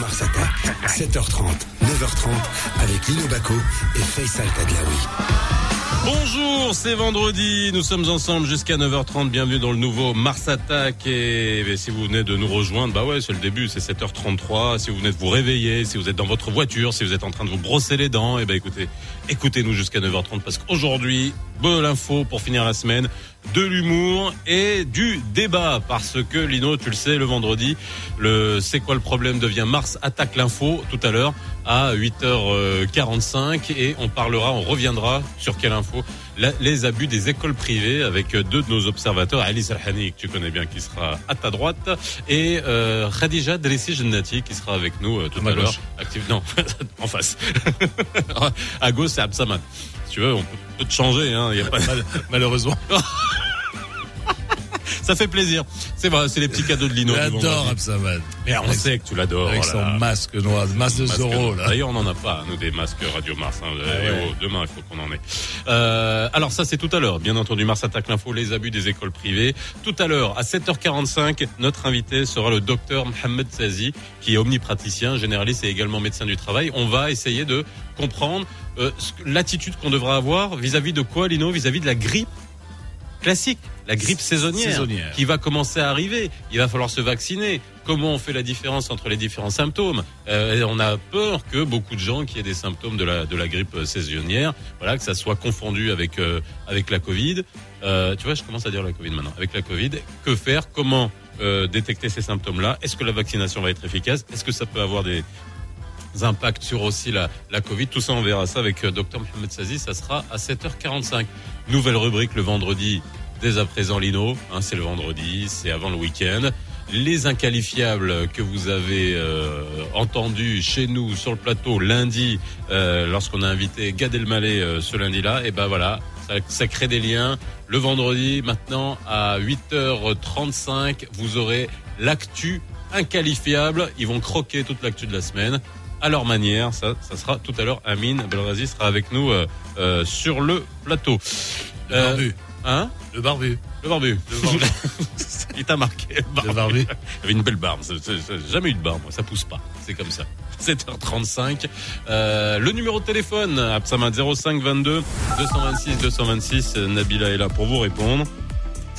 Mars Attack. 7h30, 9h30 avec Lino Baco et Faisal Tadlaoui. Bonjour, c'est vendredi, nous sommes ensemble jusqu'à 9h30, bienvenue dans le nouveau Mars Attack et, si vous venez de nous rejoindre, bah ouais c'est le début, c'est 7h33, si vous venez de vous réveiller, si vous êtes dans votre voiture, si vous êtes en train de vous brosser les dents, et eh ben écoutez, écoutez-nous jusqu'à 9h30 parce qu'aujourd'hui, de l'info pour finir la semaine, de l'humour et du débat parce que Lino, tu le sais, le vendredi, le c'est quoi le problème devient Mars attaque l'info tout à l'heure à 8h45 et on parlera, on reviendra sur quelle info les abus des écoles privées avec deux de nos observateurs, Alice Alhani que tu connais bien qui sera à ta droite et euh, Khadija Dressi Jannati qui sera avec nous euh, tout à, l'heure. Active non, en face. à gauche c'est Absamad. Si tu veux, on peut te changer hein, y a pas malheureusement. Ça fait plaisir. C'est vrai, c'est les petits cadeaux de Lino. J'adore Absamad. Mais on sait que tu l'adores. Avec son masque noir, masque de Zorro. D'ailleurs, on n'en a pas, nous, des masques Radio Mars. Hein. Ah demain, il faut qu'on en ait. Euh, alors ça, c'est tout à l'heure. Bien entendu, Mars attaque l'info, les abus des écoles privées. Tout à l'heure, à 7h45, notre invité sera le docteur Mohamed Sazi, qui est omnipraticien, généraliste et également médecin du travail. On va essayer de comprendre euh, l'attitude qu'on devra avoir vis-à-vis -vis de quoi, Lino? Vis-à-vis -vis de la grippe classique, la grippe saisonnière, qui va commencer à arriver. Il va falloir se vacciner. Comment on fait la différence entre les différents symptômes euh, On a peur que beaucoup de gens qui aient des symptômes de la de la grippe saisonnière, voilà, que ça soit confondu avec euh, avec la Covid. Euh, tu vois, je commence à dire la Covid maintenant. Avec la Covid, que faire? Comment détecter ces symptômes-là? Est-ce que la vaccination va être efficace? Est-ce que ça peut avoir des impacts sur aussi la, la Covid? Tout ça, on verra ça avec Dr Mohamed Sazi. Ça sera à 7h45. Nouvelle rubrique le vendredi. Dès à présent, Lino. Hein, c'est le vendredi, c'est avant le week-end. Les inqualifiables que vous avez euh, entendus chez nous sur le plateau lundi, euh, lorsqu'on a invité Gad Elmaleh euh, ce lundi-là, et ben voilà, ça, ça, crée des liens. Le vendredi, maintenant à 8h35, vous aurez l'actu inqualifiable. Ils vont croquer toute l'actu de la semaine à leur manière. Ça, ça sera tout à l'heure. Amine Belrazi sera avec nous euh, euh, sur le plateau. Barbu. Hein Le barbu. Le barbu. Le barbu. Il t'a marqué. Le barbu. Il avait une belle barbe. jamais eu de barbe, moi. Ça pousse pas. C'est comme ça. 7h35. Euh, le numéro de téléphone, Absamad 05 22 226 226. Nabila est là pour vous répondre.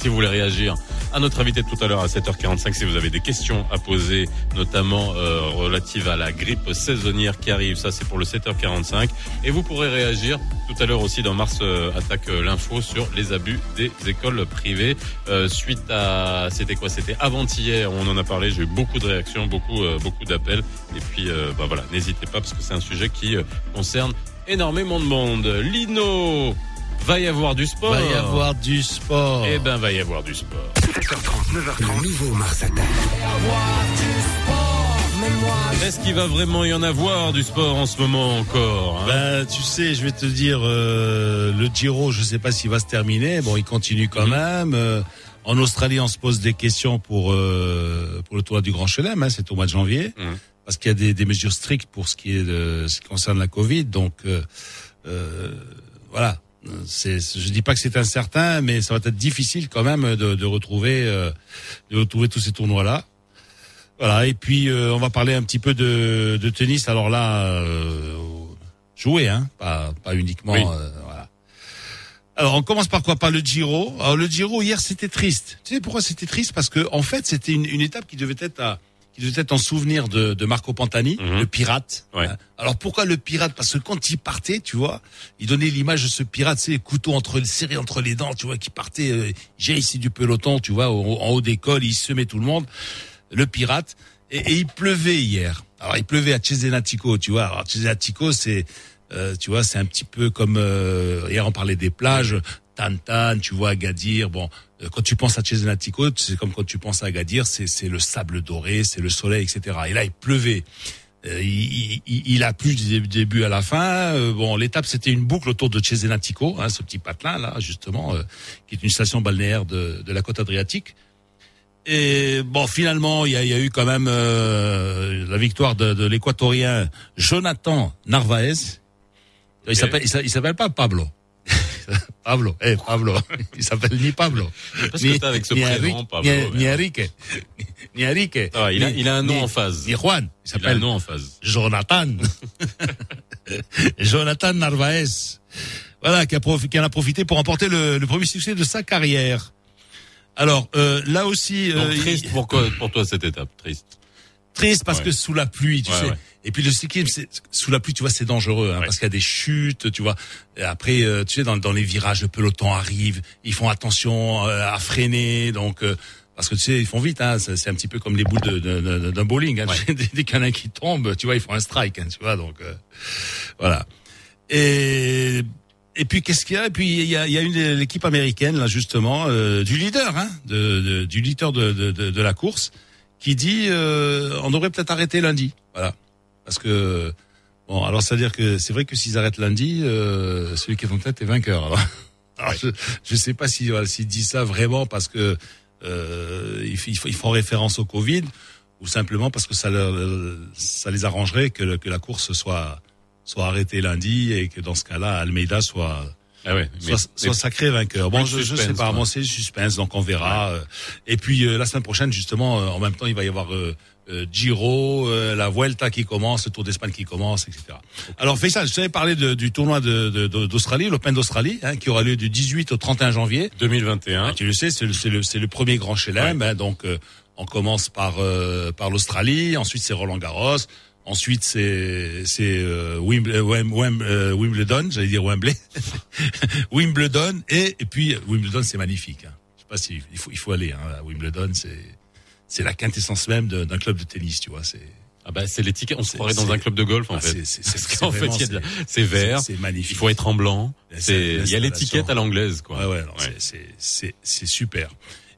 Si vous voulez réagir à notre invité de tout à l'heure à 7h45 si vous avez des questions à poser, notamment euh, relatives à la grippe saisonnière qui arrive. Ça, c'est pour le 7h45. Et vous pourrez réagir tout à l'heure aussi dans Mars euh, Attaque euh, l'info sur les abus des écoles privées. Euh, suite à, c'était quoi? C'était avant-hier, on en a parlé. J'ai eu beaucoup de réactions, beaucoup, beaucoup d'appels. Et puis, bah voilà, n'hésitez pas parce que c'est un sujet qui concerne énormément de monde. Lino Va y avoir du sport. Va y avoir du sport. Eh ben, va y avoir du sport. 7h30, 9h30, nouveau Mars Attack. Est-ce qu'il va vraiment y en avoir du sport en ce moment encore hein? Ben, tu sais, je vais te dire, euh, le Giro, je sais pas s'il va se terminer. Bon, il continue quand mhm. même. Euh, en Australie, on se pose des questions pour euh, pour le tour du Grand Chelem. Hein, c'est au mois de janvier, mhm. parce qu'il y a des, des, mesures strictes pour ce qui est de ce qui concerne la Covid. Donc voilà, c'est, je dis pas que c'est incertain, mais ça va être difficile quand même de, de retrouver, euh, de retrouver tous ces tournois-là. Voilà. Et puis euh, on va parler un petit peu de, de tennis. Alors là, euh, jouer, hein, pas, pas uniquement. voilà. Alors on commence par quoi? Par le Giro. Alors le Giro hier c'était triste. Tu sais pourquoi c'était triste? Parce que en fait c'était une, une étape qui devait être à qui devait être en souvenir de, de Marco Pantani, mhm. le pirate. Hein. Alors pourquoi le pirate? Parce que quand il partait, tu vois, il donnait l'image de ce pirate, c'est couteau entre serré entre les dents, tu vois, qui partait, euh, j'ai ici du peloton, tu vois, en haut d'école, il semait tout le monde, le pirate. Et, il pleuvait hier. Alors il pleuvait à Cesenatico, tu vois. Alors Cesenatico, c'est euh, tu vois, c'est un petit peu comme euh, hier on parlait des plages, Tantan, tu vois, Agadir. Bon, euh, quand tu penses à Cesenatico, c'est comme quand tu penses à Agadir, c'est le sable doré, c'est le soleil, etc. Et là, il pleuvait. Euh, il, il, il, a plu du début à la fin. Euh, bon, l'étape c'était une boucle autour de Cesenatico, hein, ce petit patelin là, justement, qui est une station balnéaire de, de la côte adriatique. Et bon, finalement, il y a, y a, eu quand même la victoire de, de l'équatorien Jonathan Narvaez. Il s'appelle, il s'appelle pas Pablo. Pablo, eh, Pablo. Il s'appelle ni Pablo. Parce que t'as avec ce ni prénom, Enrique, Pablo. ni, ni Enrique. Ni Enrique. Ah, il a- Ni- il a un nom ni- en phase. Ni Juan. Il Il a un s'appelle nom en phase. Jonathan. Jonathan Narvaez. Voilà, qui, a profi- qui en a profité pour remporter le, le premier succès de sa carrière. Alors, euh, là aussi, Donc, euh, triste il- pour, quoi- pour toi cette étape, triste. Triste parce Ouais. que sous la pluie, tu Ouais, sais. ouais. Et puis le cyclisme, c'est- sous la pluie, tu vois, c'est dangereux hein, parce qu'il y a des chutes, tu vois. Et après, euh, tu sais, dans, dans les virages, le peloton arrive, ils font attention euh, à freiner, donc. euh, parce que tu sais, ils font vite, hein, c'est un petit peu comme les boules de- de- de- d'un bowling. Hein, en a un qui tombe, tu vois, ils font un strike, hein, tu vois, donc euh, voilà. Et et puis qu'est-ce qu'il y a? Et puis il y a, il y a une l'équipe américaine là justement euh, du leader, hein, de, de- du leader de, de, de, de la course, qui dit euh, on devrait peut-être arrêter lundi, voilà, parce que bon alors c'est à dire que c'est vrai que s'ils arrêtent lundi, euh, celui qui est en tête est vainqueur. Alors, alors, je je sais pas si voilà, s'il dit ça vraiment parce que euh, ils, ils font référence au Covid ou simplement parce que ça leur, ça les arrangerait que, le- que la course soit soit arrêtée lundi et que dans ce cas-là Almeida soit Ah ouais. mais- soit, soit sacré vainqueur. Bon, je, je sais pas, bon, c'est le suspense, donc on verra. euh. Et puis euh, la semaine prochaine, justement, euh, en même temps, il va y avoir Giro, euh, la Vuelta qui commence, le Tour d'Espagne qui commence, etc. Alors Faisal, je t'avais parlé de- du tournoi de- de- de- d'Australie, l'Open d'Australie, hein, qui aura lieu du 18 au 31 janvier. 2021. Ah, tu le sais, c'est le, le, c'est le premier grand chelem. hein, donc, euh, on commence par euh, par l'Australie, ensuite c'est Roland Garros, ensuite c'est c'est euh, euh, euh, Wimbledon, j'allais dire Wembley, Wimbledon et, et puis Wimbledon c'est magnifique. Hein. Je sais pas si il faut il faut aller hein, à Wimbledon, c'est c'est la quintessence même d'un club de tennis, tu vois. C'est Ah bah c'est l'étiquette. On se croirait dans un club de golf en ah, fait. c'est- qu'en fait, c'est- vert. c'est magnifique. Il faut être en blanc. Il y a l'étiquette à l'anglaise quoi. Ouais, ouais, c'est c'est c'est super.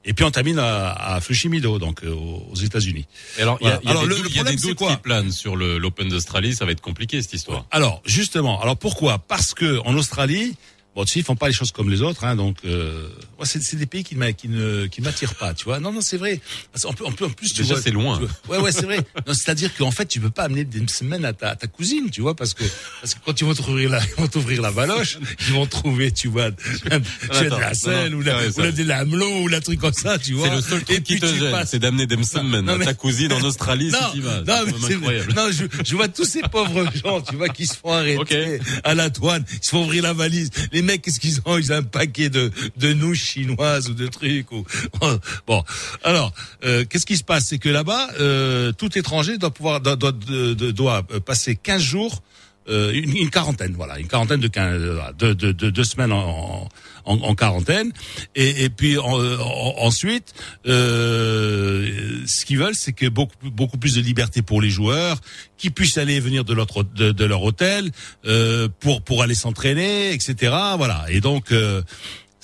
Et puis on termine à, à Fushimido, donc euh, aux États-Unis. Alors il y a, Voilà. il y a Alors, des le- doutes- le il y a problème, des c'est doutes quoi qui planent sur l'Open d'Australie. Ça va être compliqué cette histoire. Alors justement, alors pourquoi? Parce que en Australie, bon, tu sais, ils font pas les choses comme les autres, hein, donc euh, moi, c'est des pays qui, ne qui m'attirent pas, tu vois. Non, non, c'est vrai. En plus, en plus, tu Déjà, c'est loin. tu vois- ouais, ouais, c'est vrai. C'est-à-dire qu'en fait, tu peux pas amener des semaines à ta, à ta cousine, tu vois, parce que parce que quand ils vont t'ouvrir la, ils vont t'ouvrir la baloche, ils vont trouver, tu vois, tu vois, de la selle non, ou la, ou la, de la melon ou la truc comme ça, tu vois. C'est le seul Et truc qui puis te gêne, c'est d'amener des semaines mais- ta cousine en Australie non, si tu vas. non, C'est mais incroyable. non, je, je vois tous ces pauvres gens, tu vois, qui se font arrêter à la douane, ils se font ouvrir la valise. Les mecs, qu'est-ce qu'ils ont Ils ont un paquet de, nouilles chinoises ou de trucs. Bon, alors, euh, qu'est-ce qui se passe? C'est que là-bas, euh, tout étranger doit pouvoir doit, doit, de- doit euh, passer 15 jours. Euh, une, quarantaine, voilà, une quarantaine de, quin- de, de, de semaines en, en, en quarantaine, et, et puis en- en- ensuite, euh, ce qu'ils veulent, c'est que beaucoup beaucoup plus de liberté pour les joueurs, qui puissent aller venir de, leur de, leur hôtel euh, pour pour aller s'entraîner, etc. Voilà, et donc. euh,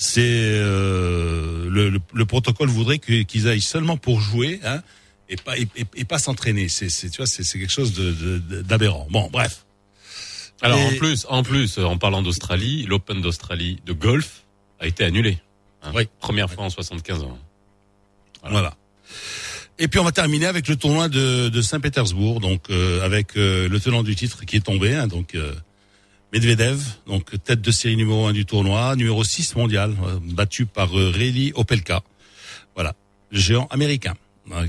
c'est euh, le, le, le protocole voudrait qu'ils aillent seulement pour jouer hein, et pas et, pas s'entraîner. C'est tu vois c'est quelque chose de- d'aberrant. Bon bref. Alors Et- en plus, en plus, euh, en parlant d'Australie, l'Open d'Australie de golf a été annulé. hein. Oui. Première fois en 75 ans. Voilà. Voilà. Et puis on va terminer avec le tournoi de, de Saint-Pétersbourg, donc euh, avec euh, le tenant du titre qui est tombé, hein, donc euh, Medvedev, donc tête de série numéro 1 du tournoi, numéro 6 mondial, euh, battu par euh, Reli Opelka. Voilà, le géant américain. Donc,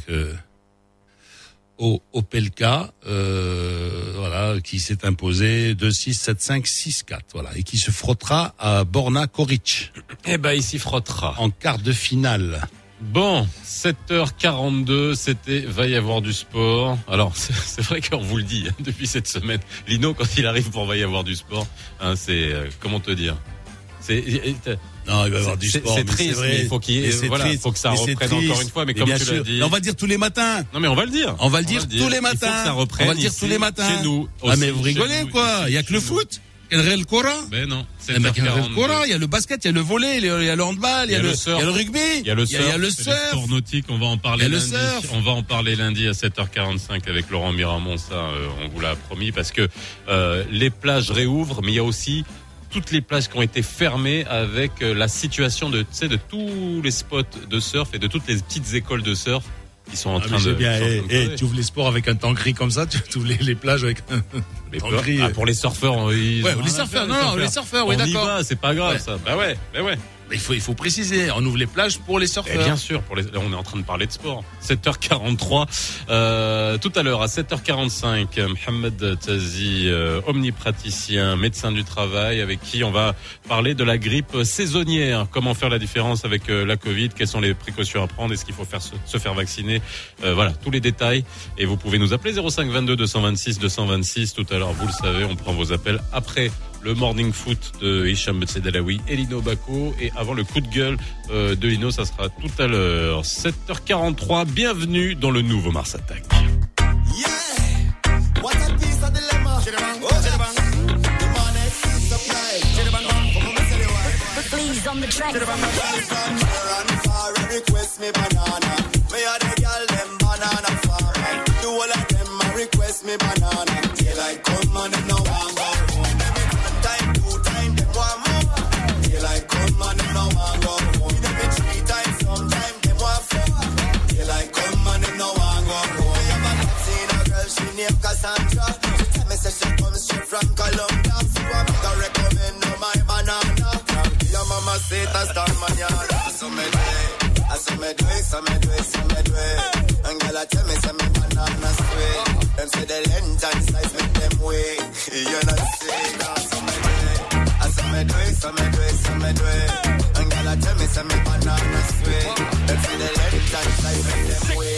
O- Opelka, euh, voilà, qui s'est imposé 2-6, 7-5, 6-4, voilà, et qui se frottera à Borna Koric Eh ben, il s'y frottera. en quart de finale. Bon, 7h42, c'était va y avoir du sport. Alors c'est c'est vrai qu'on vous le dit hein, depuis cette semaine. Lino, quand il arrive pour va y avoir du sport, hein, c'est euh, comment te dire? C'est Non, il va y avoir du sport. c'est triste, vrai. mais il faut qu'il voilà, faut que ça reprenne encore une fois, mais comme tu l'as dit- on va dire tous les matins. Non mais on va le dire. On va le dire tous les matins. ça reprenne on va le dire tous les matins. Chez nous. Ah mais vous rigolez quoi Il y a que le foot. Il y a le Cora. Ben non. Eh ben, Il y a le 7h42. Cora, il y a le basket, il y a le volley, il y a le handball, il y a le surf. il y a le rugby, Il y a le surf. il y a le surf. sports nautiques. On va en parler lundi. surf. On va en parler lundi à 7h45 avec Laurent Miramont. Ça, euh, on vous l'a promis parce que euh, les plages réouvrent, mais il y a aussi toutes les plages qui ont été fermées avec euh, la situation de, de tous les spots de surf et de toutes les petites écoles de surf Ils sont en Ah, train mais de. bien. Et, et crever. tu ouvres les sports avec un temps gris comme ça, tu ouvres les, les plages avec un Mais temps gris. ah, pour les surfeurs, ils Ouais, les surfeurs, non, les surfeurs, oui, d'accord. c'est pas grave Ouais. ça. Bah ouais, bah ouais. Il faut, il faut préciser, on ouvre les plages pour les Et surfeurs. bien sûr, pour les, on est en train de parler de sport. 7h43. Euh, tout à l'heure, à 7h45, Mohamed Tazi, euh, omnipraticien, médecin du travail, avec qui on va parler de la grippe saisonnière. Comment faire la différence avec euh, la Covid? Quelles sont les précautions à prendre? Est-ce qu'il faut faire se, se faire vacciner? Euh, Voilà, tous les détails. Et vous pouvez nous appeler 05 22 226 226. Tout à l'heure, vous le savez, on prend vos appels après le morning foot de Hicham Betsedalawi et Lino Bako. Et avant le coup de gueule euh, de Lino, ça sera tout à l'heure. 7h43, bienvenue dans le nouveau Mars Attack. Oh, on, the track. Girl from far, request me banana. Me a the girl them banana farmer. Do all of them a request me banana. Daylight come and them no want go home. One me do it, so me do it, so me do it. And girl I tell me say me banana sweet. Them say the length and size make them wait. You know say that, so me do it. I so me do it, so me do it, so me do it. And girl I tell me say me banana sweet. Them say the length and size make them wait.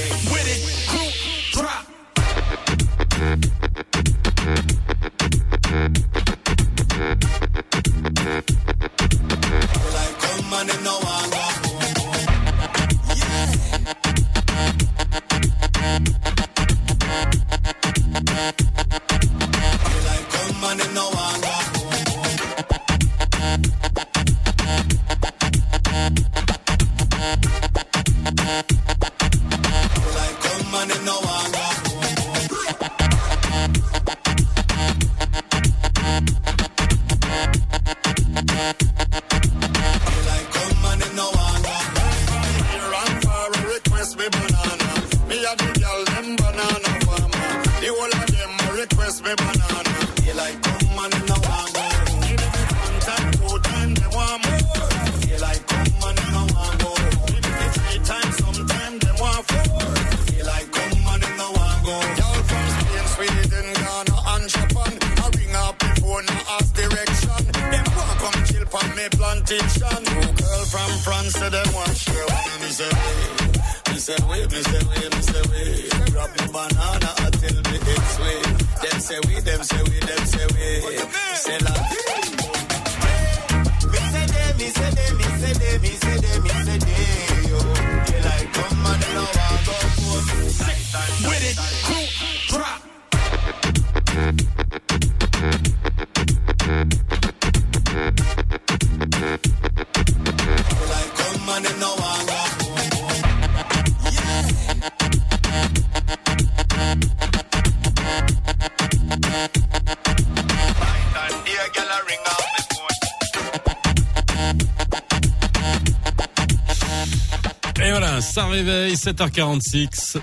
Réveille, 7h46.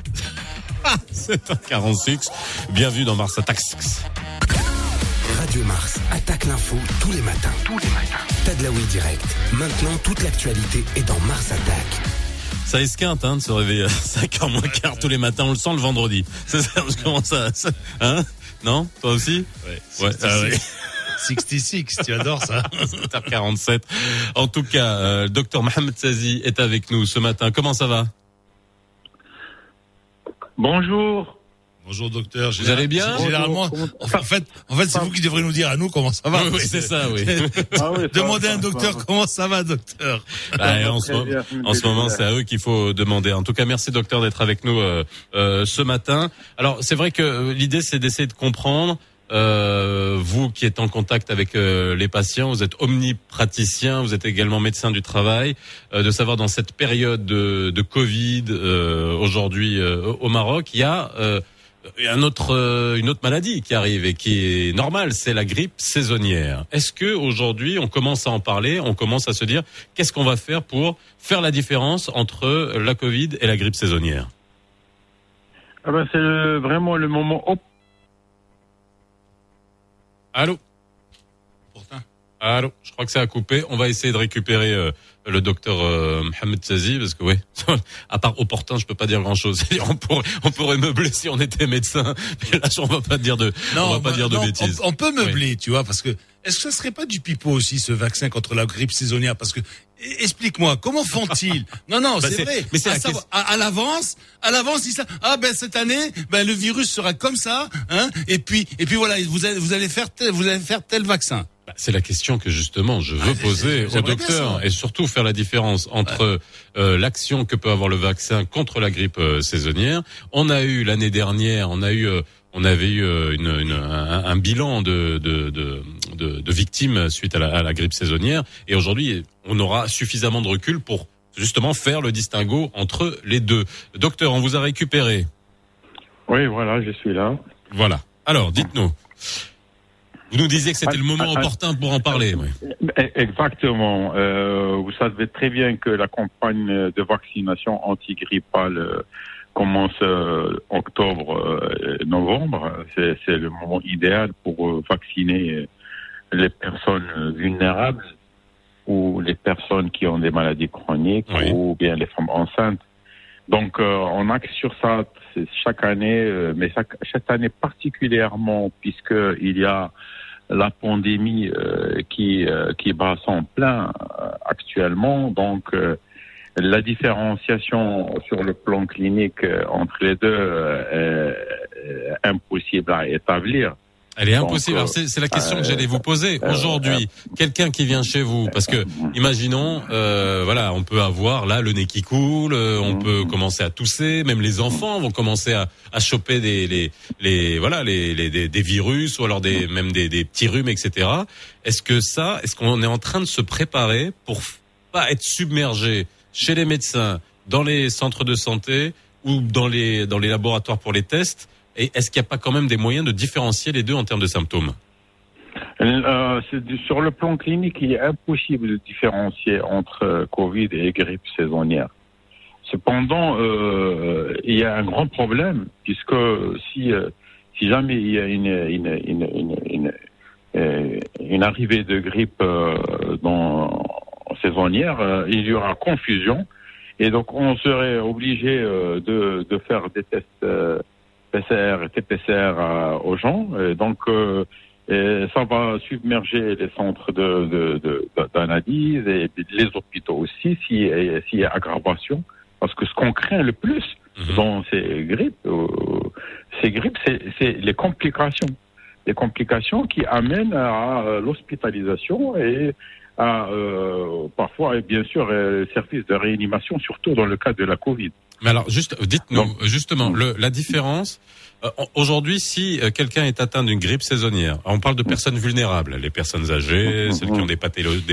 7h46. Bienvenue dans Mars Attack. Radio Mars attaque l'info tous les matins. Tous les matins. Tadlaoui direct. Maintenant, toute l'actualité est dans Mars Attack. Ça esquinte hein, de se réveiller à 5h moins quart tous les matins. On le sent le vendredi. C'est ça, je commence à... ça- Hein? Non? Toi aussi? Ouais, Ouais, ah ouais. 66, tu adores ça. 7h47. En tout cas, euh, le docteur Mohamed Sazi est avec nous ce matin. Comment ça va Bonjour. Bonjour docteur. Vous allez bien Généralement, en fait, en fait, c'est vous qui devrez nous dire à nous comment ça va. Oui, oui, c'est ça, oui. Ah oui, ça Demandez à un docteur va. comment ça va, docteur. Bah, va en, ce, bien, en ce moment, c'est à eux qu'il faut demander. En tout cas, merci docteur d'être avec nous euh, euh, ce matin. Alors, c'est vrai que euh, l'idée, c'est d'essayer de comprendre. euh, vous qui êtes en contact avec euh, les patients, vous êtes omnipraticien, vous êtes également médecin du travail, euh, de savoir dans cette période de, de Covid euh, aujourd'hui euh, au Maroc, il y a un autre, euh, une autre maladie qui arrive et qui est normale, c'est la grippe saisonnière. Est-ce que aujourd'hui on commence à en parler, on commence à se dire qu'est-ce qu'on va faire pour faire la différence entre la Covid et la grippe saisonnière? Ah ben, c'est vraiment le moment Allô? Allô Je crois que ça a coupé. On va essayer de récupérer euh, le docteur euh, Mohamed Sazi parce que ouais, à part opportun, je peux pas dire grand-chose. on pourrait, on pourrait meubler si on était médecin, mais là, on va pas dire de, on va pas bah, dire de non, bêtises. On, on peut meubler, tu vois, parce que est-ce que ça serait pas du pipeau aussi ce vaccin contre la grippe saisonnière? Parce que e- explique-moi, comment font-ils? Non, non, Bah, c'est vrai. mais c'est à l'avance, à l'avance, ils savent. Ah ben cette année, ben le virus sera comme ça, hein Et puis, et puis voilà, vous allez, vous allez faire, tel, vous allez faire tel vaccin. Bah, C'est la question que justement je veux Ah, poser au docteur et surtout faire la différence entre euh, l'action que peut avoir le vaccin contre la grippe euh, saisonnière. On a eu l'année dernière, on a eu, euh, on avait eu euh, une, une- un, un bilan de, de, de, de- de victimes suite à la, à la grippe saisonnière et aujourd'hui on aura suffisamment de recul pour justement faire le distinguo entre les deux. Docteur, on vous a récupéré. Oui, voilà, je suis là. Voilà. Alors, dites-nous. Vous nous disiez que c'était le moment opportun pour en parler. oui. E- Exactement. Euh, vous savez très bien que la campagne de vaccination antigrippale euh, commence euh, octobre, euh, novembre. C'est le moment idéal pour vacciner les personnes vulnérables ou les personnes qui ont des maladies chroniques Oui. ou bien les femmes enceintes. Donc, euh, on axe sur ça chaque année, euh, mais chaque, cette année particulièrement puisque il y a la pandémie euh, qui euh, qui bat son plein euh, actuellement. Donc, euh, la différenciation sur le plan clinique entre les deux est impossible à établir. Elle est impossible. euh, c'est la question que euh, j'allais vous poser. euh, Aujourd'hui, quelqu'un qui vient chez vous, parce que imaginons, euh, voilà, on peut avoir là le nez qui coule, euh, on peut commencer à tousser, même les enfants vont commencer à, à choper des les, les voilà les, les des, des virus ou alors des même des, des petits rhumes, etc. Est-ce que ça, est-ce qu'on est en train de se préparer pour pas être submergé chez les médecins, dans les centres de santé ou dans les dans les laboratoires pour les tests et est-ce qu'il n'y a pas quand même des moyens de différencier les deux en termes de symptômes Euh, sur le plan clinique, il est impossible de différencier entre euh, Covid et grippe saisonnière. Cependant, euh, il y a un grand problème puisque si jamais il y a une arrivée de grippe dans saisonnière, il y aura confusion et donc on serait obligé de faire des tests PCR et TPCR aux gens. Et donc euh, et ça va submerger les centres de, de, de- d'analyse et les hôpitaux aussi s'il s'il y a aggravation. Parce que ce qu'on craint le plus Mhm. dans ces grippes, euh, ces grippes, c'est, les complications. Les complications qui amènent à l'hospitalisation et à euh, parfois, et bien sûr, euh, service de réanimation, surtout dans le cas de la Covid. Mais alors, juste, dites-nous, justement, le, la différence. euh, Aujourd'hui, si euh, quelqu'un est atteint d'une grippe saisonnière, on parle de personnes vulnérables, les personnes âgées, Mhm. celles qui ont des,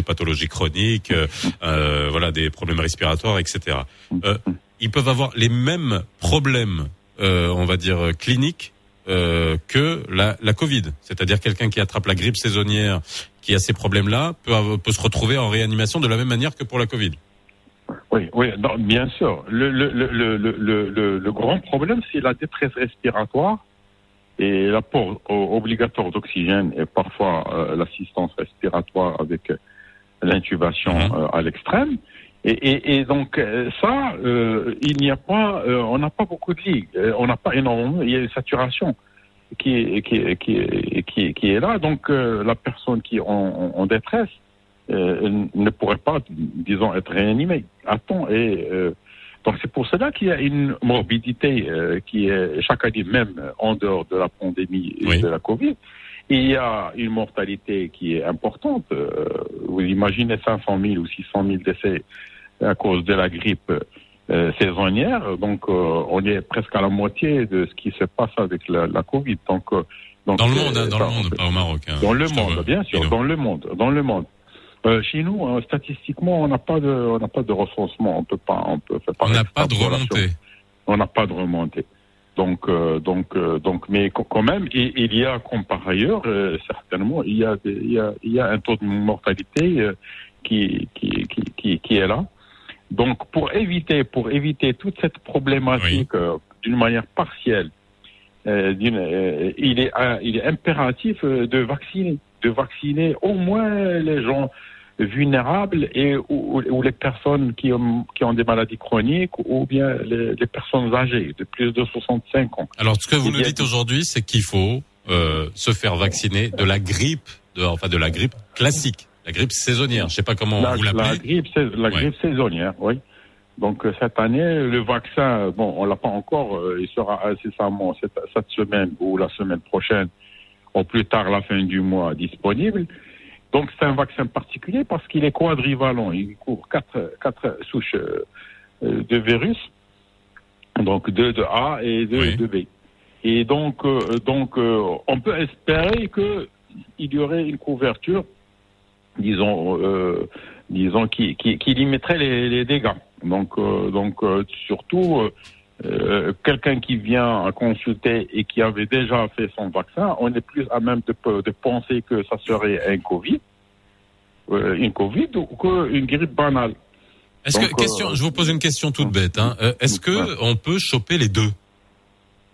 pathologies chroniques, euh, euh, voilà, des problèmes respiratoires, etc. Euh, ils peuvent avoir les mêmes problèmes, euh, on va dire cliniques, euh, que la, la Covid. C'est-à-dire quelqu'un qui attrape la grippe saisonnière, qui a ces problèmes-là, peut, peut se retrouver en réanimation de la même manière que pour la Covid. Oui, oui, non, bien sûr. Le, le, le, le, le, le, le grand problème, c'est la détresse respiratoire et l'apport obligatoire d'oxygène et parfois euh, l'assistance respiratoire avec euh, l'intubation Mhm. euh, à l'extrême. Et, et, et donc ça, euh, il n'y a pas, on n'a pas beaucoup de Euh, on n'a pas énormément, il y a une saturation qui est, qui est, qui est, qui qui est là. Donc la personne qui est en, en détresse euh, ne pourrait pas, disons, être réanimée à temps. Et euh, donc c'est pour cela qu'il y a une morbidité euh, qui est chaque année même en dehors de la pandémie et Oui. de la Covid. Il y a une mortalité qui est importante. Vous imaginez 500 000 ou 600 000 décès à cause de la grippe saisonnière. Donc, on est presque à la moitié de ce qui se passe avec la, la Covid. Donc, donc, Dans le monde, hein, dans le monde, pas au Maroc. hein. dans le monde, bien sûr, dans le monde, dans le monde. Euh, chez nous, euh, statistiquement, on n'a pas de, on n'a pas de recensement. On peut pas, on peut faire On n'a pas de remontée. On n'a pas de remontée. Donc, euh, donc, euh, donc, mais quand même, il, il y a, comme par ailleurs, euh, certainement, il y a, des- il y a, il y a un taux de mortalité euh, qui, qui, qui, qui, qui est là. Donc, pour éviter, pour éviter toute cette problématique euh, d'une manière partielle, euh, d'une- euh, il, est, il est impératif de vacciner, de vacciner au moins les gens vulnérables et ou, ou les personnes qui ont, qui ont des maladies chroniques ou bien les, les personnes âgées de plus de 65 ans. Alors, ce que vous Il nous dites aujourd'hui, c'est qu'il faut euh, se faire vacciner de la grippe, de, enfin de la grippe classique, la grippe saisonnière. Je sais pas comment La, vous la l'appelez. grippe, la Ouais. grippe saisonnière, oui. Donc euh, cette année, le vaccin, bon, on l'a pas encore, euh, il sera incessamment cette, cette semaine ou la semaine prochaine, au plus tard la fin du mois, disponible. Donc c'est un vaccin particulier parce qu'il est quadrivalent, il couvre quatre, quatre souches euh, de virus, donc deux de A et deux Oui. de B. Et donc, euh, donc euh, on peut espérer que il y aurait une couverture, disons, euh, disons qui, qui, qui limiterait les, les dégâts. Donc, donc surtout euh, euh, quelqu'un qui vient consulter et qui avait déjà fait son vaccin, on est plus à même de, pe- de penser que ça serait un Covid, euh, une Covid ou qu'une grippe banale. Est-ce que question, euh, je vous pose une question toute bête. Hein. Euh, Est-ce que Ouais. on peut choper les deux?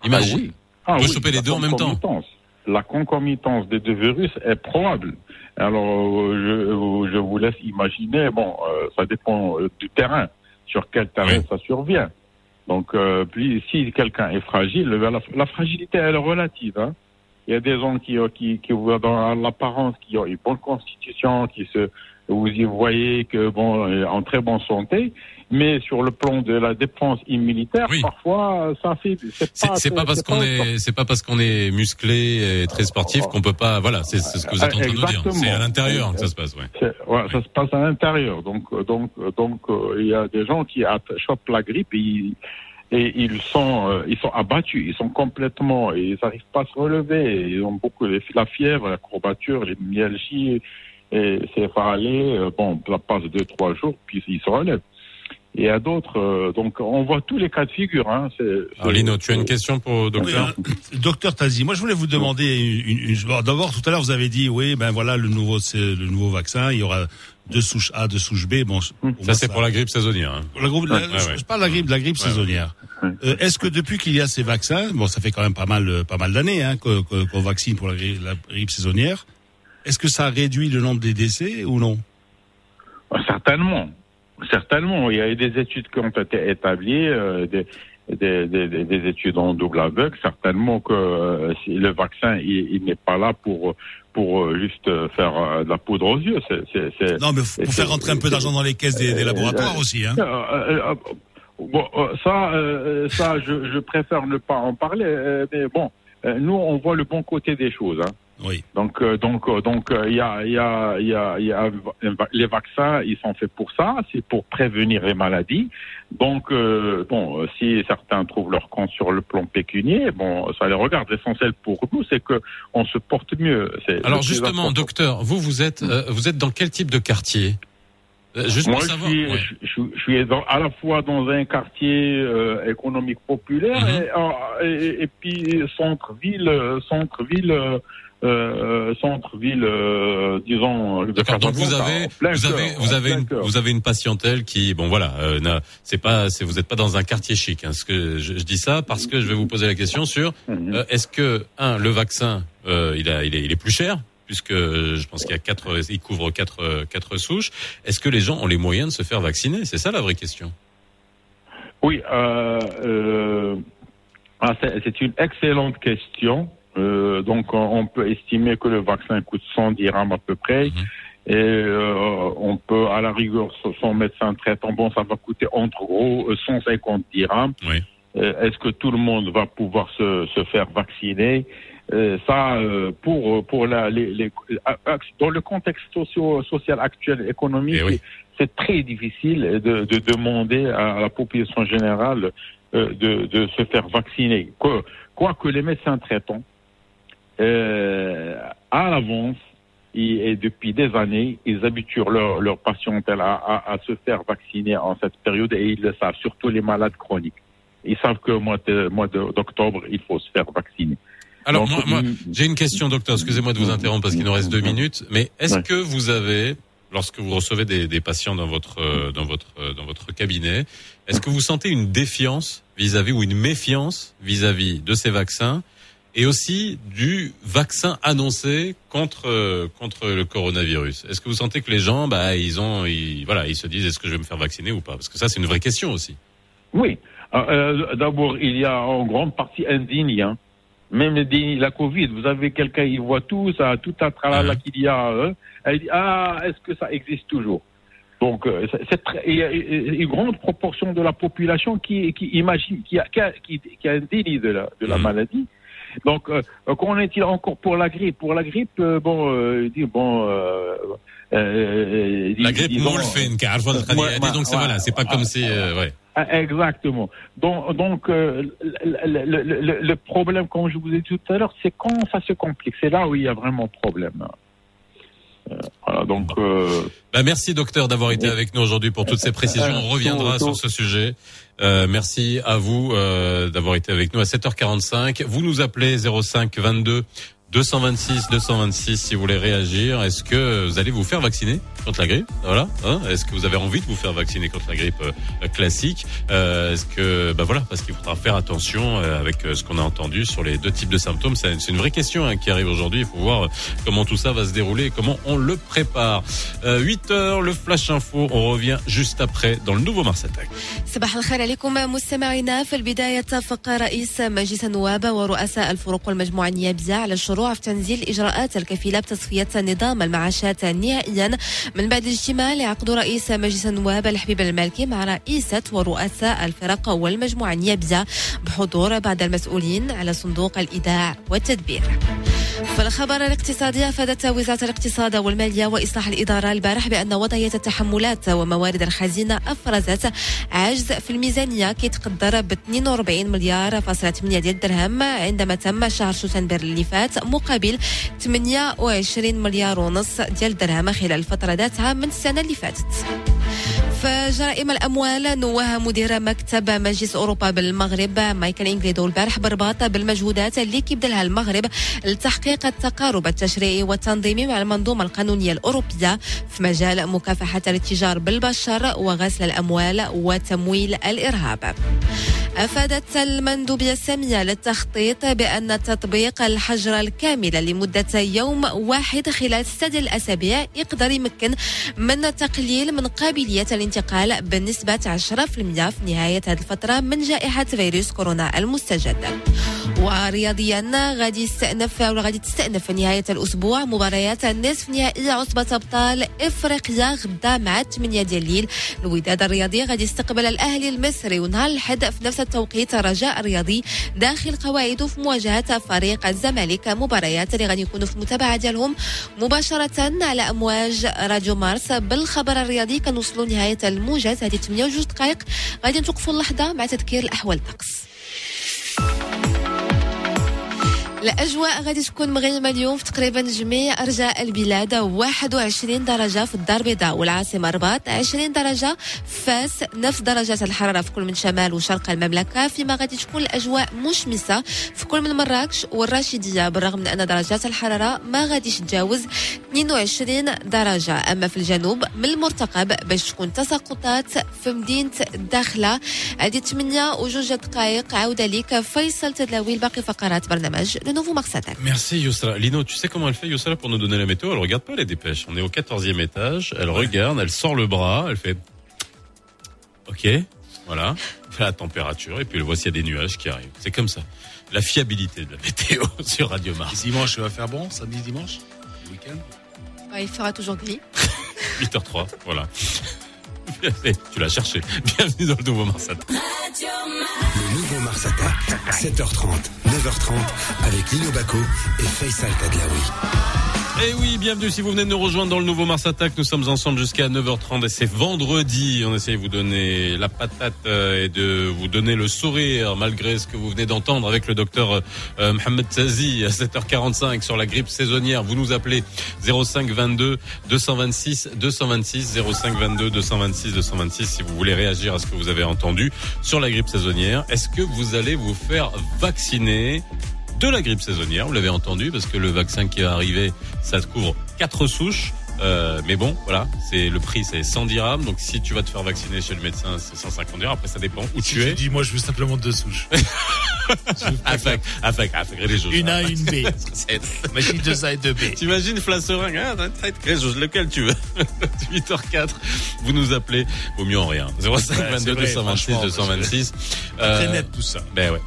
Imagine. Ah oui. Ah On peut oui, choper les deux en même temps. concomitance. La concomitance des deux virus est probable. Alors, euh, je, je vous laisse imaginer, bon, euh, ça dépend euh, du terrain, sur quel terrain Oui. ça survient. Donc, euh, puis, si quelqu'un est fragile, la, fragilité, elle est relative. Hein. Il y a des gens qui, euh, qui, qui voient dans l'apparence, qui ont une bonne constitution, qui se, vous y voyez que bon, euh, en très bonne santé, mais sur le plan de la défense immunitaire, Oui. parfois, ça fait, c'est pas, parce qu'on est, c'est pas parce qu'on est musclé et très sportif qu'on peut pas. Voilà, c'est ce que vous êtes en train de nous dire. C'est à l'intérieur que ça se passe, ouais. Ouais, Ça se passe à l'intérieur. Donc, euh, donc, euh, donc, euh, il y a des gens qui chopent la grippe et, ils- et ils sont, euh, ils sont abattus. Ils sont complètement, ils n'arrivent pas à se relever. Ils ont beaucoup la fièvre, la courbature, les myalgies, et c'est aller. euh, Bon, ça passe deux, trois jours, puis ils se relèvent. Et a d'autres. euh, donc, on voit tous les cas de figure. Hein. Alors, Lino, tu as une question pour le docteur Oui, hein, docteur Tazi, moi je voulais vous demander une, une- une- bon, D'abord, tout à l'heure, vous avez dit, oui, ben voilà, le nouveau, c'est le nouveau vaccin, il y aura deux souches A, deux souches B. Bon, Ça, c'est pour la grippe saisonnière. hein. la grippe- la- Ouais, je, ouais. je parle de la grippe, de la grippe Ouais, saisonnière. ouais. Euh, Est-ce que depuis qu'il y a ces vaccins, bon, ça fait quand même pas mal, euh, pas mal d'années hein, qu'on vaccine pour la grippe saisonnière. Est-ce que ça réduit le nombre des décès ou non? Certainement. Certainement. Il y a eu des études qui ont été établies, euh, des, des, des, des- des études en double aveugle. Certainement que euh, si le vaccin, il, il n'est pas là pour pour euh, juste faire de la poudre aux yeux. Non, mais pour faire rentrer un peu d'argent dans les caisses des, des laboratoires aussi. Hein. Euh, bon, ça, euh, ça, je, je préfère ne pas en parler. euh, mais bon, euh, nous, on voit le bon côté des choses. Hein. Oui. Donc, euh, donc, euh, donc, euh, il y a, il y a, il y a, y a les vaccins, ils sont faits pour ça, c'est pour prévenir les maladies. Donc, euh, bon, si certains trouvent leur compte sur le plan pécunier, bon, ça les regarde. L'essentiel pour nous, c'est que on se porte mieux. Alors justement, important. docteur, vous vous êtes vous êtes dans quel type de quartier? Juste Moi, pour je suis, ouais. je, je- je suis dans- à la fois dans un quartier euh, économique populaire Mhm. et, euh, et, et puis centre-ville, centre-ville, euh, euh, centre-ville, euh, disons. de D'accord. Donc vous avez plein vous cœur, avez vous avez une, cœur. vous avez une patientèle qui bon voilà euh, c'est pas vous êtes pas dans un quartier chic. Hein, ce que je, je dis ça parce que je vais vous poser la question sur Mhm. euh, est-ce que un le vaccin euh, il a il est, il est plus cher puisque euh, je pense qu'il y a quatre il couvre quatre euh, quatre souches. Est-ce que les gens ont les moyens de se faire vacciner? C'est ça la vraie question. Oui, euh, euh, ah, c'est une excellente question. Euh, donc, on, peut estimer que le vaccin coûte 100 dirhams à peu près. Mhm. Et euh, on peut, à la rigueur, son- médecin traitant, bon, ça va coûter entre gros euh, 150 dirhams. Oui. Euh, Est-ce que tout le monde va pouvoir se, se faire vacciner? Euh, Ça, euh, pour pour la, les, les, euh, dans le contexte socio, social actuel, économique, Eh oui. c'est très difficile de, de demander à la population générale euh, de, de se faire vacciner. Quoi- Quoique les médecins traitants, euh, à l'avance, et, et depuis des années, ils habituent leur, leur patientèle à, à, à se faire vacciner en cette période et ils le savent, surtout les malades chroniques. Ils savent que mois de- mois d'octobre, il faut se faire vacciner. Alors Donc, moi, moi mm, j'ai une question docteur. Excusez-moi de vous interrompre parce qu'il nous reste deux minutes. Mais est-ce Ouais. que vous avez lorsque vous recevez des, des patients dans votre euh, dans votre euh, dans votre cabinet, est-ce que vous sentez une défiance vis-à-vis ou une méfiance vis-à-vis de ces vaccins et aussi du vaccin annoncé contre euh, contre le coronavirus Est-ce que vous sentez que les gens, bah, ils ont, ils, voilà, ils se disent est-ce que je vais me faire vacciner ou pas? Parce que ça, c'est une vraie question aussi. Oui. Euh, euh, D'abord, il y a en grande partie indigne. Hein. Même la Covid, vous avez quelqu'un, il voit tout ça, tout un tralala Mhm. qu'il y a. hein. Elle dit ah, est-ce que ça existe toujours? Donc, il y a une grande proportion de la population qui, qui imagine, qui a, qui a, qui- qui a un déni de la, de la Mhm. maladie. Donc, euh, qu'en est-il encore pour la grippe? Pour la grippe, euh, bon, euh, bon. Euh, euh, euh, la grippe moulfine, car donc c'est voilà, c'est pas comme si. Ah, exactement. Donc, le, problème, comme je vous ai dit tout à l'heure, c'est quand ça se complique. C'est là où il y a vraiment problème. Voilà, donc. Bah, merci, docteur, d'avoir été avec nous aujourd'hui pour toutes ces précisions. On reviendra sur ce sujet. Euh, merci à vous euh, d'avoir été avec nous à 7h45. Vous nous appelez 05 22 226 226 si vous voulez réagir. Est-ce que vous allez vous faire vacciner contre la grippe Voilà. Hein Est-ce que vous avez envie de vous faire vacciner contre la grippe euh, classique euh, Est-ce que bah voilà parce qu'il faudra faire attention euh, avec euh, ce qu'on a entendu sur les deux types de symptômes. C'est c'est une vraie question hein, qui arrive aujourd'hui. Il faut voir euh, comment tout ça va se dérouler et comment on le prépare. Euh, 8 heures, le flash info. On revient juste après dans le nouveau Mars Attack. صباح الخير عليكم مستمعينا في البداية اتفق رئيس مجلس النواب ورؤساء الفروق والمجموعة النيابية على الشروع في تنزيل الإجراءات الكفيلة بتصفية نظام المعاشات نهائيا. من بعد اجتماع لعقد رئيس مجلس النواب الحبيب المالكي مع رئيسة ورؤساء الفرق والمجموعة النيابية بحضور بعض المسؤولين على صندوق الإيداع والتدبير. في الخبر الاقتصادي أفادت وزارة الاقتصاد والمالية وإصلاح الإدارة البارح بأن وضعية التحملات وموارد الخزينة أفرزت عجز في الميزانية كيتقدر ب 42 مليار فاصلة 8 ديال الدرهم عندما تم شهر شتنبر اللي فات مقابل 28 مليار ونص ديال الدرهم خلال الفترة ذاتها من السنة اللي فاتت. جرائم الأموال نوه مدير مكتب مجلس أوروبا بالمغرب مايكل انجليدو البارح برباط بالمجهودات اللي كيبذلها المغرب لتحقيق التقارب التشريعي والتنظيمي مع المنظومة القانونية الأوروبية في مجال مكافحة الاتجار بالبشر وغسل الأموال وتمويل الإرهاب. أفادت المندوبيه الساميه للتخطيط بأن تطبيق الحجر الكامل لمدة يوم واحد خلال ستة الأسابيع يقدر يمكن من تقليل من قابلية الانتقال بنسبة 10% في نهاية هذه الفترة من جائحة فيروس كورونا المستجد. ورياضيا غادي يستأنف غادي تستأنف نهاية الأسبوع مباريات النصف نهائي عصبة أبطال إفريقيا غدا مع 8 ديال الليل الوداد الرياضي غادي يستقبل الأهلي المصري ونهار الأحد في نفس التوقيت رجاء الرياضي داخل قواعده في مواجهة فريق الزمالك. مباريات اللي غادي يكونوا في المتابعة ديالهم مباشرة على أمواج راديو مارس. بالخبر الرياضي كنوصلوا نهاية الموجز هذه 28 دقائق. غادي نتوقفوا اللحظة مع تذكير الأحوال الطقس الأجواء غادي تكون مغيمة اليوم في تقريبا جميع أرجاء البلاد. 21 درجة في الدار البيضاء والعاصمة رباط 20 درجة فاس نفس درجات الحرارة في كل من شمال وشرق المملكة. فيما غادي تكون الأجواء مشمسة في كل من مراكش والراشدية بالرغم من أن درجات الحرارة ما غاديش تجاوز 22 درجة. أما في الجنوب من المرتقب باش تكون تساقطات في مدينة الداخلة هذه 8 وجوج دقائق عودة لك فيصل تدلاوي باقي فقرات برنامج. Merci Yousra. Lino, tu sais comment elle fait Yousra pour nous donner la météo? Elle regarde pas les dépêches. On est au 14e étage. Elle regarde, elle sort le bras, elle fait OK, voilà. La température et puis elle voit s'il y a des nuages qui arrivent. C'est comme ça. La fiabilité de la météo sur Radio Mars. dimanche, ça va faire bon, samedi, dimanche, le week-end? Ouais, il fera toujours gris. 8h03, voilà. tu l'as cherché. Bienvenue dans le nouveau Mars Attack. Le nouveau Mars Attack, 7h30, 9h30, avec Lino Baco et Faisal Tadlaoui. Eh oui, bienvenue si vous venez de nous rejoindre dans le nouveau Mars Attack. Nous sommes ensemble jusqu'à 9h30 et c'est vendredi. On essaie de vous donner la patate euh, et de vous donner le sourire malgré ce que vous venez d'entendre avec le docteur euh, Mohamed Tazi à 7h45 sur la grippe saisonnière. Vous nous appelez 05 22 226 226 05 22 226 226 si vous voulez réagir à ce que vous avez entendu sur la grippe saisonnière. Est-ce que vous allez vous faire vacciner? De la grippe saisonnière, vous l'avez entendu, parce que le vaccin qui est arrivé, ça couvre quatre souches. Euh, mais bon, voilà, c'est le prix, c'est 100 dirhams. Donc si tu vas te faire vacciner chez le médecin, c'est 150 dirhams. Après, ça dépend où Si tu es. dis, moi, je veux simplement deux souches. Avec, les choses. Une A, une B. C'est- Machine de ça et de B. T'imagines Flasseringue, hein, lequel tu veux 8h04, vous nous appelez, vaut mieux en rien. 05 Ouais, 22 c'est vrai, 226 franchement, 226. Très Euh, net tout ça. Ben ouais.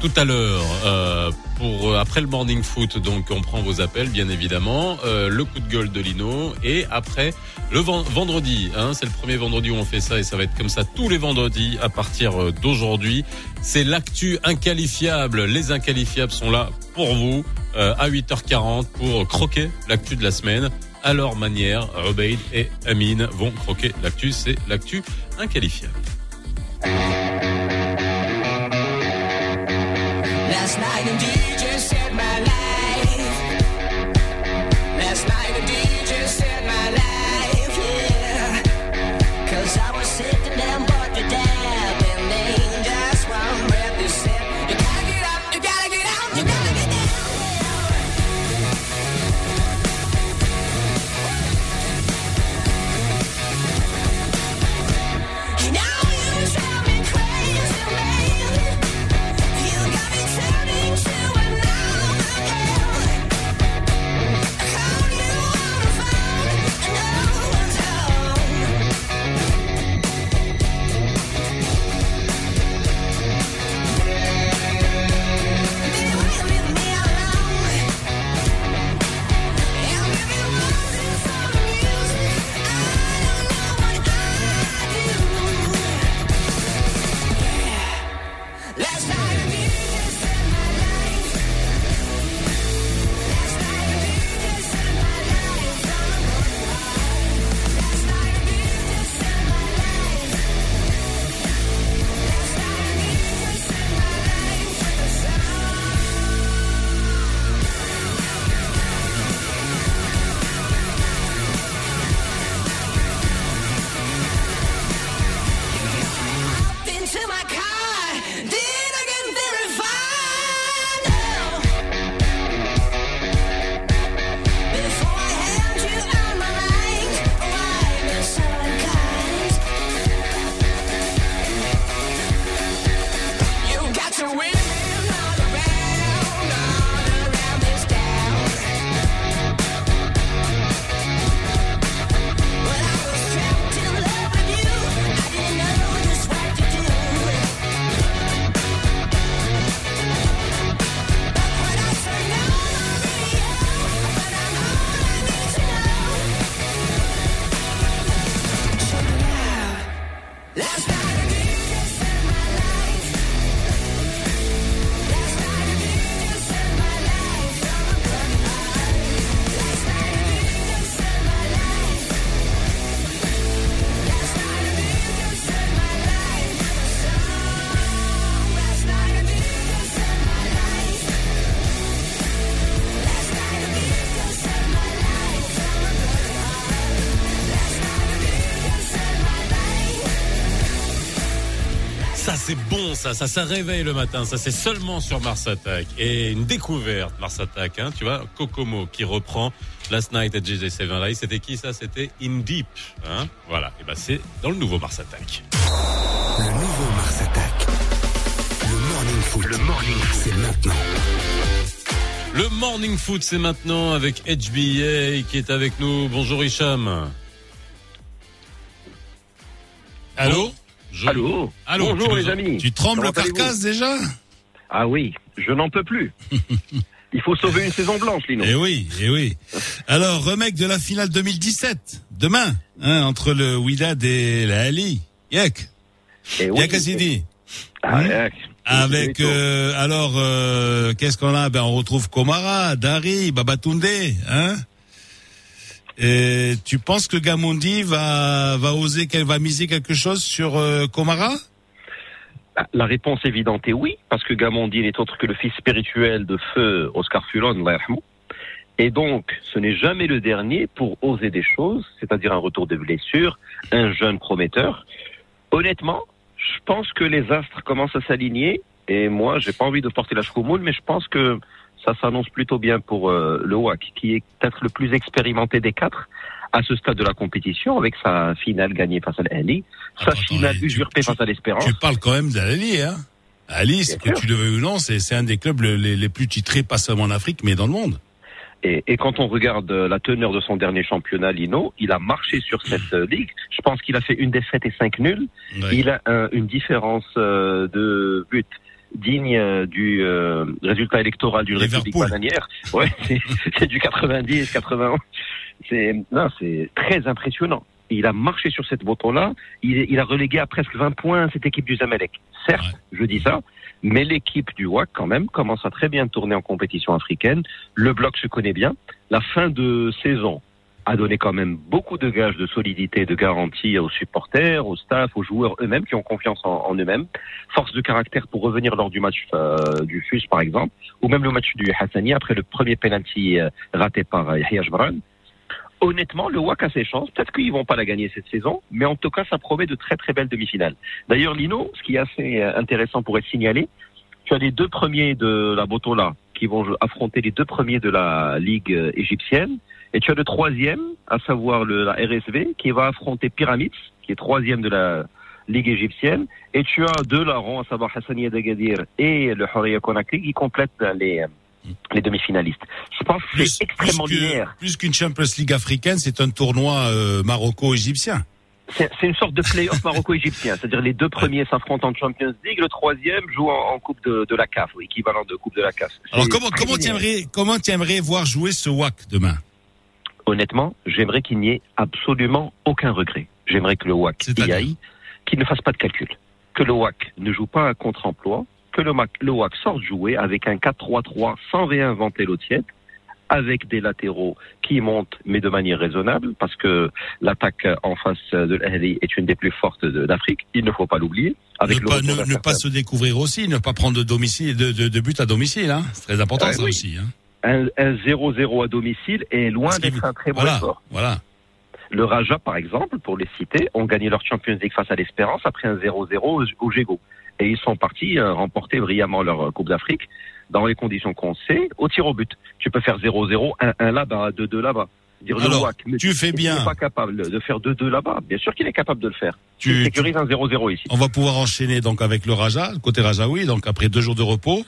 Tout à l'heure, euh, pour euh, après le morning foot, donc on prend vos appels, bien évidemment. Euh, le coup de gueule de Lino et après le ven- vendredi. Hein, c'est le premier vendredi où on fait ça et ça va être comme ça tous les vendredis à partir euh, d'aujourd'hui. C'est l'actu inqualifiable. Les inqualifiables sont là pour vous euh, à 8h40 pour croquer l'actu de la semaine. À leur manière, Rubaid et Amine vont croquer l'actu. C'est l'actu inqualifiable. Night a DJ set my life. C'est bon, ça, ça, ça réveille le matin. Ça c'est seulement sur Mars Attack et une découverte Mars Attack. Hein, tu vois, Kokomo qui reprend Last Night at JJ Seven Live. C'était qui ça? C'était In Deep. Hein voilà. Et ben c'est dans le nouveau Mars Attack. Le nouveau Mars Attack. Le Morning Foot. Le Morning Foot. C'est maintenant. Le Morning Foot c'est maintenant avec HBA qui est avec nous. Bonjour Hicham. Allô? Je- Allô Bonjour les amis. Tu trembles carcasse déjà Ah oui, je n'en peux plus. Il faut sauver une saison blanche, Lino. Eh oui, eh oui. Alors, remake de la finale 2017, demain, hein, entre le Wydad et la Ali. Yek, Eh oui. Assidi. Ah, Hmm. Avec, euh, alors, euh, qu'est-ce qu'on a? Ben, on retrouve Komara, Dari, Babatunde, hein? Et tu penses que Gamondi va va oser qu'elle va miser quelque chose sur euh, Komara? Ah, La réponse évidente est oui, parce que Gamondi n'est autre que le fils spirituel de feu Oscar Fulon. Et donc, ce n'est jamais le dernier pour oser des choses, c'est-à-dire un retour de blessure, un jeune prometteur. Honnêtement, je pense que les astres commencent à s'aligner, et moi, j'ai pas envie de porter la choumoule, mais je pense que ça s'annonce plutôt bien pour euh, le WAC, qui est peut-être le plus expérimenté des quatre à ce stade de la compétition, avec sa finale gagnée face à l'Ali, sa Attends, finale attends, usurpée tu- face à l'Espérance. Tu parles quand même d'Ali, hein Ali, Bien que sûr. tu le veux ou non, c'est un des clubs le- les, les plus titrés, pas seulement en Afrique, mais dans le monde. Et, et quand on regarde euh, la teneur de son dernier championnat, Lino, il a marché sur cette euh, ligue. Je pense qu'il a fait une défaite et cinq nuls. Ouais. Il a un- une différence de but digne euh, du euh, résultat électoral d'une république bananière. Ouais, c'est du 90, 91. C'est non, c'est très impressionnant. Il a marché sur cette moto-là. Il a relégué à presque 20 points cette équipe du Zamalek. Certes, je dis ça, mais l'équipe du WAC quand même commence à très bien tourner en compétition africaine. Le bloc se connaît bien. La fin de saison a donné quand même beaucoup de gages de solidité de garantie aux supporters, au staff, aux joueurs eux-mêmes qui ont confiance en, eux-mêmes. Force de caractère pour revenir lors du match euh, du FUS par exemple, ou même le match du Hassani après le premier penalty euh, raté par euh, Yahya Jbran. Honnêtement, le WAC a ses chances. Peut-être qu'ils vont pas la gagner cette saison, mais en tout cas, ça promet de très très belles demi-finales. D'ailleurs, Lino, ce qui est assez intéressant pour être signalé, tu as les deux premiers de la Botola qui vont affronter les deux premiers de la Ligue égyptienne. Et tu as le troisième, à savoir le, la RSV, qui va affronter Pyramids, qui est troisième de la Ligue égyptienne. Et tu as deux larrons, à savoir Hassania d'Agadir et le Horia Conakry, qui complètent les, les demi-finalistes. Je pense que c'est extrêmement plus que- linéaire. plus qu'une Champions League africaine, c'est un tournoi euh, maroco-égyptien. C'est une sorte de play-off maroco-égyptien. C'est-à-dire les deux premiers s'affrontent en Champions League, le troisième joue en, en Coupe de, de la CAF, ou équivalent de Coupe de la CAF. Alors comment comment t'aimerais comment t'aimerais voir jouer ce WAC demain? Honnêtement, j'aimerais qu'il n'y ait absolument aucun regret. J'aimerais que le WAC y aille, qu'il ne fasse pas de calcul. Que le WAC ne joue pas un contre-emploi, que le, Mac- le WAC sorte jouer avec un 4-3-3 sans réinventer l'eau tiède, avec des latéraux qui montent, mais de manière raisonnable, parce que l'attaque en face de l'Ahli est une des plus fortes d'Afrique. Il ne faut pas l'oublier. Avec ne pas, ne, ne se découvrir aussi, ne pas prendre de domicile, de, de, de but à domicile, hein. C'est très important Ouais, ça oui. aussi, hein. Un un 0-0 à domicile est loin d'être un très bon Voilà, voilà. Le Raja, par exemple, pour les citer, ont gagné leur Champions League face à l'Espérance après un 0-0 au, Gégo. Et ils sont partis euh, remporter brillamment leur euh, Coupe d'Afrique dans les conditions qu'on sait, au tir au but. Tu peux faire 0-0, 1-1 là-bas, 2-2 là-bas. Dire le Alors, WAC, mais tu fais bien. qu'il n'est pas capable de faire 2-2 là-bas. Bien sûr qu'il est capable de le faire. Tu- Tu sécurises un 0-0 ici. On va pouvoir enchaîner donc avec le Raja, côté Rajaoui, donc après deux jours de repos.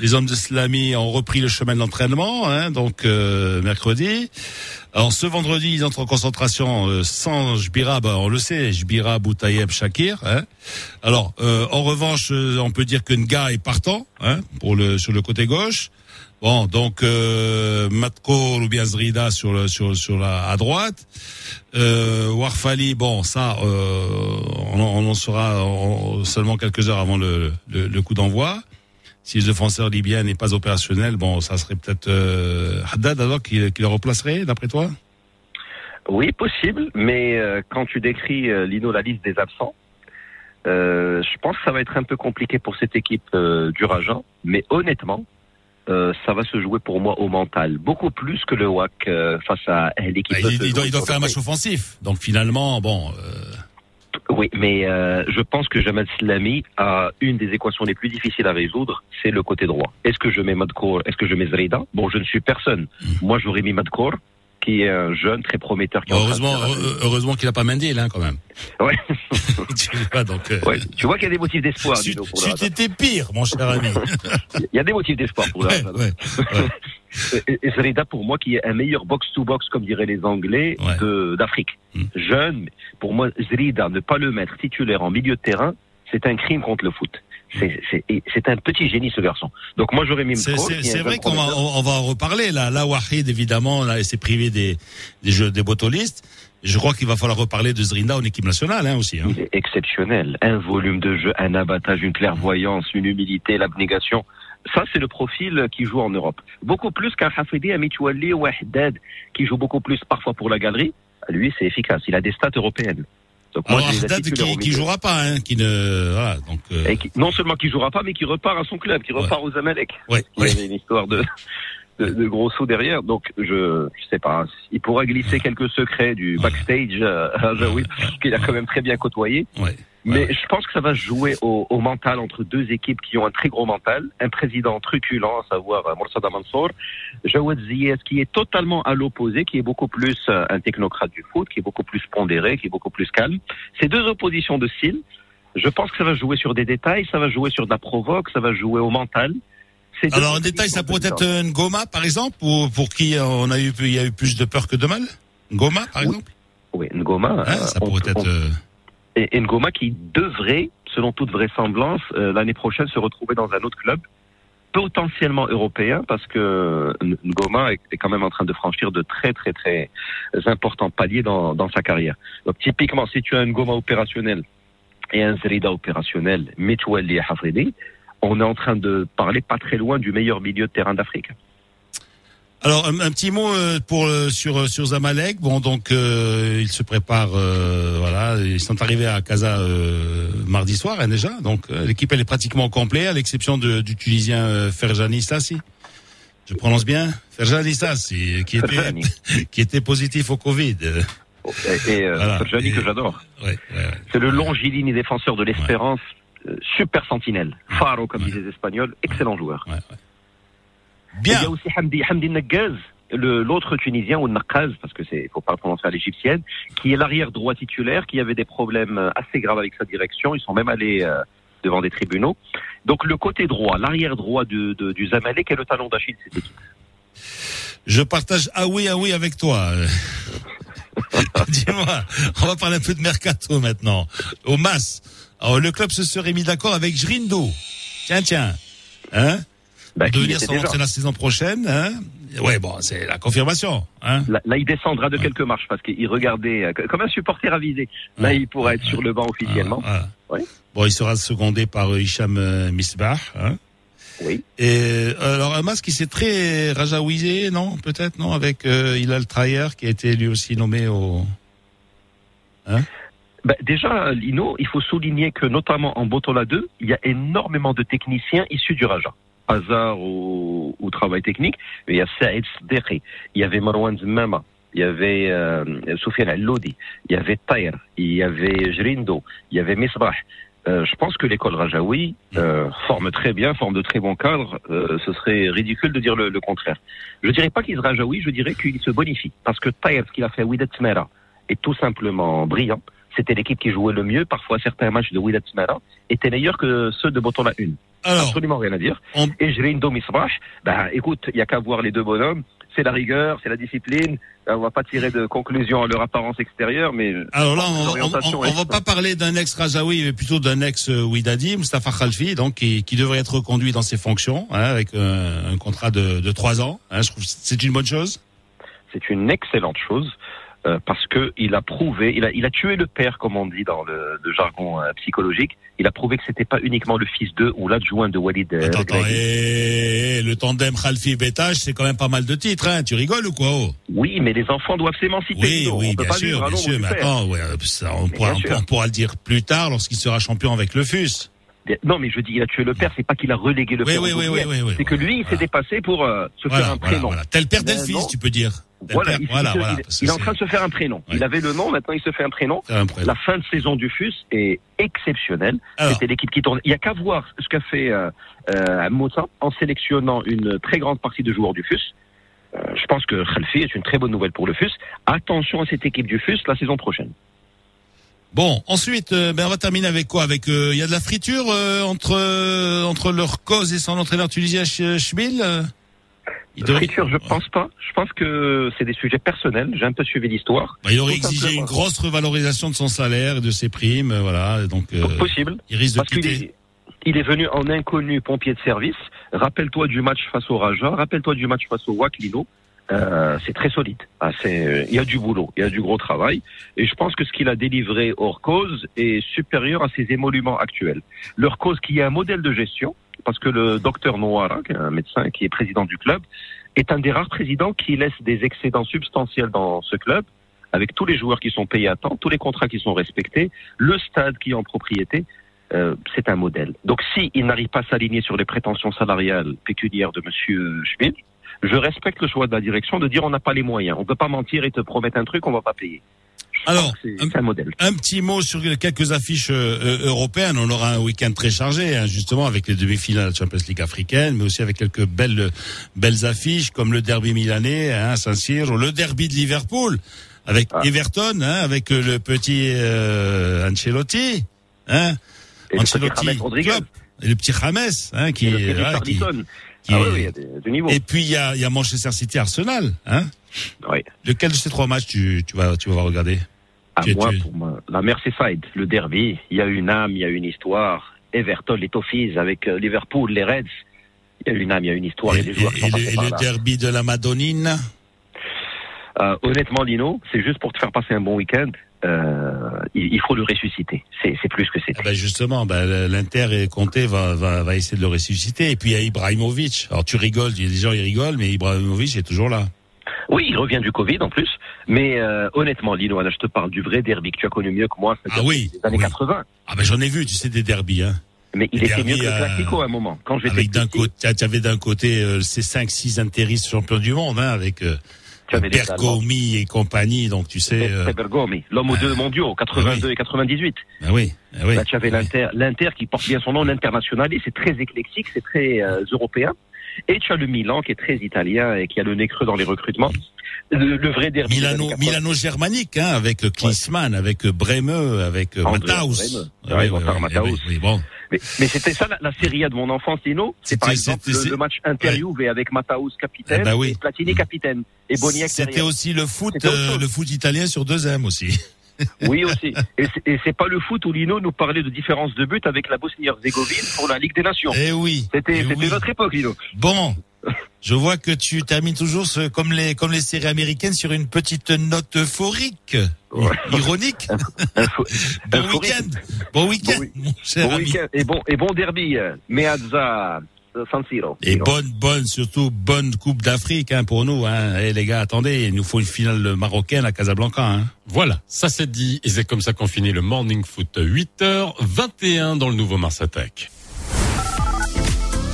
Les hommes de Slami ont repris le chemin de l'entraînement, hein, donc euh, mercredi. Alors ce vendredi, ils entrent en concentration euh, sans Jbira, bah, on le sait, Jbira, Boutayeb, Shakir. Hein. Alors euh, en revanche, euh, on peut dire que Nga est partant hein, pour le sur le côté gauche. Bon, donc euh, Matko Zrida sur le sur sur la à droite. Euh, Warfali, bon, ça, euh, on, on en saura en- seulement quelques heures avant le, le, le coup d'envoi. Si le défenseur libyen n'est pas opérationnel, bon, ça serait peut-être euh, Haddad alors qui, qui le replacerait, d'après toi? Oui, possible, mais euh, quand tu décris, euh, Lino, la liste des absents, euh, je pense que ça va être un peu compliqué pour cette équipe du Raja, mais honnêtement, euh, ça va se jouer pour moi au mental, beaucoup plus que le WAC euh, face à l'équipe. Bah, il, il doit, il doit faire un match offensif. Donc finalement, bon, euh, Oui, mais euh, je pense que Jamal Slami a une des équations les plus difficiles à résoudre, c'est le côté droit. Est-ce que je mets Madkour Est-ce que je mets Zrida Bon, je ne suis personne. Moi, j'aurais mis Madkour, qui est un jeune très prometteur. Qui heureusement, heureusement qu'il a pas Mendy là quand même. Ouais. Tu vois, donc, euh, Ouais, tu vois qu'il y a des motifs d'espoir. Raja. été pire, mon cher ami. Il y a des motifs d'espoir pour Ouais. Et- Et Zrida, pour moi, qui est un meilleur box-to-box, comme diraient les Anglais, d'Afrique. Mm. Jeune, pour moi, Zrida, ne pas le mettre titulaire en milieu de terrain, c'est un crime contre le foot. C'est- un petit génie, ce garçon. Donc moi, j'aurais mis C'est- vrai qu'on va, on va en reparler là. Là, Wahid évidemment, là, il s'est privé des des jeux des botolistes. Je crois qu'il va falloir reparler de Zrinda en équipe nationale hein, aussi. Hein. Il est exceptionnel. Un volume de jeu, un abattage, une clairvoyance, une humilité, l'abnégation. Ça, c'est le profil qui joue en Europe. Beaucoup plus qu'un Hafidi, un Mitouali ou un Haddad, qui joue beaucoup plus parfois pour la galerie. Lui, c'est efficace. Il a des stats européennes. Donc moi, Alors Haddad qui, qui jouera pas, hein, qui ne voilà donc. euh, Et qui- non seulement qui jouera pas, mais qui repart à son club, qui repart aux Zamalek. ouais, Il y avait une histoire de, de, de gros sous derrière. Donc, je, je sais pas. Il pourra glisser quelques secrets du backstage, euh, à Zawi, qu'il a quand même très bien côtoyé. Ouais. Mais je pense que ça va jouer au, au mental entre deux équipes qui ont un très gros mental. Un président truculent, à savoir euh, Morsada Mansour. Jawad Ziyech, qui est totalement à l'opposé, qui est beaucoup plus euh, un technocrate du foot, qui est beaucoup plus pondéré, qui est beaucoup plus calme. Ces deux oppositions de style, je pense que ça va jouer sur des détails, ça va jouer sur de la provoque, ça va jouer au mental. Alors, un oppositions détail, ça pourrait être une Goma, par exemple, ou pour qui on a eu, il y a eu plus de peur que de mal? Goma, par exemple? Oui, Ngoma. Euh, Ça on- pourrait être... on- euh, et Ngoma qui devrait, selon toute vraisemblance, euh, l'année prochaine se retrouver dans un autre club, potentiellement européen, parce que Ngoma est, est quand même en train de franchir de très très très importants paliers dans, dans sa carrière. Donc typiquement, si tu as un Ngoma opérationnel et un Zrida opérationnel, Metouali et Hafridi, on est en train de parler pas très loin du meilleur milieu de terrain d'Afrique. Alors un, un petit mot euh, pour euh, sur sur Zamalek. Bon donc euh, ils se préparent, euh, voilà, ils sont arrivés à Casa euh, mardi soir hein, déjà. Donc euh, l'équipe elle est pratiquement complète à l'exception de- du Tunisien euh, Ferjani Sassi. Je prononce bien? Ferjani Sassi qui était Ferjani. qui était positif au Covid. Euh, Et, et euh, Voilà. Ferjani Et- que j'adore. Ouais, ouais, ouais. C'est le longiligne défenseur de l'espérance, euh, super sentinelle. Faro, comme disent les Espagnols, excellent joueur. Et Il y Bien. a aussi Hamdi, Hamdi Naggaz, le- l'autre Tunisien, ou Nakaz, parce que c'est, faut pas le prononcer à l'égyptienne, qui est l'arrière droit titulaire, qui avait des problèmes euh, assez graves avec sa direction. Ils sont même allés euh, devant des tribunaux. Donc le côté droit, l'arrière droit du, de- du Zamalek est le talon d'Achille de cette équipe. Je partage ah oui ah oui avec toi. Dis-moi, on va parler un peu de mercato maintenant. Au Mas. Alors le club se serait mis d'accord avec Jrindo. Tiens tiens. Hein Bah, devenir son entraîneur la saison prochaine, hein Ouais, bon, c'est la confirmation, hein Là, là, il descendra de quelques marches parce qu'il regardait euh, comme un supporter avisé. Là, Ouais. il pourra être Ouais. sur le banc officiellement. Ah, ah. Bon, il sera secondé par euh, Hicham euh, Misbah, hein Oui. Et alors un Mas qui s'est très rajaouisé, non Peut-être, non Avec euh, Hilal Trayer qui a été lui aussi nommé au... Bah, déjà, Lino, il faut souligner que notamment en Botola 2, il y a énormément de techniciens issus du Raja. Hasard ou, ou travail technique, il y a Saïd Sdekhi, il y avait Marwan Zmama, il y avait euh, Soufiane Al-Lodi, il y avait Taïr, il y avait Jrindo, il y avait Misbah. Euh, je pense que l'école Rajaoui euh, forme très bien, forme de très bons cadres. Euh, ce serait ridicule de dire le, le contraire. Je dirais pas qu'il se Rajaoui, je dirais qu'il se bonifie. Parce que Taïr, ce qu'il a fait à Widat Smera, est tout simplement brillant. C'était l'équipe qui jouait le mieux. Parfois, certains matchs de Smera étaient meilleurs que ceux de Botola 1. Alors, Absolument rien à dire. on- Et Jrindo Misbah, ben, écoute, il y a qu'à voir les deux bonhommes. C'est la rigueur, c'est la discipline. Euh, On va pas tirer de conclusion à leur apparence extérieure, mais alors là, on, on, on- on va est- pas parler d'un ex-Rajaoui, mais plutôt d'un ex-Ouidadi, Mustafa Khalfi, donc qui, qui devrait être reconduit dans ses fonctions, hein, avec euh, un contrat de, trois ans. Hein, je trouve c'est une bonne chose. c'est une excellente chose euh, parce que il a prouvé, il a, il a tué le père, comme on dit dans le, le jargon euh, psychologique. Il a prouvé que c'était pas uniquement le fils d'eux ou l'adjoint de Walid. euh, Attends, attends, et, le tandem Khalfi Bétage, c'est quand même pas mal de titres, hein. Tu rigoles ou quoi oh? Oui, mais les enfants doivent s'émanciper. Oui, oui, on peut bien pas sûr, bien sûr, mais attends, ouais, ça, on, pourra, on pourra le dire plus tard lorsqu'il sera champion avec le FUS. Non, mais je dis, il a tué le père, c'est pas qu'il a relégué le Oui, père. oui, oui, oui. C'est que lui, il s'est dépassé pour euh, se Voilà, faire un prénom. voilà. Tel père, tel fils, tu peux dire. Voilà, père, il, voilà, il- voilà, il- est en train de se faire un prénom. Ouais. Il avait le nom, maintenant il se fait un prénom. c'est un prénom. La fin de saison du FUS est exceptionnelle. C'était l'équipe qui tourne. Il y a qu'à voir ce qu'a fait euh, euh, Mota en sélectionnant une très grande partie de joueurs du FUS. Euh, je pense que Khalfi est une très bonne nouvelle pour le FUS. Attention à cette équipe du FUS la saison prochaine. Bon, ensuite, euh, ben on va terminer avec quoi? Avec euh, il y a de la friture euh, entre entre leur cause et son entraîneur tunisien Ch- Schmil. il devrait- Friture, je pense pas. Je pense que c'est des sujets personnels. J'ai un peu suivi l'histoire. Bah, il aurait Tout exigé simplement. une grosse revalorisation de son salaire et de ses primes, voilà. Donc, Possible. il risque de quitter. est, il est venu en inconnu pompier de service. Rappelle-toi du match face au Raja, rappelle-toi du match face au Waklino. Euh, c'est très solide. Ah, c'est, il y a du boulot, il y a du gros travail. Et je pense que ce qu'il a délivré hors cause est supérieur à ses émoluments actuels. Leur cause qui est un modèle de gestion, parce que le docteur est un médecin qui est président du club, est un des rares présidents qui laisse des excédents substantiels dans ce club, avec tous les joueurs qui sont payés à temps, tous les contrats qui sont respectés, le stade qui est en propriété. Euh, c'est un modèle. Donc, si il n'arrive pas à s'aligner sur les prétentions salariales pécuniaires de Monsieur Schmidt, je respecte le choix de la direction de dire on n'a pas les moyens, on peut pas mentir et te promettre un truc, on va pas payer. Je Alors, C'est un- un modèle. Un petit mot sur quelques affiches euh, euh, européennes. On aura un week-end très chargé, hein, justement, avec les demi-finales de la Champions League africaine, mais aussi avec quelques belles belles affiches, comme le derby milanais, hein, Saint-Cyr, le derby de Liverpool, avec Ah. Everton, hein, avec le petit euh, Ancelotti, hein, Et le petit Ancelotti, James Rodriguez. Klopp, et le petit James, hein, qui, Et le petit voilà, qui-. Qui Ah est- oui, il y a des-. Et puis il y a, il y a Manchester City Arsenal, hein. Oui. Lequel de ces trois matchs tu, tu vas tu vas regarder À Tu- moi, tu- pour moi, la Merseyside, le derby, il y a une âme, il y a une histoire. Everton, les Toffees, avec euh, Liverpool, les Reds, il y a une âme, il y a une histoire. Et, des joueurs et- sont et le, passés et par le là. derby de la Madonnine Euh, honnêtement, Lino, c'est juste pour te faire passer un bon week-end. Euh, il, faut le ressusciter. C'est plus que c'est. Ah ben justement, ben, l'Inter et Conte va, va, va essayer de le ressusciter. Et puis il y a Ibrahimovic. Alors tu rigoles, il y a des gens ils rigolent, mais Ibrahimovic est toujours là. Oui, il revient du Covid en plus. Mais euh, honnêtement, Lino, là, je te parle du vrai derby que tu as connu mieux que moi. Ah oui, des années oui. 80. Ah ben j'en ai vu, tu sais, des derbies. Hein. Mais il Les était mieux que le euh, Classico à un moment. Quand j'étais Avec d'un côté, tu avais d'un côté euh, ces 5-6 intéristes champions du monde, hein, avec Bergomi et compagnie. Donc tu sais, euh, Bergomi, l'homme aux deux mondiaux, 82 et 98. ah oui, ah oui. Là, tu avais ah l'Inter, l'Inter qui porte bien son nom, l'international, et c'est très éclectique, c'est très euh, européen. Et tu as le Milan qui est très italien et qui a le nez creux dans les recrutements. Le, le vrai derby. Milano, années 80. Milano-germanique, hein, avec Klinsmann, avec Bremeux, avec euh, André. Bremeux. Ah Ouais, oui, oui, bon. Mais, mais c'était ça la, la série A de mon enfance, Lino. C'est par exemple le, le match Inter-Juve avec Matthaus capitaine, Eh ben oui. et Platini capitaine, et Boniek C'était aussi le foot, euh, le foot italien sur 2M aussi. Oui aussi. Et c'est- pas le foot où Lino nous parlait de différence de but avec la Bosnie-Herzégovine pour la Ligue des Nations. Eh oui. C'était eh oui. notre époque, Lino. Bon, je vois que tu termines toujours ce- comme les comme les séries américaines sur une petite note euphorique, Ouais. ironique. Bon week-end, bon week-end, Bon mon cher Bon ami. week-end et bon, et bon derby, euh, Meazza euh, San Siro. Et bonne, bonne, surtout bonne Coupe d'Afrique hein, pour nous. Hein. Eh les gars, attendez, il nous faut une finale marocaine à Casablanca. Hein. Voilà, ça c'est dit et c'est comme ça qu'on finit le Morning Foot 8h21 dans le nouveau Mars Attack.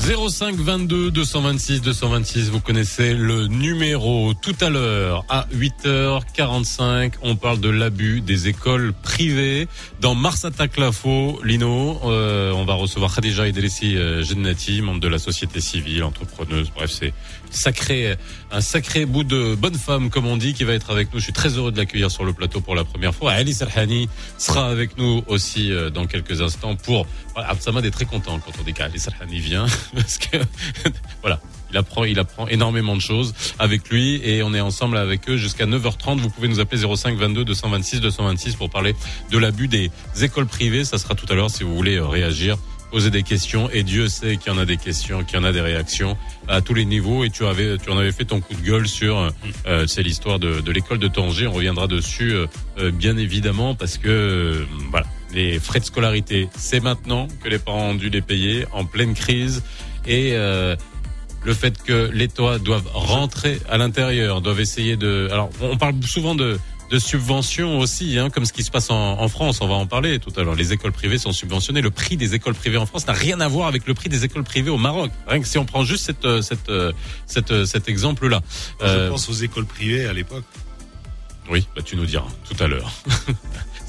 05 22 226 226, vous connaissez le numéro. Tout à l'heure, à 8h45, on parle de l'abus des écoles privées. Dans Mars l'Info, Lino, euh, on va recevoir Khadija Idrissi euh, Jennati, membre de la société civile, entrepreneuse. Bref, c'est sacré, un sacré bout de bonne femme, comme on dit, qui va être avec nous. Je suis très heureux de l'accueillir sur le plateau pour la première fois. Ali Serhani sera avec nous aussi euh, dans quelques instants pour. Voilà, Absamad est très content quand on dit qu'Ali Serhani vient parce que voilà. Il apprend, il apprend énormément de choses avec lui et on est ensemble avec eux jusqu'à 9h30. Vous pouvez nous appeler 05 22 226 226 pour parler de l'abus des écoles privées. Ça sera tout à l'heure si vous voulez euh, réagir, poser des questions. Et Dieu sait qu'il y en a des questions, qu'il y en a des réactions à tous les niveaux. Et tu en avais fait ton coup de gueule sur, euh, euh, c'est l'histoire de, l'école de Tanger. On reviendra dessus, euh, bien évidemment, parce que les frais de scolarité, c'est maintenant que les parents ont dû les payer en pleine crise et le fait que l'État doivent rentrer à l'intérieur, doivent essayer de. Alors, on parle souvent de de subventions aussi, hein, comme ce qui se passe en, en France. On va en parler tout à l'heure. Les écoles privées sont subventionnées. Le prix des écoles privées en France n'a rien à voir avec le prix des écoles privées au Maroc. Rien que si on prend juste cette, euh, cette, euh, cette, euh, cet exemple-là. Euh, Je pense aux écoles privées à l'époque. oui, bah tu nous diras tout à l'heure.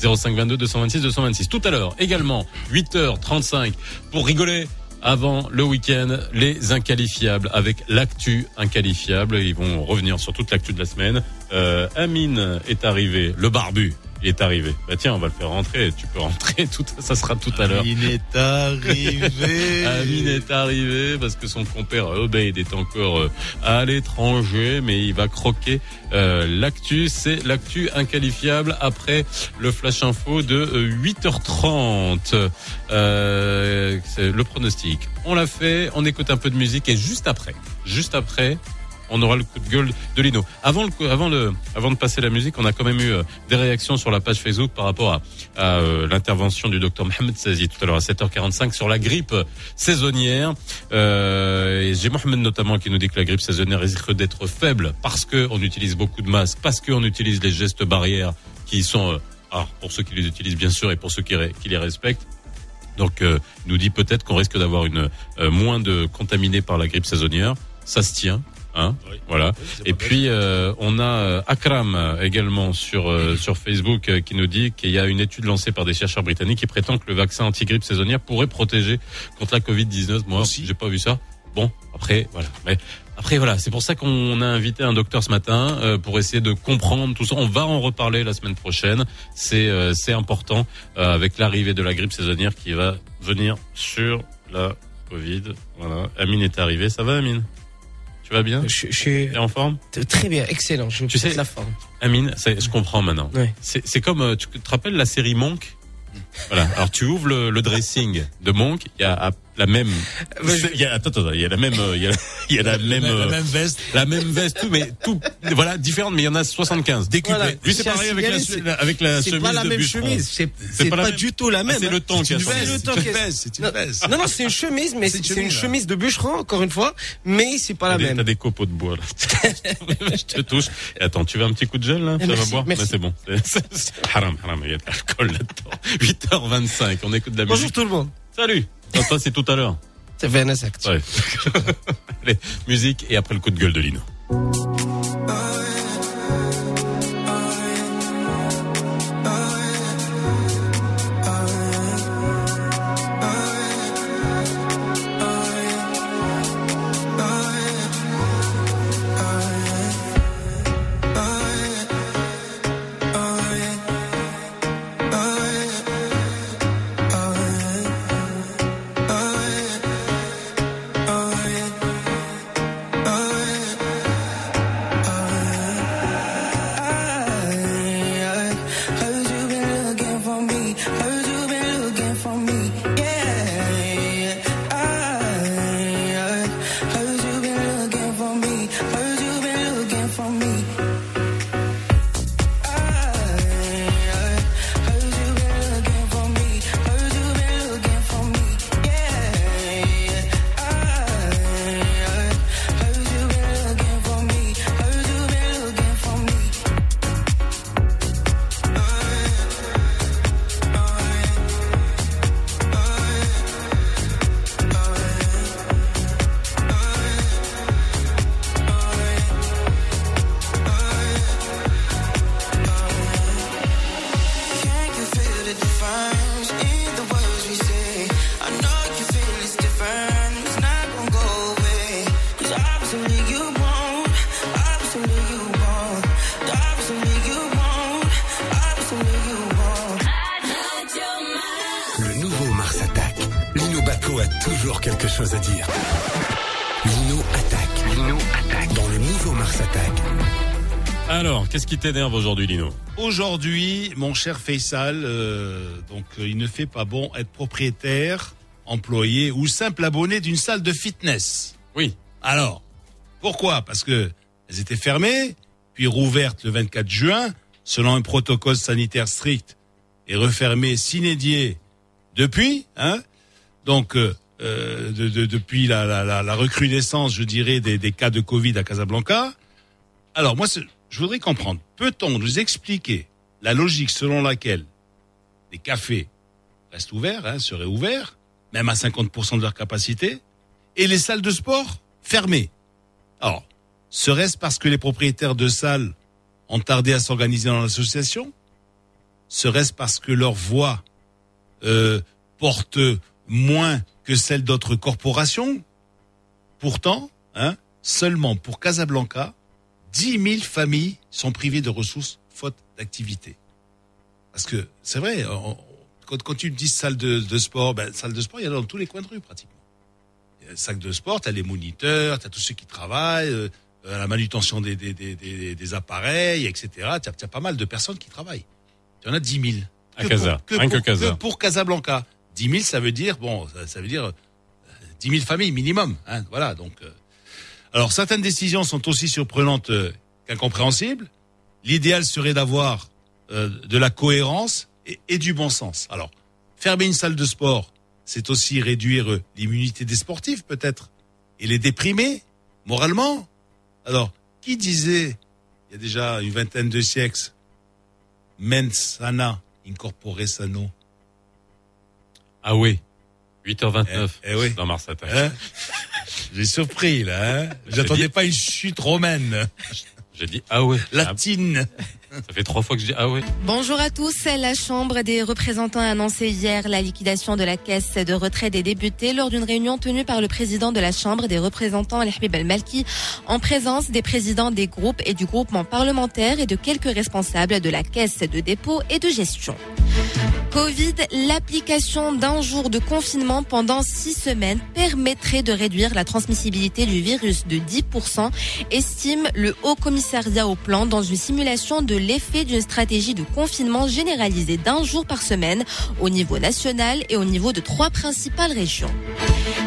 0522 226 226. Tout à l'heure, également, 8h35 pour rigoler. Avant le week-end, les inqualifiables avec l'actu inqualifiable. Ils vont revenir sur toute l'actu de la semaine. Euh, Amine est arrivé, le barbu est arrivé. Bah tiens, on va le faire rentrer. Tu peux rentrer. Tout, ça sera tout à l'heure. Il est arrivé. Amine est arrivé parce que son compère Obeid est encore euh, à l'étranger, mais il va croquer euh, l'actu. C'est l'actu inqualifiable après le flash info de euh, 8h30. Euh, c'est le pronostic. On l'a fait. On écoute un peu de musique et juste après, juste après. On aura le coup de gueule de Lino. Avant le, avant le, avant de passer la musique, on a quand même eu euh, des réactions sur la page Facebook par rapport à, à, euh, l'intervention du docteur Mohamed Sazi tout à l'heure à 7h45 sur la grippe saisonnière. Euh, et j'ai Mohamed notamment qui nous dit que la grippe saisonnière risque d'être faible parce que on utilise beaucoup de masques, parce qu'on utilise les gestes barrières qui sont, euh, pour ceux qui les utilisent bien sûr et pour ceux qui, qui les respectent. Donc, euh, nous dit peut-être qu'on risque d'avoir une euh, moins de contaminés par la grippe saisonnière. Ça se tient. Hein Oui. Voilà. Oui, Et puis euh, on a euh, Akram euh, également sur euh, sur Facebook euh, qui nous dit qu'il y a une étude lancée par des chercheurs britanniques qui prétend que le vaccin anti-grippe saisonnière pourrait protéger contre la Covid-19. Moi, Aussi. j'ai pas vu ça. Bon, après voilà. Mais après voilà, c'est pour ça qu'on a invité un docteur ce matin pour essayer de comprendre tout ça. On va en reparler la semaine prochaine. C'est c'est important avec l'arrivée de la grippe saisonnière qui va venir sur la Covid. Voilà. Amine est arrivé. Ça va Amine? Tu vas bien Je, je suis T'es en forme très bien, excellent. Je Tu sais- la forme. Amine, je comprends maintenant. Ouais. C'est comme, euh, tu te rappelles la série Monk? Voilà. Alors tu ouvres le, le dressing de Monk, il y a la même. Il y a, attends, attends, il y a la même, euh, il y a, il y a la même, la, euh, même veste. la même veste, tout, mais tout, voilà, différente, mais il y en a 75. Décupé. Voilà. Lui c'est pareil avec la, avec la chemise pas la de même chemise. C'est pas même. du tout la Ah, même. c'est hein. le temps qui a changé. C'est une veste, c'est une Non, veste. Non, non, c'est une chemise, mais C'est une une chemise, de bûcheron, encore une fois, mais c'est pas la des, t'as même. des copeaux de bois là. je te touche. Et attends, tu veux un petit coup de gel là? Eh, Ça va boire? Mais c'est bon. Haram, haram, il y a de l'alcool là-dedans. 8h25, on écoute de la Bonjour musique. tout le monde. Salut. Non, toi c'est tout à l'heure. C'est Vanessa Act. Ouais. Allez, musique et après le coup de gueule de Lino. Qui t'énerve aujourd'hui, Lino Aujourd'hui, mon cher Faisal, euh, donc euh, il ne fait pas bon être propriétaire, employé ou simple abonné d'une salle de fitness. Oui. Alors, pourquoi? Parce que elles étaient fermées, puis rouvertes le 24 juin, selon un protocole sanitaire strict, et refermées s'inédier depuis. Hein Donc, euh, de- de- depuis la, la, la, la recrudescence, je dirais, des, des cas de Covid à Casablanca. Alors, moi, je voudrais comprendre, peut-on nous expliquer la logique selon laquelle les cafés restent ouverts, hein, seraient ouverts, même à 50% de leur capacité, et les salles de sport fermées? Alors, serait-ce parce que les propriétaires de salles ont tardé à s'organiser dans l'association? Serait-ce parce que leur voix euh, porte moins que celle d'autres corporations? Pourtant, hein, seulement pour Casablanca, 10 000 familles sont privées de ressources faute d'activité. Parce que c'est vrai, on- quand, quand tu dis salle de, de sport, ben, salle de sport, il y en a dans tous les coins de rue pratiquement. Il y a Salle de sport, tu as les moniteurs, tu as tous ceux qui travaillent, euh, euh, la manutention des, des, des, des, des appareils, etc. Tu as, pas mal de personnes qui travaillent. Tu en as 10 000. À Casa, pour, rien que pour- Casa. pour Casablanca. 10 000, ça veut dire, bon, ça, ça veut dire euh, 10 000 familles minimum. Hein, voilà, donc... euh, alors, certaines décisions sont aussi surprenantes euh, qu'incompréhensibles. L'idéal serait d'avoir euh, de la cohérence et, et du bon sens. Alors, fermer une salle de sport, c'est aussi réduire euh, l'immunité des sportifs, peut-être, et les déprimer moralement. Alors, qui disait, il y a déjà une vingtaine de siècles, mens sana incorpore sano Ah oui. 8h29 Eh, eh oui. dans Mars Attack. J'ai surpris là. Hein J'attendais pas une chute romaine, J'ai dit ah ouais. latine. Ça fait trois fois que je dis ah ouais. Bonjour à tous. La Chambre des représentants a annoncé hier la liquidation de la caisse de retrait des députés lors d'une réunion tenue par le président de la Chambre des représentants, El Habib Al-Malki, en présence des présidents des groupes et du groupement parlementaire et de quelques responsables de la caisse de dépôt et de gestion. Covid, l'application d'un jour de confinement pendant six semaines permettrait de réduire la transmissibilité du virus de 10%, estime le Haut Commissariat au Plan dans une simulation de l'effet d'une stratégie de confinement généralisée d'un jour par semaine au niveau national et au niveau de trois principales régions.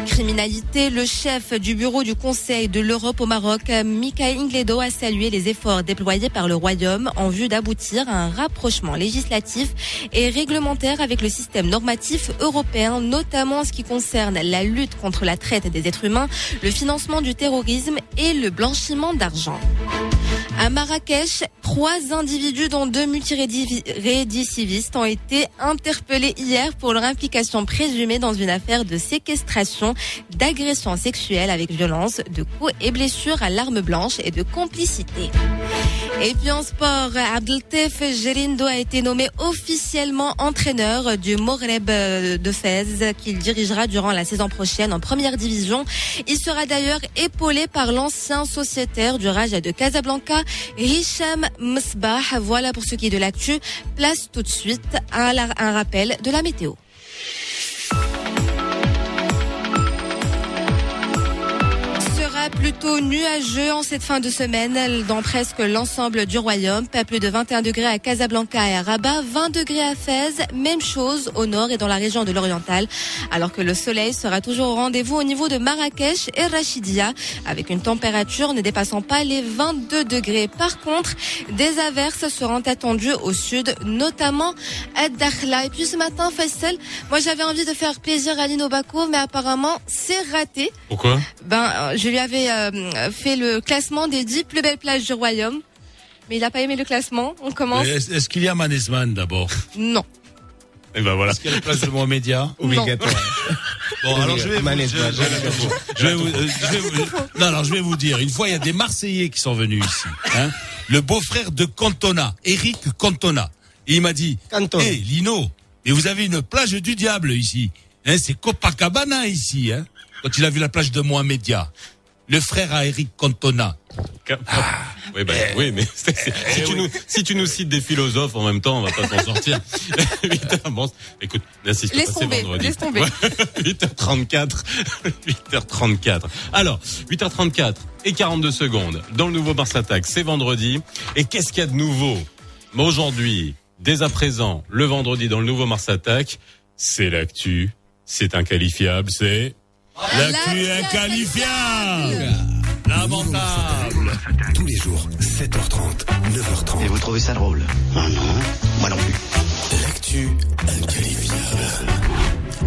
Criminalité, le chef du bureau du Conseil de l'Europe au Maroc, Michael Ingledo, a salué les efforts déployés par le Royaume en vue d'aboutir à un rapprochement législatif et réglementaire avec le système normatif européen, notamment en ce qui concerne la lutte contre la traite des êtres humains, le financement du terrorisme et le blanchiment d'argent. À Marrakech, trois individus dont deux multirécidivistes ont été interpellés hier pour leur implication présumée dans une affaire de séquestration, d'agression sexuelle avec violence, de coups et blessures à l'arme blanche et de complicité. Et puis en sport, Abdeltef Gerindo a été nommé officiellement entraîneur du Moreb de Fès qu'il dirigera durant la saison prochaine en première division. Il sera d'ailleurs épaulé par l'ancien sociétaire du Raja de Casablanca, Hicham Msbah. Voilà pour ce qui est de l'actu. Place tout de suite un rappel de la météo. Plutôt nuageux en cette fin de semaine dans presque l'ensemble du royaume. Pas plus de 21 degrés à Casablanca et à Rabat, 20 degrés à Fès, même chose au nord et dans la région de l'Oriental. Alors que le soleil sera toujours au rendez-vous au niveau de Marrakech et Rachidia, avec une température ne dépassant pas les 22 degrés. Par contre, des averses seront attendues au sud, notamment à Dakhla. Et puis ce matin, Faisal, moi j'avais envie de faire plaisir à Lino Bako, mais apparemment c'est raté. Pourquoi? Ben, euh, je lui avais euh, fait le classement des 10 plus belles plages du royaume. Mais il n'a pas aimé le classement. On commence. Est-ce qu'il y a Manesman d'abord? Non. Et ben voilà. Est-ce qu'il y a la place de Mohamedia Obligatoire. Bon, alors je vais, vous, je, vais vous, je vais vous- non, alors je vais vous dire. Une fois, il y a des Marseillais qui sont venus ici. Hein, le beau-frère de Cantona, Eric Cantona. Et il m'a dit, Cantona. hé Lino, mais vous avez une plage du diable ici. Hein, c'est Copacabana ici. Hein, quand il a vu la plage de Mohamedia. Le frère à Eric Cantona. Oui, bah, oui, mais si, tu nous, si tu nous cites des philosophes en même temps, on va pas s'en sortir. Bon, écoute, n'insiste Laisse pas, c'est tomber, vendredi. laisse tomber. Ouais, 8h34. 8h34. Alors, 8h34 et 42 secondes dans le nouveau Mars Attack, c'est vendredi. Et qu'est-ce qu'il y a de nouveau? Mais Aujourd'hui, dès à présent, le vendredi dans le nouveau Mars Attack, c'est l'actu, c'est inqualifiable, c'est... L'actu inqualifiable. Lamentable. Tous les jours, 7h30, 9h30. Et vous trouvez ça drôle? Ah non, moi non plus. L'actu inqualifiable.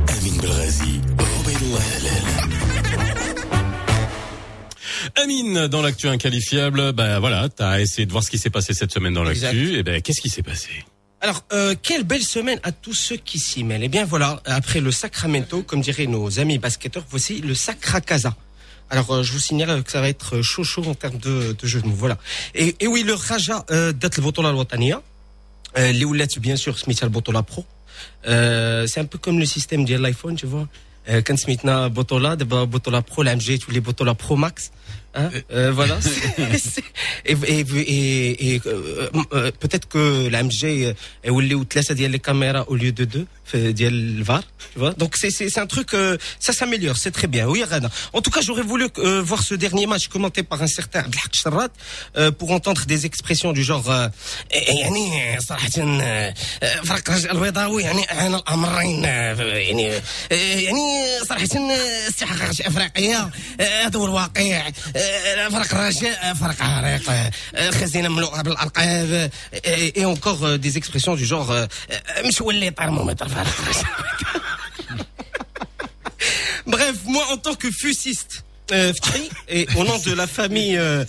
Amin Belrazi, Obaïdoulah Halal. Amine, dans l'actu inqualifiable, ben voilà, t'as essayé de voir ce qui s'est passé cette semaine dans l'actu. Et ben, qu'est-ce qui s'est passé? Alors, euh, quelle belle semaine à tous ceux qui s'y mêlent. Eh bien voilà, après le Sacramento, comme diraient nos amis basketteurs, voici le Sacracasa. Alors, euh, je vous signale que ça va être chaud chaud en termes de, de jeu de mots. Voilà. Et, et oui, le Raja euh, date le Botola Watania. Euh, bien sûr, Smith Botola Pro. Euh, c'est un peu comme le système de l'iPhone, tu vois. Euh, quand Smithna Botola, Botola Pro, l'AMG, tous les Botola Pro Max. Hein euh, voilà. C'est- c'est- et et, et, et, euh, euh, peut-être que l'AMG est ou les ديال les caméras au lieu de deux fait ديال الفار tu vois donc c'est c'est c'est un truc euh, ça s'améliore c'est très bien oui Rana. en tout cas j'aurais voulu euh, voir ce dernier match commenté par un certain Abdelhak Charrat euh, pour entendre des expressions du genre euh, يعني صراحة euh, euh, فرق رجاء البيضاوي يعني أنا الأمرين euh, يعني euh, يعني صراحة euh, استحقاق أفريقيا euh, هذا هو الواقع euh, فرق الرجاء فرق عريق euh, خزينة مملوءة بالألقاب euh, et, et encore euh, des expressions du genre euh, euh, مش ولي thermomètre فرق الرجاء Bref, moi en tant que fusiste, euh, فتحي, et au nom de la famille euh,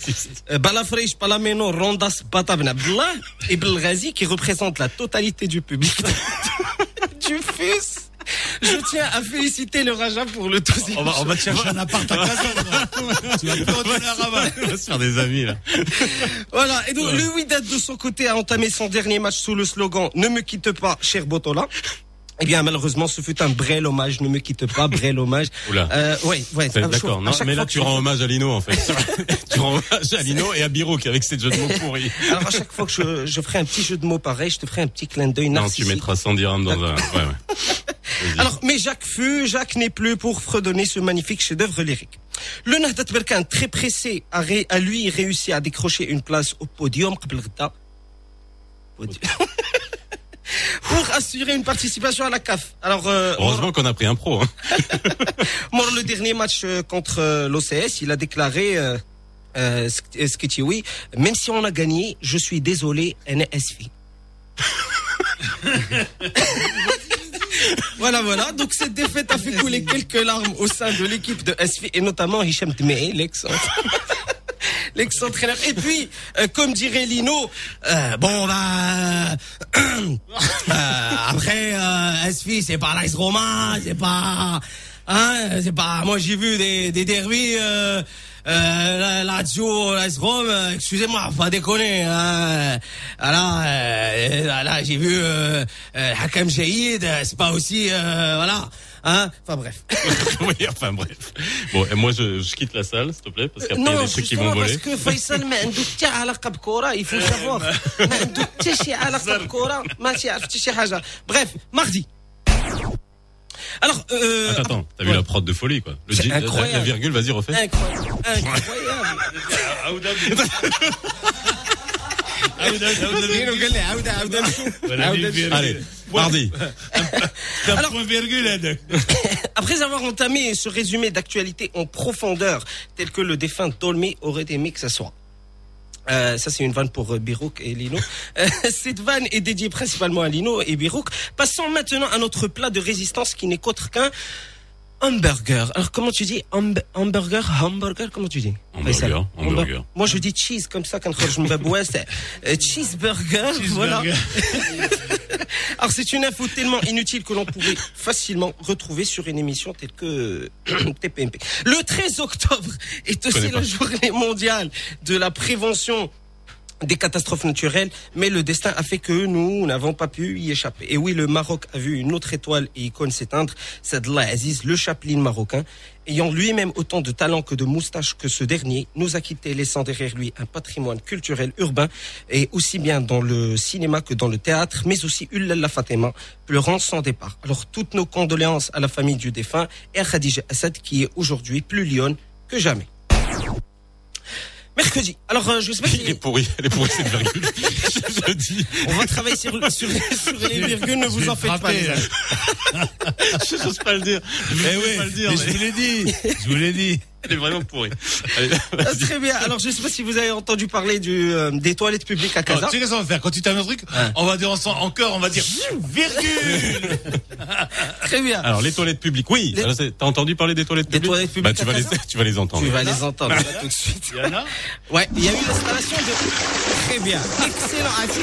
euh, Balafreish Palameno Rondas Bata Ben Abdullah et Belghazi qui représente la totalité du public du FUS. Je tiens à féliciter le Raja pour le deuxième On va, on va te chercher un appart à Kazan. tu vas Rabat. On va se faire des amis là. Voilà, et donc le Wydad de son côté a entamé son dernier match sous le slogan Ne me quitte pas, cher Botola. Eh bien, malheureusement, ce fut un brel hommage. Ne me quitte pas, brel hommage. Oula. Euh, ouais, ouais. D'accord. Non, mais là, tu rends hommage à Lino, en fait. tu rends hommage à Lino et à Biro Birouk avec ces jeux de mots pourris. Alors, à chaque fois que je, je ferai un petit jeu de mots pareil, je te ferai un petit clin d'œil. Non, tu mettras 110 dirhams dans un. Ouais, ouais. Alors, mais Jacques fut, Jacques n'est plus pour fredonner ce magnifique chef-d'œuvre lyrique. Le Nahdat Berkan, très pressé, a, a lui réussi à décrocher une place au podium. Podium pour assurer une participation à la CAF. Alors, euh, Heureusement qu'on a pris un pro. Hein. Le dernier match euh, contre euh, l'OCS, il a déclaré euh, Skitioui, même si on a gagné, je suis désolé, NSV. voilà, voilà. Donc cette défaite a fait couler quelques larmes au sein de l'équipe de SV et notamment Hicham Dmei, l'ex. L'ex-entraîneur. Et puis, euh, comme dirait Lino, euh, bon bah euh, après euh, SV, c'est pas l'Ice Roma, c'est pas hein, c'est pas. Moi j'ai vu des des derbies. Euh, euh, la- Lazio, l'AS Rome, euh, excusez-moi, pas déconner. Hein. Voilà, euh, là, j'ai vu euh, euh, Hakam Jaïd, euh, c'est pas aussi, euh, voilà. Hein enfin bref. oui, enfin bref. Bon, et moi je, je quitte la salle, s'il te plaît, parce qu'après il y a Non, des trucs qui vont justement, voler. parce que Faisal ما عنده حتى علاقة بكورة il faut le savoir ما عنده حتى شي علاقة بكورة ما تعرف حتى شي حاجة bref mardi alors euh, Attends, attends, t'as vu ouais. la prod de folie, quoi. Le C'est J- la, incroyable. la virgule, vas-y, refais. incroyable incroyable قال لي عاودة عاودة نشوف عاودة نشوف. Allez, mardi. Alors- point virgule, Ed. Après avoir entamé ce résumé d'actualité en profondeur, tel que le défunt Dolmy aurait aimé que ça soit. Euh, ça c'est une vanne pour euh, Birouk et Lino. Euh, cette vanne est dédiée principalement à Lino et Birouk. Passons maintenant à notre plat de résistance qui n'est qu'autre qu'un hamburger. Alors comment tu dis Hamb- hamburger Hamburger Comment tu dis? Hamburger, hamburger. Moi je dis cheese comme ça quand je me bois c'est euh, cheeseburger. Voilà. Alors c'est une info tellement inutile que l'on pouvait facilement retrouver sur une émission telle que TPMP. Le 13 octobre est aussi la journée mondiale de la prévention des catastrophes naturelles, mais le destin a fait que nous n'avons pas pu y échapper. Et oui, le Maroc a vu une autre étoile et icône s'éteindre, Sadlah Aziz, le chapeline marocain. Ayant lui-même autant de talent que de moustaches que ce dernier, nous a quittés laissant derrière lui un patrimoine culturel urbain, et aussi bien dans le cinéma que dans le théâtre, mais aussi Ulala Fatima, pleurant son départ. Alors toutes nos condoléances à la famille du défunt et à Khadija Assad qui est aujourd'hui plus lionne que jamais. Mercredi. Alors, euh, je sais pas si... Il est pourri, elle est pourrie cette virgule. je, je dis. On va travailler sur, sur, sur les virgules, ne vous en faites pas. les amis. Je n'ose pas le dire. Je Eh n'ose oui, pas le dire. mais mais je vous l'ai dit. Je vous l'ai dit. Elle est vraiment pourrie. Allez, Ah, très bien. Alors, je sais pas si vous avez entendu parler du, euh, des toilettes publiques à Alors, Casa. tu sais qu'est-ce qu'on va faire? Quand tu termines un truc, on va dire ensemble, en chœur, on va dire virgule. Très bien. Alors, les toilettes publiques, oui. Les- Alors, T'as entendu parler des toilettes Des publiques? toilettes publiques Bah, tu vas, les, tu vas les entendre. Tu vas les entendre là, tout de suite. Il y en a? Ouais, il y a eu l'installation de. Très bien. Excellent. Ati,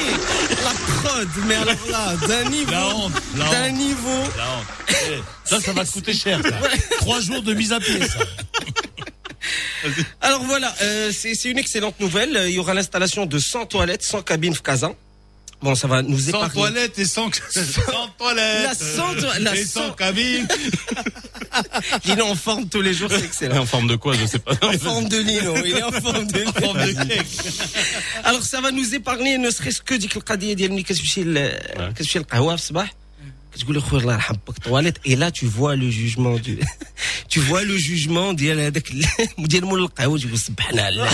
la prod, mais alors là, d'un niveau. La honte, la D'un honte. niveau. La honte. Ça, ça va te coûter cher. ça. Trois jours de mise à pied, ça. Alors voilà, euh, c'est une excellente nouvelle. Euh, il y aura l'installation de 100 toilettes, 100 cabines Fkazan. Bon, ça va nous épargner. Sans toilettes et sans, sans toilette. La il est en forme tous les jours, c'est excellent. En forme de quoi, je ne sais pas. en forme de Nino, il est en forme de, en. Alors, ça va nous épargner ne serait-ce que dit que et dit le qu'est-ce que c'est le et là tu vois le jugement du tu vois le jugement ديال هذاك ال- ديال مول القهوه تقول سبحان الله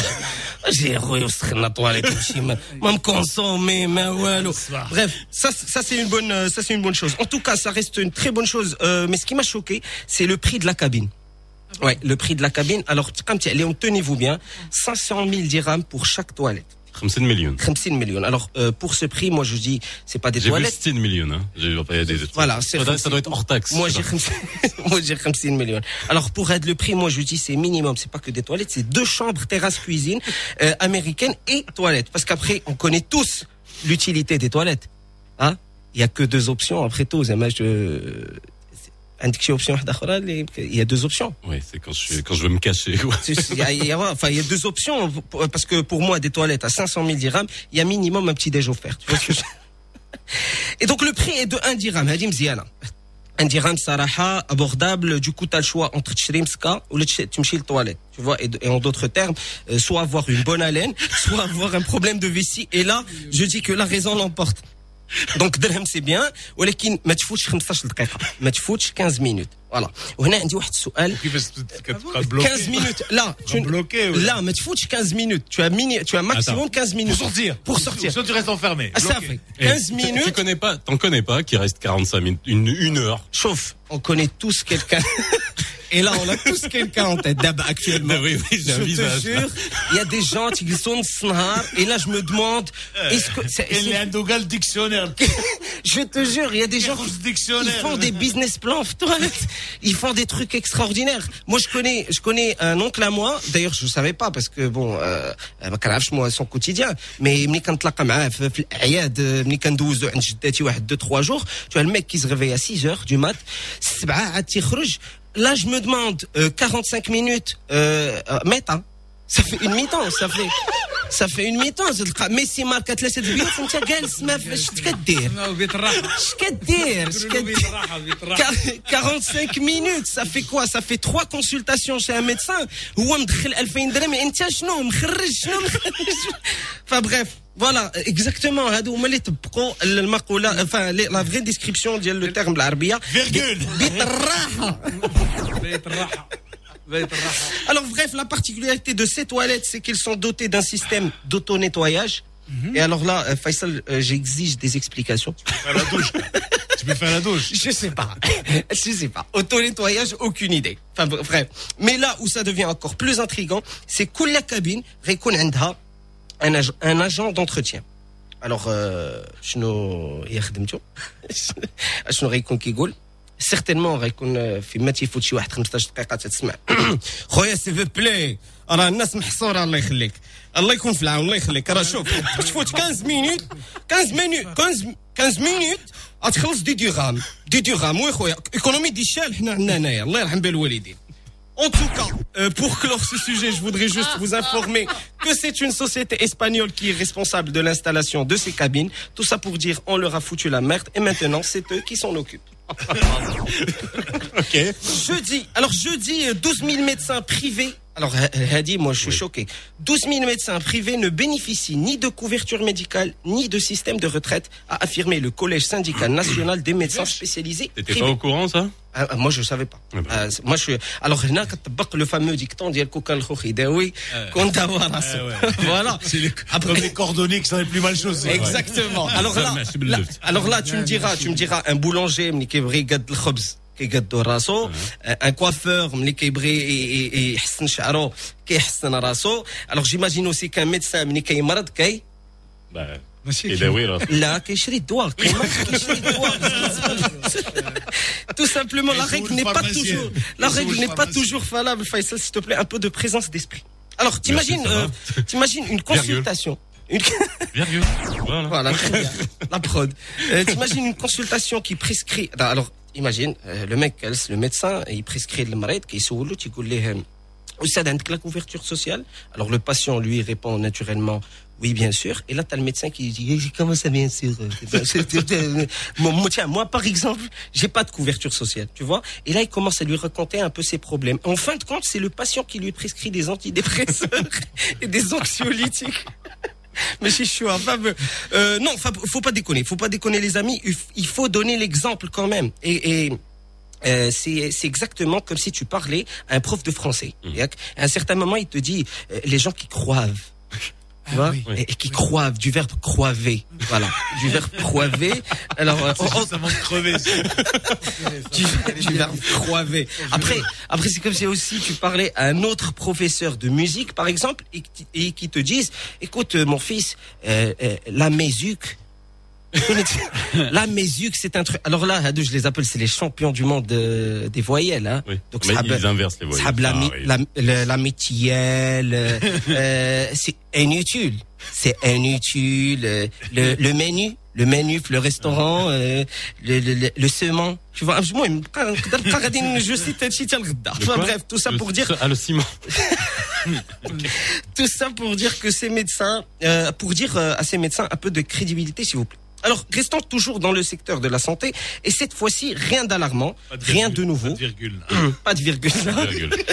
اجي خويا وسخنا طواليت ماشي ما ما مكونسومي ما والو bref ça ça c'est une bonne euh, ça c'est une bonne chose en tout cas ça reste une très bonne chose euh, mais ce qui m'a choqué c'est le prix de la cabine Ouais, le prix de la cabine. Alors, comme tu allez, tenez-vous bien, 500 000 dirhams pour chaque toilette. 50 millions. 50 millions. Alors, euh, pour ce prix, moi, je dis, c'est pas des J'ai toilettes. 16 millions. Hein. J'ai des. Voilà, c'est ça, doit, ça doit être hors taxe. Moi, j'ai 50 moi, j'ai 50 millions. Alors, pour être le prix, moi, je dis, c'est minimum. C'est pas que des toilettes, c'est deux chambres, terrasse, cuisine, euh, américaine et toilettes. Parce qu'après, on connaît tous l'utilité des toilettes. Hein? Il y a que deux options. Après tout, je, عندك شي option واحدة أخرى اللي- il y a deux options. Oui, c'est quand je suis, quand je veux me cacher. quoi. C'est- c'est- Il y, a- il y a- enfin, il y a deux options pour- parce que pour moi, des toilettes à 500 000 dirhams, il y a minimum un petit déj offert. Tu vois ce que je- Et donc le prix est de 1 dirham. هذه مزيانة. Un dirham صراحة abordable. Du coup, tu as le choix entre تشري مسكة ou تمشي للتواليت. Tu vois, et, de- et en d'autres termes, euh, soit avoir une bonne haleine, soit avoir un problème de vessie. Et là, je dis que la raison l'emporte. دونك درهم سي بيان ولكن ما تفوتش 15 دقيقه ما تفوتش 15 مينوت فوالا وهنا عندي واحد السؤال كيفاش كتبقى بلوكي 15 minutes. Là, tu, bloqué, ouais. là, mais tu fous 15 minutes. Tu as mini, tu as maximum 15 minutes. Pour sortir. Pour sortir. Soit tu restes enfermé. Ah, ça bloqué. fait Et 15 tu- minutes. Tu connais pas, t'en connais pas qui reste 45 minutes, une, une heure. Chauffe. On connaît tous quelqu'un. Et là, on a tous quelqu'un en tête d'ab actuellement. Ah oui, oui, j'ai un je visage, te jure, il y a des gens qui sont snahar, et là, je me demande, est-ce que, c'est- Elle est c'est- un dogal dictionnaire. je te jure, il y a des gens qui ils dictionnaire. font des business plans toilettes. Ils font des trucs extraordinaires. Moi, je connais, je connais un oncle à moi. D'ailleurs, je savais pas parce que bon, euh, ما كنعرفش moi son quotidien. Mais ملي كنتلاقى معاه في في الاعياد ملي كندوزو عند جداتي واحد 2 3 jours, tu vois le mec qui se réveille à 6 heures du mat, 7 عاد تيخرج. Là, je me demande euh, 45 minutes euh, euh, متى ça fait une mi-temps ça fait ça fait une mi-temps تلقى ميسي ماركه ثلاثه البيوت وانت جالس ما فاش كدير اش كدير اش كدير 45 minutes ça fait quoi ça fait trois consultations chez un médecin هو مدخل 2000 درهم انت شنو مخرج شنو مخرج فبرef فوالا اكزاكتومون هادو هما اللي طبقوا المقوله enfin لا vraie description ديال لو terme بالعربيه Virgule. بالراحه Alors bref, la particularité de ces toilettes, c'est qu'elles sont dotées d'un système d'auto-nettoyage. Mhm. Et alors là, euh, Faisal, euh, j'exige des explications. Tu peux faire la douche. tu peux faire la douche. Je sais pas. Je sais pas. Auto-nettoyage, aucune idée. Enfin bref. Mais là où ça devient encore plus intrigant, c'est que la cabine, Rekon un agent d'entretien. Alors, euh, je ne... سيغتينمون غيكون في ما تيفوت شي واحد 15 دقيقه تتسمع خويا سيفو بلاي راه الناس محصوره الله يخليك الله يكون في العون الله يخليك راه شوف تفوت 15 مينوت 15 مينوت 15 15 مينوت غتخلص دي ديغام دي ديغام وي خويا ايكونومي دي الشال حنا عندنا هنايا الله يرحم بها الوالدين En tout cas, euh, pour clore ce sujet, je voudrais juste vous informer que c'est une société espagnole qui est responsable de l'installation de ces cabines. Tout ça pour dire, on leur a foutu la merde et maintenant c'est eux qui s'en occupent. Ok. Jeudi, alors jeudi, euh, 12 000 médecins privés. Alors, euh, Hadi, moi je suis choqué. 12 000 médecins privés ne bénéficient ni de couverture médicale ni de système de retraite, a affirmé le Collège syndical national des médecins spécialisés T'étais pas au courant, ça? Ah, ah, moi je savais pas. Ah bah. Ah, c'est- moi je suis alors هنا كتطبق le fameux dicton ديال كوكا الخوخ يداوي كون داوا راسو voilà C'est les, comme les cordonniers qui sont les plus mal chaussés. exactement alors là, merci là باللفت. alors là tu me diras tu me diras un boulanger ملي كيبغي يقاد الخبز كيقادو راسو un coiffeur ملي كيبغي ي- ي- يحسن شعرو كيحسن راسو alors j'imagine aussi qu'un médecin ملي كيمرض كي Bah, ماشي et d'ailleurs, là. لا كيشري الدواء كيمرض كيشري الدواء tout simplement la Et règle sous n'est le pas pharmacien. toujours la Et sous règle le n'est pas pharmacien. toujours valable Faisal s'il te plaît un peu de présence d'esprit alors t'imagines ça va. euh, t'imagines une consultation une Virgule. Voilà. voilà très bien. la prod euh, t'imagines une consultation qui prescrit alors imagine euh, le mec le médecin il prescrit le malade qui يسولو تيقول ليه أستاذ عندك la couverture sociale alors le patient lui répond naturellement oui bien sûr et là tu as le médecin qui dit Eh, comment ça bien sûr moi, tiens, moi par exemple j'ai pas de couverture sociale tu vois? Et là il commence à lui raconter un peu ses problèmes en fin de compte c'est le patient qui lui prescrit des antidépresseurs et des anxiolytiques mais je suis enfin, euh, non, faut, faut pas déconner, faut pas déconner les amis. Il faut donner l'exemple quand même. Et, et euh, c'est exactement comme si tu parlais à un prof de français. Yak. À un certain moment, il te dit euh, les gens qui croivent. Tu vois oui. et, et qui croivent du verbe croiver voilà du verbe croiver alors euh, C'est on- avant de crever. du, du verbe croiver. Après, après c'est comme si aussi tu parlais à un autre professeur de musique, par exemple, et, qui- et qui te dise, écoute, euh, mon fils, euh, euh, la musique, là, mes yeux, c'est un truc. Alors là, Hadou, je les appelle, c'est les champions du monde euh, des voyelles. Hein. Oui. Donc, Mais ils inversent les voyelles. Ah, la, oui. la, la, euh, euh, c'est inutile. C'est inutile. Le, le menu, le menu, le restaurant, ah. euh, le, le, le. Tu vois, je cite enfin, bref, tout ça pour dire. Ah, le ciment. tout ça pour dire que ces médecins, euh, pour dire euh, à ces médecins un peu de crédibilité, s'il vous plaît. Alors, restons toujours dans le secteur de la santé, et cette fois-ci, rien d'alarmant, rien de nouveau. Hum, pas de virgule. pas de virgule. Pas de virgule.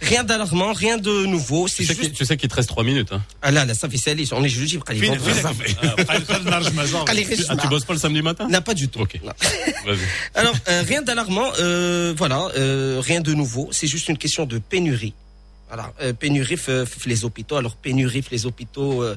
rien d'alarmant, rien de nouveau. C'est tu, sais juste... tu sais qu'il te reste 3 minutes. Hein. Ah là, là, ça fait salé. On est ah, jeudi. Ah, tu bosses pas le samedi matin Non, pas du tout. Ok. Alors, euh, rien d'alarmant, euh, voilà, euh, rien de nouveau. C'est juste une question de pénurie. Voilà, euh, pénurie f -f -f les hôpitaux. Alors, pénurie les hôpitaux euh,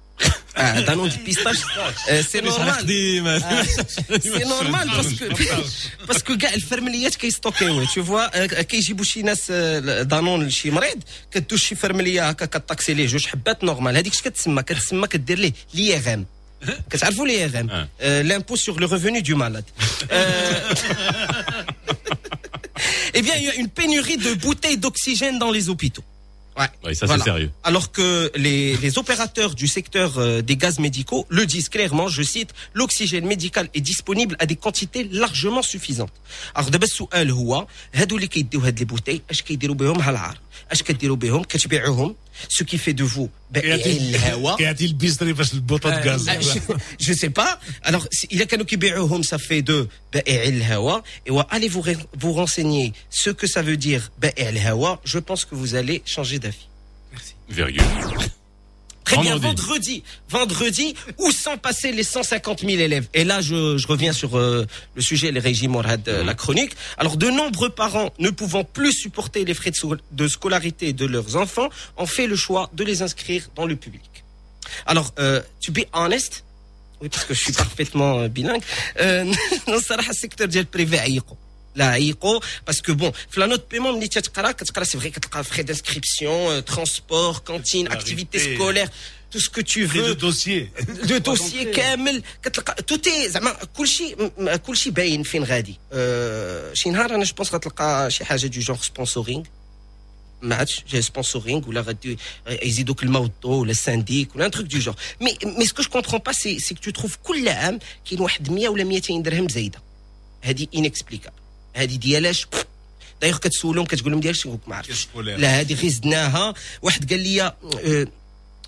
ديال البيستاش آه دانون ديال البيستاش آه سي نورمال سي نورمال باسكو باسكو كاع الفرمليات كيستوكيو تو فوا كيجيبوا شي ناس آه، دانون لشي مريض كدوز شي فرمليه هكا كطاكسي ليه جوج حبات نورمال هذيك اش كتسمى كتسمى كدير ليه ليغام كتعرفوا ليغام آه. l'impôt sur le revenu du malade Euh, Eh bien, il y a une pénurie de bouteilles d'oxygène dans les hôpitaux. Ouais. Oui, ça Voilà. c'est sérieux. Alors que les, les opérateurs du secteur euh, des gaz médicaux le disent clairement, je cite, l'oxygène médical est disponible à des quantités largement suffisantes. Alors دابا السؤال هو هادو اللي كيديو هاد لي بوتي اش كيديروا بهم هالعار اش كديروا بهم كتبيعوهم ce qui fait de vous. Ben, euh, ben je sais pas. Alors, il a qu'à ça fait de ben, et allez vous, vous renseigner ce que ça veut dire. Ben, je pense que vous allez changer d'avis. Merci. Virgule. Vendredi. vendredi. Vendredi, où sont passés les 150 000 élèves? Et là, je, je reviens sur euh, le sujet, les régimes Morad, euh, la chronique. Alors, de nombreux parents ne pouvant plus supporter les frais de, scolarité de leurs enfants ont fait le choix de les inscrire dans le public. Alors, euh, to be honest, oui, parce que je suis parfaitement euh, bilingue, euh, non, ça, secteur privé عيقوا لا عيقوا باسكو بون في لا نوت بيمون ملي تتقرا كتقرا سي فري كتلقى فري دانسكريبسيون ترونسبور كانتين اكتيفيتي Scolarité. سكولير تو سكو تو لي دو فو دوسيي. دو دوسيي كامل كتلقى توتي زعما كلشي م- كلشي باين فين غادي أه شي نهار انا جوبونس غتلقى شي حاجه دو جونغ سبونسورينغ ما عادش جاي سبونسورينغ ولا غادي يزيدوا كلمه والضوء ولا سانديك ولا ان تروك دو جونغ مي مي سكو جو كومبرون با سي سي كو تو تروف كل عام كاين واحد 100 ولا 200 درهم زايده هذه انكسبليكابل هذه ديالاش دايوغ كتسولهم كتقول لهم ديالاش ما عرفتش. لا هذه غير زدناها. واحد قال لي آه،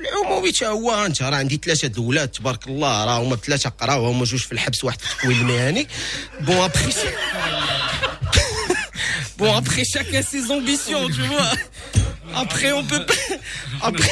العمومي تا هو انت راه عندي ثلاثة د الولاد تبارك الله راه هما ثلاثة قراو هما جوج في الحبس واحد في التكوين المهني بون ابخي après chacun ses ambitions, tu vois. Après, on peut pas, après,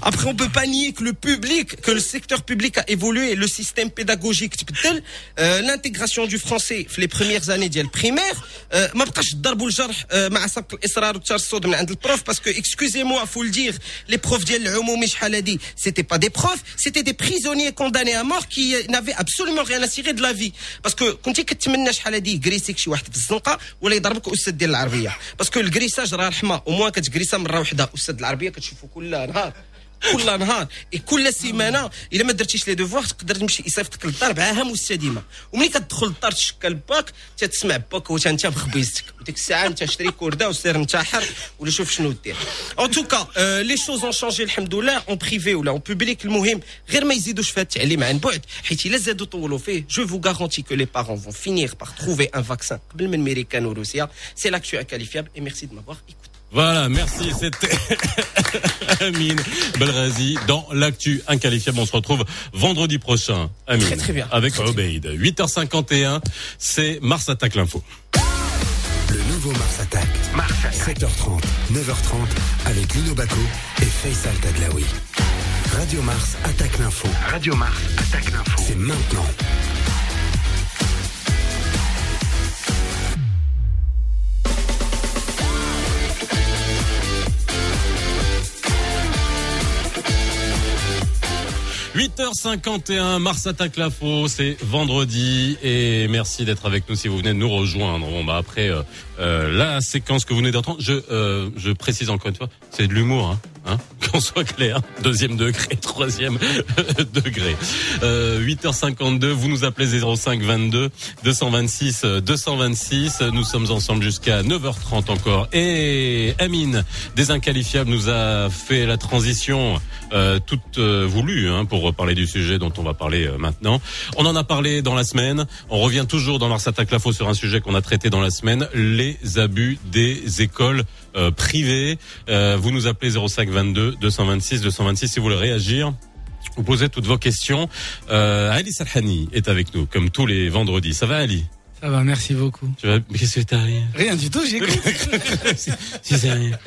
après, on peut pas nier que le public, que le secteur public a évolué, le système pédagogique, تبدل. euh, l'intégration du français في les premières années ديال primaire, euh, ما بقاش ضربوا الجرح euh, مع سبق الاصرار والترصد من عند البروف parce que excusez-moi faut le dire les profs ديال العمومي شحال هادي c'était pas des profs c'était des prisonniers condamnés à mort qui euh, n'avaient absolument rien à cirer de la vie parce que كنتي كتمنى شحال هادي يكريسيك شي واحد في الزنقه ولا يضربك استاذ ديال العربيه باسكو الكريساج راه رحمه او موان كتكريسا مره واحدة أستاذ العربية كتشوفو كل نهار. كل نهار. كل سيمانة إلا ما درتيش لي دوفوار تقدر تمشي يصيفطك للدار بعاها مستديمة. وملي كتدخل للدار تشكل باك تتسمع باك وانت أنت بخبيزتك. وديك الساعة أنت شري كوردة وسير انتحر ولا شوف شنو دير. ان توكا لي شوز اون شونجي الحمد لله اون بريفي ولا اون بوبليك المهم غير ما يزيدوش في التعليم عن بعد حيت الا زادوا طولوا فيه جو فو غارونتي كو لي بارون فون فينير باغ تروفي ان فاكسان قبل من ميريكان وروسيا سي لاكتو انكاليفيابل اي ميرسي دو مافوار Voilà, merci. C'était Amine Belrazi dans l'actu inqualifiable. On se retrouve vendredi prochain, Amine. Très, très bien. Avec Obeid. 8h51, c'est Mars Attaque l'info. Le nouveau Mars Attack. 7h30, 9h30 avec Lino Baco et Faisal Tadlaoui. Radio Mars attaque l'info. Radio Mars attaque l'info. C'est maintenant. – 8h51, Mars attaque l'info, c'est vendredi et merci d'être avec nous si vous venez de nous rejoindre. Bon bah après euh, euh, la séquence que vous venez d'entendre, je euh, je précise encore une fois, c'est de l'humour, hein, hein qu'on soit clair, deuxième degré, troisième degré. Euh, 8h52, vous nous appelez 05 22 226 euh, 226. Nous sommes ensemble jusqu'à 9h30 encore. Et Amine des Inqualifiables nous a fait la transition euh, toute euh, voulue hein, pour parler du sujet dont on va parler maintenant. On en a parlé dans la semaine. On revient toujours dans Mars Attaque l'info sur un sujet qu'on a traité dans la semaine, abus des écoles euh, privées. Euh, vous nous appelez 05 22 226 226 si vous voulez réagir. Vous posez toutes vos questions. Euh, Ali Salhani est avec nous, comme tous les vendredis. Ça va, Ali? Ça va, merci beaucoup. Tu vas... Mais qu'est-ce que t'as rien Rien du tout, j'écoute. Si c'est rien.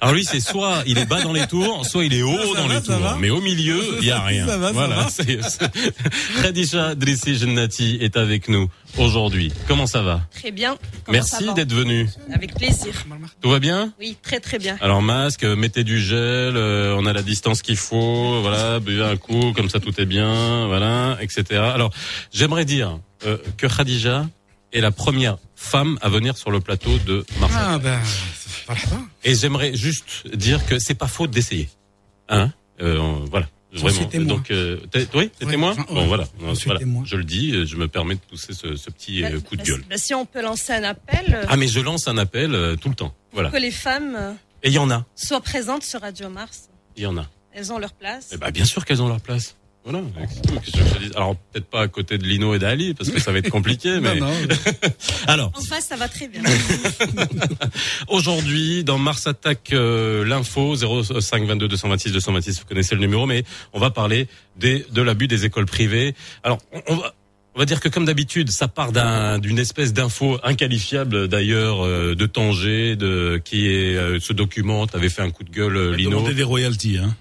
Alors lui, c'est soit il est bas dans les tours, soit il est haut Ça dans va, les tours. va. Mais au milieu, il y a rien. Ça va, ça voilà. va. Khadija Drissi Jennati est avec nous aujourd'hui. Comment ça va? Très bien. Comment Merci d'être venu. Avec plaisir. Tout va bien? Oui, très très bien. Alors masque, mettez du gel, euh, on a la distance qu'il faut, voilà, buvez un coup, comme ça tout est bien, voilà, etc. Alors j'aimerais dire euh, que Khadija est la première femme à venir sur le plateau de Marseille. Ah ben, voilà. Et j'aimerais juste dire que c'est pas faute d'essayer. Hein euh, on- Voilà. Vraiment. Donc, euh, t'es- oui, Ouais, témoin j'en- Bon, ouais, voilà. suis Voilà. Je le dis, euh, je me permets de pousser ce, ce petit euh, coup de Bah, gueule. bah, si on peut lancer un appel, euh, Ah, mais je lance un appel euh, tout le temps. Voilà. que les femmes euh, Et il y en a. soient présentes sur Radio Mars. Il y en a. Elles ont leur place. Eh ben, bien sûr qu'elles ont leur place. Voilà. Qu'est-ce que je te dis Alors, peut-être pas à côté de Lino et d'Ali, parce que ça va être compliqué, mais. Non, non. Alors, En face, ça va très bien. Aujourd'hui, dans Mars Attaque euh, l'info 05 22 226 226, vous connaissez le numéro, mais on va parler des, de l'abus des écoles privées. Alors, on, on va on va dire que comme d'habitude, ça part d'un- d'une espèce d'info inqualifiable d'ailleurs euh, de Tanger, de qui est euh, ce document. T'avais fait un coup de gueule, euh, Lino. Demander des royalties, hein.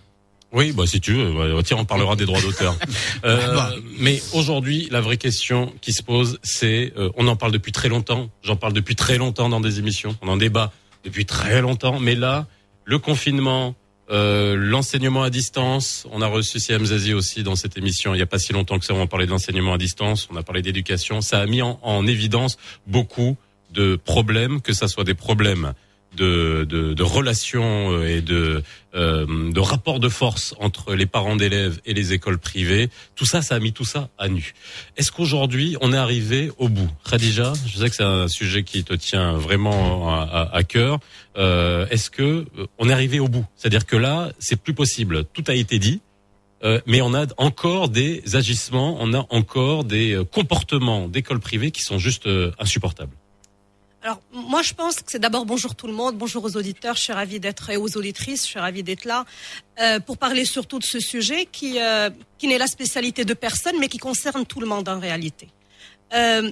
Oui, bah si tu veux, ouais, tiens, on parlera des droits d'auteur. Euh, Bah. mais aujourd'hui, la vraie question qui se pose, c'est, euh, on en parle depuis très longtemps. J'en parle depuis très longtemps dans des émissions. On en débat depuis très longtemps. Mais là, le confinement, euh, l'enseignement à distance. On a reçu Zazie aussi dans cette émission. Il n'y a pas si longtemps que ça. On parlait de l'enseignement à distance. On a parlé d'éducation. Ça a mis en, en évidence beaucoup de problèmes, que ça soit des problèmes de, de, de relations euh, et de, euh, de rapports de force entre les parents d'élèves et les écoles privées. Tout ça, ça a mis tout ça à nu. Est-ce qu'aujourd'hui, on est arrivé au bout? Khadija, je sais que c'est un sujet qui te tient vraiment à, à- à cœur. Euh, Est-ce que euh, on est arrivé au bout? C'est-à-dire que là, c'est plus possible. Tout a été dit. euh, mais on a encore des agissements, on a encore des euh, comportements d'écoles privées qui sont juste insupportables. Alors, moi, je pense que c'est d'abord bonjour tout le monde, bonjour aux auditeurs. Je suis ravie d'être et aux auditrices. Je suis ravie d'être là euh, pour parler surtout de ce sujet qui euh, qui n'est la spécialité de personne, mais qui concerne tout le monde en réalité. Euh,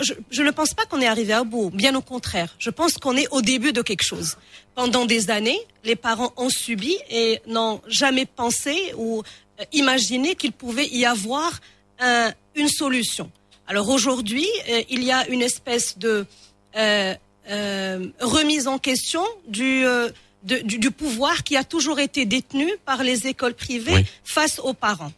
je, je ne pense pas qu'on est arrivé à bout. Bien au contraire, je pense qu'on est au début de quelque chose. Pendant des années, les parents ont subi et n'ont jamais pensé ou euh, imaginé qu'il pouvait y avoir un- une solution. Alors aujourd'hui, euh, il y a une espèce de euh, euh, remise en question du, euh, de- du, du pouvoir qui a toujours été détenu par les écoles privées Oui. face aux parents.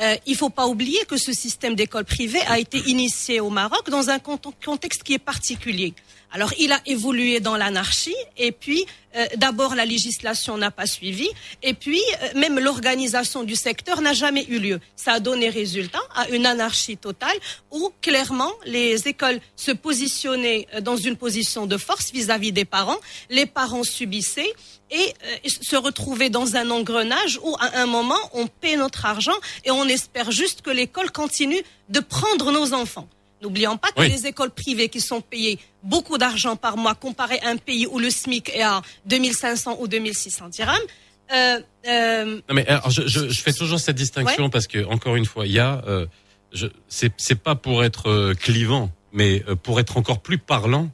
Euh, il faut pas oublier que ce système d'école privée a été initié au Maroc dans un cont- contexte qui est particulier. Alors, il a évolué dans l'anarchie, et puis euh, d'abord la législation n'a pas suivi, et puis euh, même l'organisation du secteur n'a jamais eu lieu. Ça a donné résultat à une anarchie totale où clairement les écoles se positionnaient euh, dans une position de force vis-à-vis des parents. Les parents subissaient et euh, se retrouvaient dans un engrenage où à un moment on paie notre argent et on espère juste que l'école continue de prendre nos enfants. N'oublions pas que Oui. les écoles privées qui sont payées beaucoup d'argent par mois comparé à un pays où le SMIC est à 2500 ou 2600 dirhams, euh, euh, Non mais alors je, je, je fais toujours cette distinction parce que encore une fois il y a euh, c'est c'est pas pour être clivant mais pour être encore plus parlant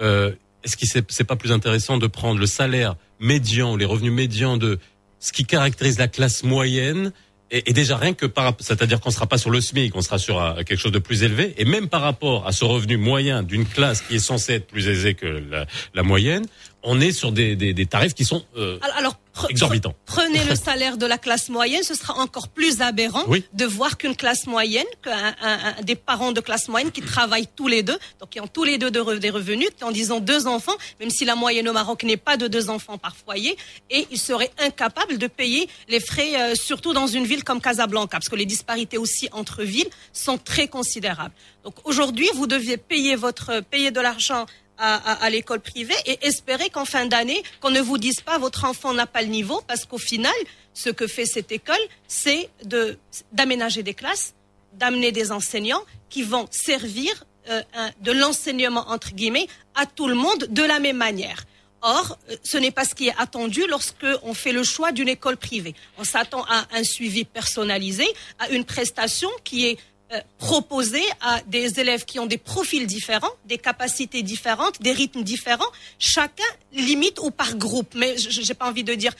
est-ce qu'il c'est c'est pas plus intéressant de prendre le salaire médian ou les revenus médians de ce qui caractérise la classe moyenne et, et déjà rien que par c'est-à-dire qu'on sera pas sur le SMIC, on sera sur quelque chose de plus élevé. Et même par rapport à ce revenu moyen d'une classe qui est censée être plus aisée que la, la moyenne, on est sur des, des, des tarifs qui sont euh, alors pre- exorbitants. Prenez le salaire de la classe moyenne, ce sera encore plus aberrant Oui. de voir qu'une classe moyenne, qu'un un- un- des parents de classe moyenne qui travaillent tous les deux, donc qui ont tous les deux de re- des revenus, qui ont disons deux enfants, même si la moyenne au Maroc n'est pas de deux enfants par foyer, et ils seraient incapables de payer les frais, euh, surtout dans une ville comme Casablanca, parce que les disparités aussi entre villes sont très considérables. Donc aujourd'hui, vous deviez payer votre payer de l'argent à, à- à l'école privée et espérer qu'en fin d'année, qu'on ne vous dise pas votre enfant n'a pas le niveau, parce qu'au final, ce que fait cette école, c'est de d'aménager des classes, d'amener des enseignants qui vont servir euh, de l'enseignement entre guillemets à tout le monde de la même manière. Or, euh, ce n'est pas ce qui est attendu lorsque on fait le choix d'une école privée. On s'attend à un suivi personnalisé, à une prestation qui est euh, proposée à des élèves qui ont des profils différents, des capacités différentes, des rythmes différents, chacun limite ou par groupe. Mais je n'ai pas envie de dire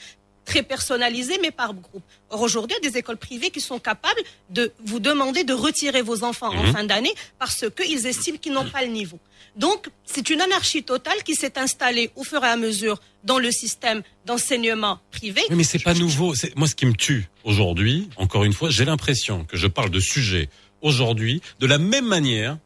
très personnalisé, mais par groupe. Or, aujourd'hui, il y a des écoles privées qui sont capables de vous demander de retirer vos enfants en Mhm. fin d'année parce qu'ils estiment qu'ils n'ont pas le niveau. Donc, c'est une anarchie totale qui s'est installée au fur et à mesure dans le système d'enseignement privé. Oui, mais c'est pas nouveau. Moi ce qui me tue aujourd'hui. Encore une fois, j'ai l'impression que je parle de sujets aujourd'hui de la même manière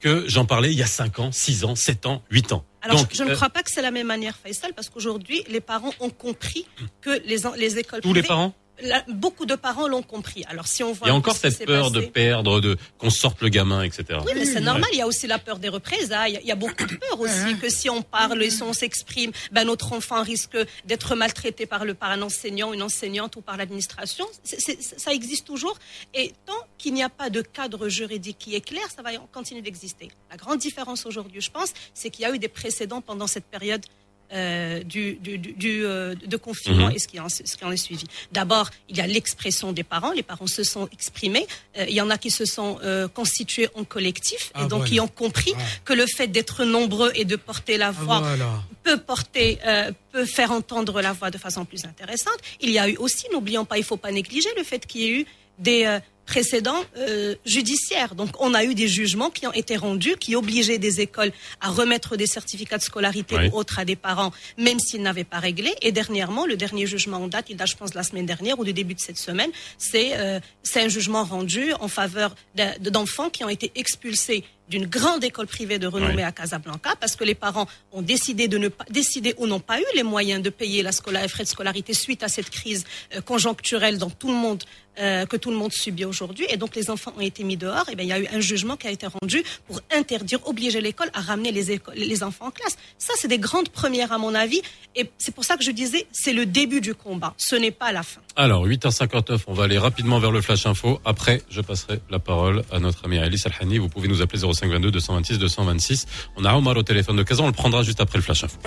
que j'en parlais il y a 5 ans, 6 ans, 7 ans, 8 ans. Alors, Donc, je, je ne euh, crois pas que c'est la même manière, Faisal, parce qu'aujourd'hui, les parents ont compris que les, écoles tous les parents. La- beaucoup de parents l'ont compris. Alors, si on voit Il y a encore cette peur de perdre, de qu'on sorte le gamin, etc. Oui, mais c'est normal. Il y a aussi la peur des représailles. Il y a beaucoup de peur aussi que si on parle et si on s'exprime, ben notre enfant risque d'être maltraité par le par un enseignant, une enseignante ou par l'administration. C'est- c'est- ça existe toujours. Et tant qu'il n'y a pas de cadre juridique qui est clair, ça va continuer d'exister. La grande différence aujourd'hui, je pense, c'est qu'il y a eu des précédents pendant cette période. Euh, du, du, euh, de confinement Mhm. et ce qui, en, ce qui en est suivi. D'abord, il y a l'expression des parents. Les parents se sont exprimés. Euh, il y en a qui se sont euh, constitués en collectif Ah, et donc voilà. qui ont compris que le fait d'être nombreux et de porter la voix voilà. peut porter, euh, peut faire entendre la voix de façon plus intéressante. Il y a eu aussi, n'oublions pas, il faut pas négliger le fait qu'il y ait eu des euh, précédents euh, judiciaires. Donc, on a eu des jugements qui ont été rendus, qui obligeaient des écoles à remettre des certificats de scolarité Oui. ou autres à des parents, même s'ils n'avaient pas réglé. Et dernièrement, le dernier jugement en date, il date, je pense, de la semaine dernière ou du début de cette semaine, c'est euh, c'est un jugement rendu en faveur d'enfants qui ont été expulsés d'une grande école privée de renommée Ouais. à Casablanca parce que les parents ont décidé de ne pas décidé ou n'ont pas eu les moyens de payer la scola- les frais de scolarité suite à cette crise euh, conjoncturelle dont tout le monde euh, que tout le monde subit aujourd'hui et donc les enfants ont été mis dehors et bien il y a eu un jugement qui a été rendu pour interdire obliger l'école à ramener les écoles, les enfants en classe ça c'est des grandes premières à mon avis et c'est pour ça que je disais c'est le début du combat ce n'est pas la fin Alors, 8h59, on va aller rapidement vers le Flash Info. Après, je passerai la parole à notre ami Alice Alhani. Vous pouvez nous appeler 0522 226 226. On a Omar au téléphone de Kazan, on le prendra juste après le Flash Info.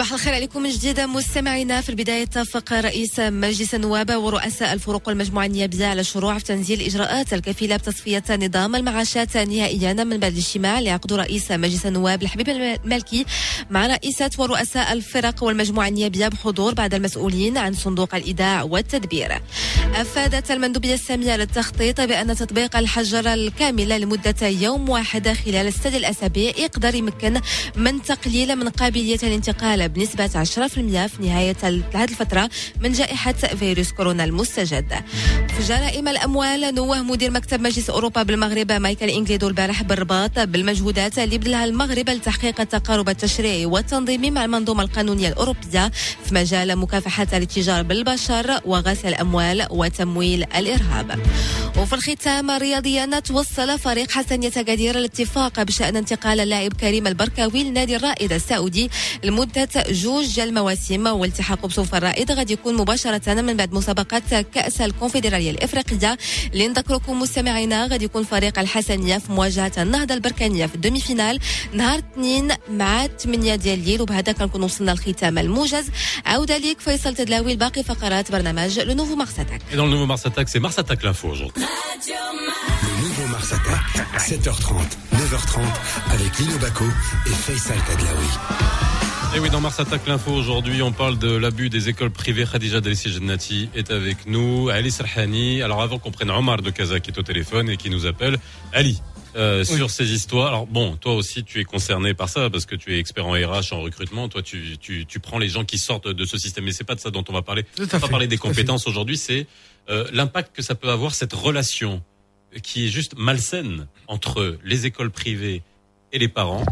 صباح الخير عليكم من جديد. مستمعينا في البداية اتفق رئيس مجلس النواب ورؤساء الفروق والمجموعة النيابية على الشروع في تنزيل الإجراءات الكفيلة بتصفية نظام المعاشات نهائيا من بعد الاجتماع اللي عقده رئيس مجلس النواب الحبيب المالكي مع رئيسة ورؤساء الفرق والمجموعة النيابية بحضور بعد المسؤولين عن صندوق الإيداع والتدبير. أفادت المندوبية السامية للتخطيط بأن تطبيق الحجر الكاملة لمدة يوم واحد خلال ست الأسابيع يقدر يمكن من تقليل من قابلية الانتقال بنسبة 10% في نهاية هذه الفترة من جائحة فيروس كورونا المستجد. في جرائم الأموال نوه مدير مكتب مجلس أوروبا بالمغرب مايكل إنجليدو البارح بالرباط بالمجهودات اللي بذلها المغرب لتحقيق التقارب التشريعي والتنظيمي مع المنظومة القانونية الأوروبية في مجال مكافحة الاتجار بالبشر وغسل الأموال وتمويل الإرهاب. وفي الختام رياضيا توصل فريق حسن يتقدير الاتفاق بشأن انتقال اللاعب كريم البركاوي لنادي الرائد السعودي لمدة جوج المواسم والتحاق بصوف الرائد. غادي يكون مباشرة من بعد مسابقة كأس الكونفدرالية الإفريقية اللي نذكركم مستمعينا. غادي يكون فريق الحسنية في مواجهة النهضة البركانية في الدومي فينال نهار اثنين مع 8 ديال الليل وبهذا كنكون وصلنا لختام الموجز. عودة ليك فيصل تدلاوي. الباقي فقرات برنامج لو نوفو مارس اتاك Et dans le nouveau Mars Attack, c'est Mars Attack l'info aujourd'hui. Le nouveau Mars Attack, 7h30, 9h30, avec Lino Baco et Faisal Tadlaoui. Et oui, dans Mars Attack l'info aujourd'hui, on parle de l'abus des écoles privées. Khadija Delissi Jannati est avec nous. Ali Serhani. Alors avant qu'on prenne Omar de Kaza qui est au téléphone et qui nous appelle. Ali. euh, sur ces histoires. Alors bon, toi aussi tu es concerné par ça parce que tu es expert en RH, en recrutement. Toi, tu, tu, tu prends les gens qui sortent de ce système. Mais c'est pas de ça dont on va parler. On va parler des compétences aujourd'hui. C'est euh, l'impact que ça peut avoir cette relation qui est juste malsaine entre les écoles privées et les parents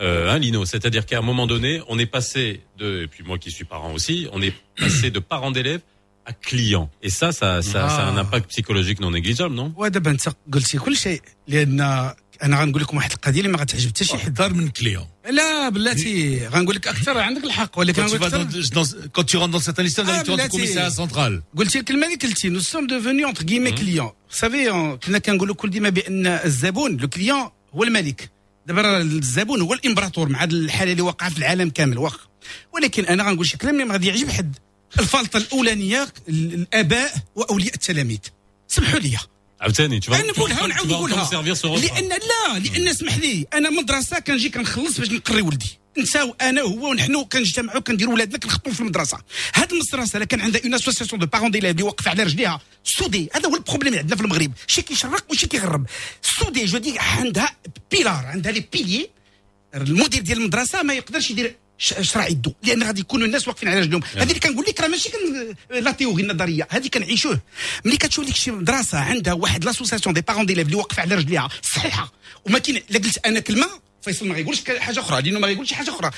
Euh, hein, Lino, c'est-à-dire qu'à un moment donné, on est passé de, et puis moi qui suis parent aussi, on est passé de parents d'élèves à clients. Et ça, ça, ça, ça a un Ah. impact psychologique non négligeable, non ودابا انت قلتي كل شيء لان انا غنقول لكم واحد القضيه اللي ما غتعجب حتى شي حد دار من كليون لا بلاتي غنقول لك اكثر عندك الحق ولكن Quand tu, غنقول vas اكثر dans, dans- quand tu rentres dans certains lycées, dans Ah, les tours du Blati. commissariat central. قلتي الكلمه اللي قلتي نو سوم ديفوني اونتر كيمي كليون سافي كنا كنقولوا كل ديما بان الزبون لو كليون هو الملك دابا راه الزبون هو الامبراطور مع هذه الحاله اللي واقعه في العالم كامل واخا. ولكن أنا غنقول شي كلام اللي ما غادي يعجب حد. الفلطه الاولانيه ال- الاباء واولياء التلاميذ. سمحوا لي. عاوتاني vas نقولها ونعاود نقولها. لأن لا لأن اسمح لي أنا مدرسة كنجي كنخلص باش نقري ولدي. انت وأنا وهو ونحن كنجتمعوا كنديروا ولادنا كنخطبوا في المدرسة. هاد المدرسة الا كان عندها اون اسوسياسيون دو بارون ديليف اللي واقفه على رجليها. سودي هذا هو البروبليم اللي عندنا في المغرب. شي كيشرق وشي كيغرب. سودي جو دي عندها بيلار عندها لي بيلي المدير ديال المدرسة ما يقدرش يدير شرع يدو لأن غادي يكونوا الناس واقفين على رجلهم هذه اللي كنقول لك راه ماشي كن لا تيوري النظريه هذه كنعيشوه. ملي كتشوف ديك شي مدرسة عندها واحد لاسوسياسيون دي بارون ديليف اللي واقفة على رجليها صحيحة. وما كاين الا قلت أنا كلمة فيصل ما غيقولش حاجة أخرى لأنه ما غيقولش حاجة أخرى.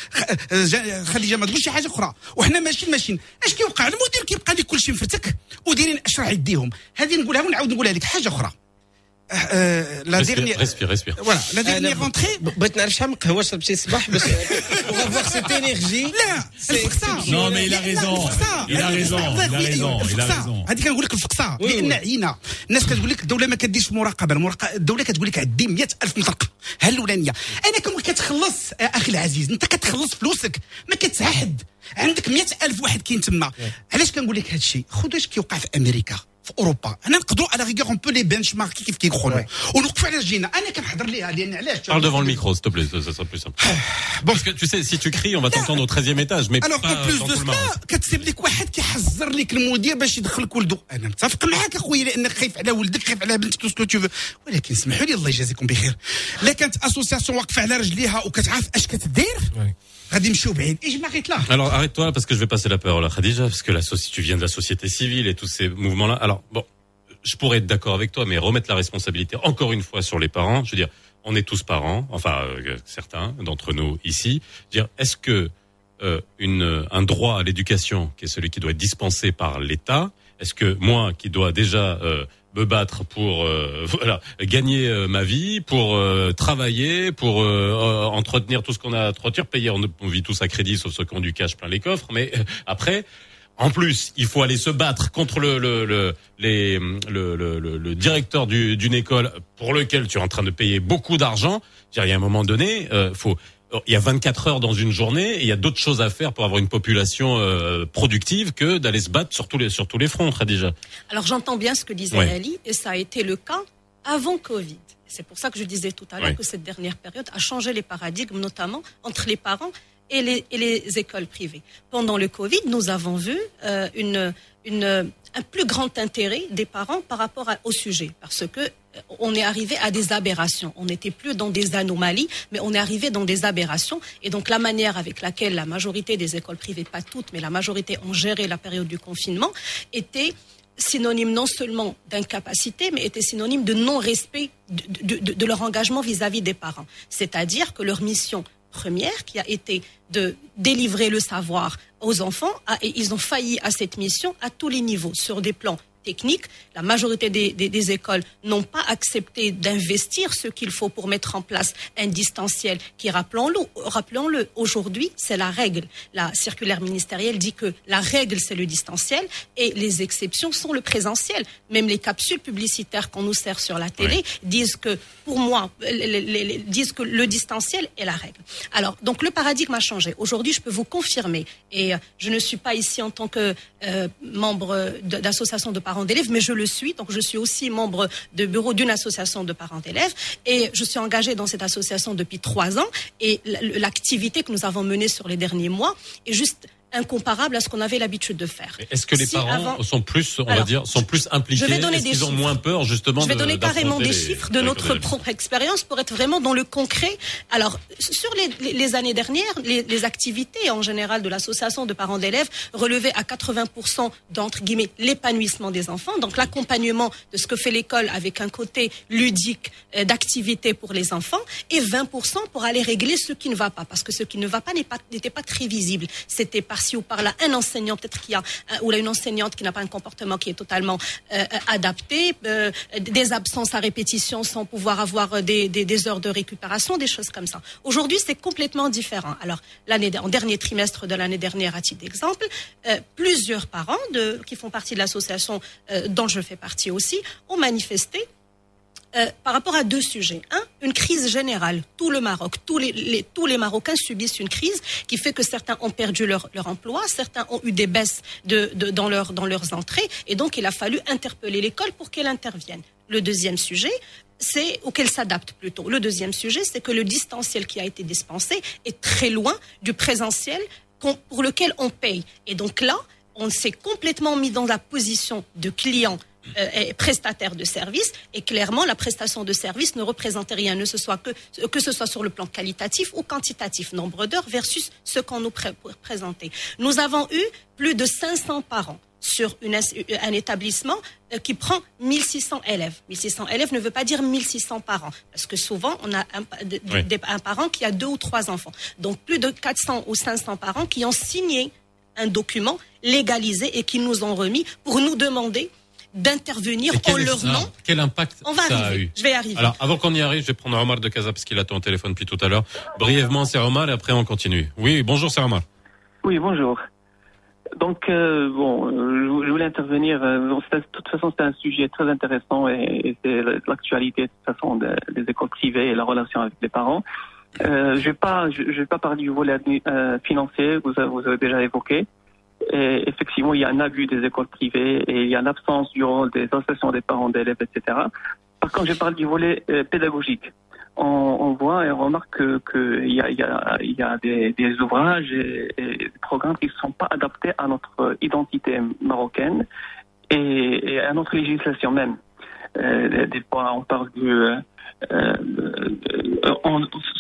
جا- خديجة ما تقولش حاجة أخرى. وحنا ماشيين ماشيين. اش كيوقع؟ المدير كيبقى لك كلشي مفرتك ودايرين اشرع يديهم. هذه نقولها ونعاود نقولها لك حاجة أخرى. آه، آه، لا Respire, ديرني respire, respire. فوالا لا ديرني أنا رونتري بغيت نعرف شحال من قهوه شربتي الصباح باش افوار سيت انرجي لا الفقصه raison. Il a raison. Il a raison. هذه كنقول لك الفقصه لأن وي. عينا الناس كتقول لك الدولة ما كديرش مراقبه المراقبه الدولة كتقول لك عندي 100000 مطلقه ها الاولانيه أنا كنقول كتخلص أخي العزيز انت كتخلص فلوسك ما كتسعى حد عندك 100000 واحد كاين تما علاش كنقول لك هذا الشيء خذ اش كيوقع في أمريكا في أوروبا. أنا نقدروا على ريغور اون بو لي بنش مارك كيف كيقولوا ونوقفوا على رجلينا أنا كنحضر ليها لأن علاش؟ Parle devant le micro, s'il te plaît, ça, ça sera plus simple. Parce que tu sais, si tu cries, on va t'entendre au 13e étage, mais الوغ اون بلوس دو. سا كتسيب لك واحد كيحذر لك المدير باش يدخلك ولده أنا متفق معاك أخويا لانك خايف على ولدك خايف على بنتك تو سكو تو ولكن سمحوا لي الله يجازيكم بخير. لا كانت اسوسياسيون واقفة على رجليها وكتعرف أش كتدير. Radim Choubeid, et je m'arrête là. Alors arrête-toi parce que je vais passer la parole à Khadija, parce que la si tu viens de la société civile et tous ces mouvements-là. Alors bon, je pourrais être d'accord avec toi, mais remettre la responsabilité encore une fois sur les parents, je veux dire, on est tous parents, enfin euh, certains d'entre nous ici, dire, est-ce que euh, une, un droit à l'éducation, qui est celui qui doit être dispensé par l'État, est-ce que moi, qui dois déjà euh, me battre pour euh, voilà gagner euh, ma vie, pour euh, travailler, pour euh, euh, entretenir tout ce qu'on a à entretenir, payer, on, vit tous à crédit sauf ceux qui ont du cash plein les coffres, mais euh, après. En plus, il faut aller se battre contre le le le les, le, le, le- directeur du- d'une école pour lequel tu es en train de payer beaucoup d'argent. Il y a un moment donné, faut il y a 24 heures dans une journée et il y a d'autres choses à faire pour avoir une population euh, productive que d'aller se battre sur tous les sur tous les fronts, Khadija. Alors j'entends bien ce que disait Ouais. Ali, et ça a été le cas avant Covid. C'est pour ça que je disais tout à l'heure Ouais. que cette dernière période a changé les paradigmes, notamment entre les parents et les, et les écoles privées. Pendant le Covid, nous avons vu euh, une, une, un plus grand intérêt des parents par rapport à- au sujet, parce que euh, on est arrivé à des aberrations. On n'était plus dans des anomalies, mais on est arrivé dans des aberrations. Et donc la manière avec laquelle la majorité des écoles privées, pas toutes, mais la majorité ont géré la période du confinement, était synonyme non seulement d'incapacité, mais était synonyme de non-respect de, de- de- de leur engagement vis-à-vis des parents. C'est-à-dire que leur mission première, qui a été de délivrer le savoir aux enfants, et ils ont failli à cette mission à tous les niveaux, sur des plans techniques. La majorité des, des- des écoles n'ont pas accepté d'investir ce qu'il faut pour mettre en place un distanciel qui, rappelons-le, rappelons-le, aujourd'hui, c'est la règle. La circulaire ministérielle dit que la règle, c'est le distanciel et les exceptions sont le présentiel. Même les capsules publicitaires qu'on nous sert sur la télé disent que, pour moi, les- les- disent que le distanciel est la règle. Alors, donc le paradigme a changé. Aujourd'hui, je peux vous confirmer, et euh, je ne suis pas ici en tant que euh, membre d'association de parents d'élèves, mais je le suis. Donc, je suis aussi membre de bureau d'une association de parents d'élèves, et je suis engagée dans cette association depuis trois ans. Et l'activité que nous avons menée sur les derniers mois est juste incomparable à ce qu'on avait l'habitude de faire. Est-ce que les Si parents avant- sont plus, on va dire, sont plus impliqués je vais donner Est-ce des qu'ils ont moins peur justement Je vais de- donner carrément des les- chiffres de notre propre expérience pour être vraiment dans le concret. Alors, sur les, années dernières, les, les activités en général de l'association de parents d'élèves relevaient à 80% d'entre guillemets l'épanouissement des enfants, donc l'accompagnement de ce que fait l'école avec un côté ludique euh, d'activité pour les enfants, et 20% pour aller régler ce qui ne va pas, parce que ce qui ne va pas- n'était pas très visible. C'était par-ci ou par-là un enseignant peut-être qui a un- ou là une enseignante qui n'a pas un comportement qui est totalement euh, adapté, euh, des absences à répétition sans pouvoir avoir euh, des, des, heures de récupération, des choses comme ça. Aujourd'hui, c'est complètement différent. Alors, l'année en dernier trimestre de l'année dernière, à titre d'exemple, euh, plusieurs parents qui font partie de l'association euh, dont je fais partie aussi ont manifesté euh, par rapport à deux sujets. Un, une crise générale. Tout le Maroc, tous les, les- tous les Marocains subissent une crise qui fait que certains ont perdu leur, leur emploi, certains ont eu des baisses de, de- dans, leur, dans leurs entrées, et donc il a fallu interpeller l'école pour qu'elle intervienne. Le deuxième sujet, c'est ou qu'elle s'adapte plutôt. Le deuxième sujet, c'est que le distanciel qui a été dispensé est très loin du présentiel pour lequel on paye. Et donc là, on s'est complètement mis dans la position de client euh, et prestataire de service et clairement la prestation de service ne représente rien, ne ce soit que, que ce soit sur le plan qualitatif ou quantitatif, nombre d'heures versus ce qu'on nous pré- présentait. Nous avons eu plus de 500 parents sur une un établissement euh, qui prend 1600 élèves. 1600 élèves ne veut pas dire 1600 parents, parce que souvent on a un, pa- de- Oui. des- un parent qui a deux ou trois enfants. Donc plus de 400 ou 500 parents qui ont signé un document légalisé et qui nous ont remis pour nous demander d'intervenir en leur nom. Quel impact On va ça a arriver. eu Je vais arriver. Alors, avant qu'on y arrive, je vais prendre Omar de Casa parce qu'il attend au téléphone depuis tout à l'heure. Brièvement, c'est Omar et après on continue. Oui, bonjour, c'est Omar. Oui, bonjour. Donc, euh, bon, euh, je voulais intervenir. euh, de toute façon, c'est un sujet très intéressant et, et c'est l'actualité de toute façon de- des écoles privées et la relation avec les parents. Euh, je vais je vais pas parler du volet euh, financier. Vous, vous avez déjà évoqué. Et effectivement, il y a un abus des écoles privées et il y a l'absence du rôle des associations des parents d'élèves, etc. Par contre, je parle du volet euh, pédagogique. On, voit et on remarque que qu'il y a, y a, y a des, ouvrages et, des programmes qui ne sont pas adaptés à notre identité marocaine et, à notre législation même. Euh, des- fois, on parle du, euh, euh,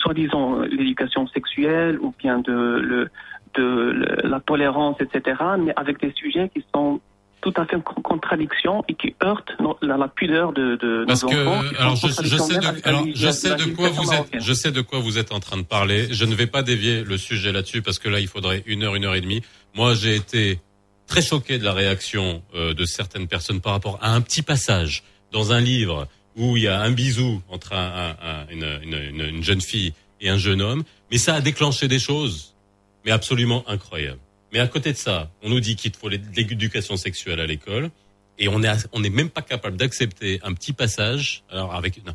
soi-disant l'éducation sexuelle ou bien de, le, de la tolérance, etc., mais avec des sujets qui sont tout à fait en con- contradiction et qui heurtent no- la, la pudeur de, de Parce nos que, enfants. qui sont alors je, sais de, alors, je sais quoi vous êtes, je sais de quoi vous êtes en train de parler. Je ne vais pas dévier le sujet là-dessus parce que là, il faudrait une heure, une heure et demie. Moi, j'ai été très choqué de la réaction euh, de certaines personnes par rapport à un petit passage dans un livre où il y a un bisou entre un- un- un- une, une- une- une jeune fille et un jeune homme, mais ça a déclenché des choses, mais absolument incroyables. Mais à côté de ça, on nous dit qu'il faut l'é- l'éducation sexuelle à l'école, et on est on n'est même pas capable d'accepter un petit passage. Alors avec, non,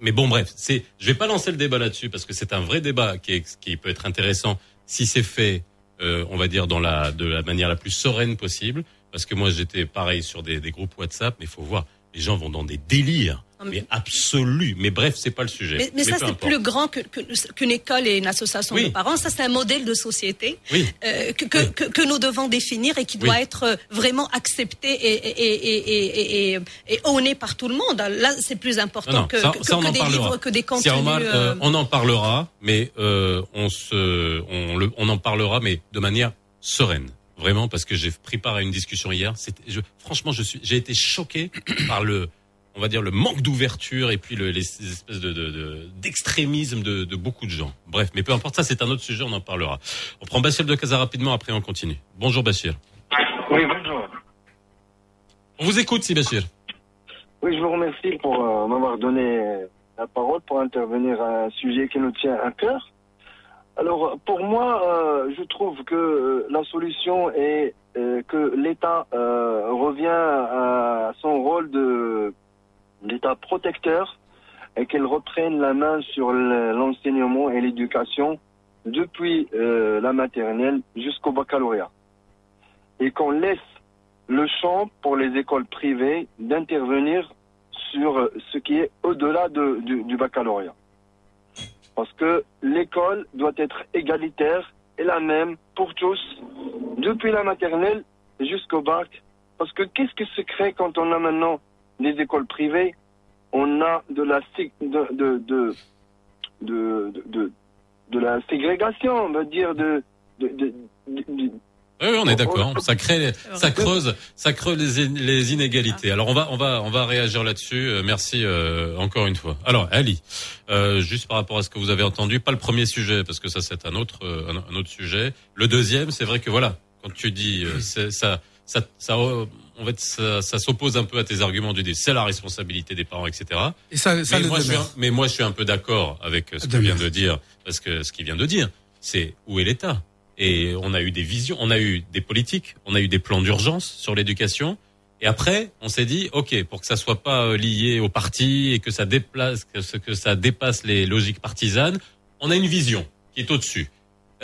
mais bon bref, c'est, je vais pas lancer le débat là-dessus parce que c'est un vrai débat qui est, qui peut être intéressant si c'est fait, euh, on va dire dans la de la manière la plus sereine possible. Parce que moi j'étais pareil sur des, des groupes WhatsApp, mais faut voir, les gens vont dans des délires mais absolue. Mais bref, c'est pas le sujet. Mais, mais ça, c'est plus grand que- que- qu'une école et une association Oui. de parents. Ça, c'est un modèle de société Oui. euh, que, que, que, que nous devons définir et qui doit être vraiment accepté et, et, et, et, et, et, et honné par tout le monde. Là, c'est plus important Non, non, que, ça, ça, des parlera. livres, que des contenus. Euh, euh, on en parlera, mais euh, on se, on, le, on en parlera, mais de manière sereine, vraiment, parce que j'ai pris part à une discussion hier. Je, franchement, je suis, j'ai été choqué par le, on va dire le manque d'ouverture et puis le, les, ces espèces de, de, de- d'extrémisme de, de beaucoup de gens. Bref, mais peu importe, ça c'est un autre sujet, on en parlera. On prend Bachir de Casa rapidement, après on continue. Bonjour Bachir. Oui, bonjour. On vous écoute, si Bachir. Oui, je vous remercie pour euh, m'avoir donné la parole pour intervenir à un sujet qui nous tient à cœur. Alors, pour moi, euh, je trouve que euh, la solution est que l'État revient à son rôle de l'État protecteur et qu'il reprenne la main sur le- l'enseignement et l'éducation depuis euh, la maternelle jusqu'au baccalauréat. Et qu'on laisse le champ pour les écoles privées d'intervenir sur euh, ce qui est au-delà de- du, du baccalauréat. Parce que l'école doit être égalitaire et la même pour tous, depuis la maternelle jusqu'au bac. Parce que qu'est-ce que se crée quand on a maintenant des écoles privées On a de la de de de de, de, de- de la ségrégation, on va dire de, de, de- de- Oui, on est d'accord. Ça crée, ça creuse, ça creuse les, in- les inégalités. Alors on va, on va, on va réagir là-dessus. Euh, Merci euh, encore une fois. Alors Ali, euh, juste par rapport à ce que vous avez entendu, pas le premier sujet parce que ça c'est un autre, euh, un, autre sujet. Le deuxième, c'est vrai que voilà, quand tu dis euh, ça, ça, ça, en fait, ça, ça s'oppose un peu à tes arguments du c'est la responsabilité des parents, etc. Et ça- ça mais, le moi, je suis un- mais moi je suis un peu d'accord avec ce Demeure. vient de dire parce que ce qu'il vient de dire, c'est où est l'État? Et on a eu des visions, on a eu des politiques, on a eu des plans d'urgence sur l'éducation. Et après, on s'est dit, ok, pour que ça soit pas euh, lié au parti et que ça déplace, que, ce- que ça dépasse les logiques partisanes, on a une vision qui est au-dessus.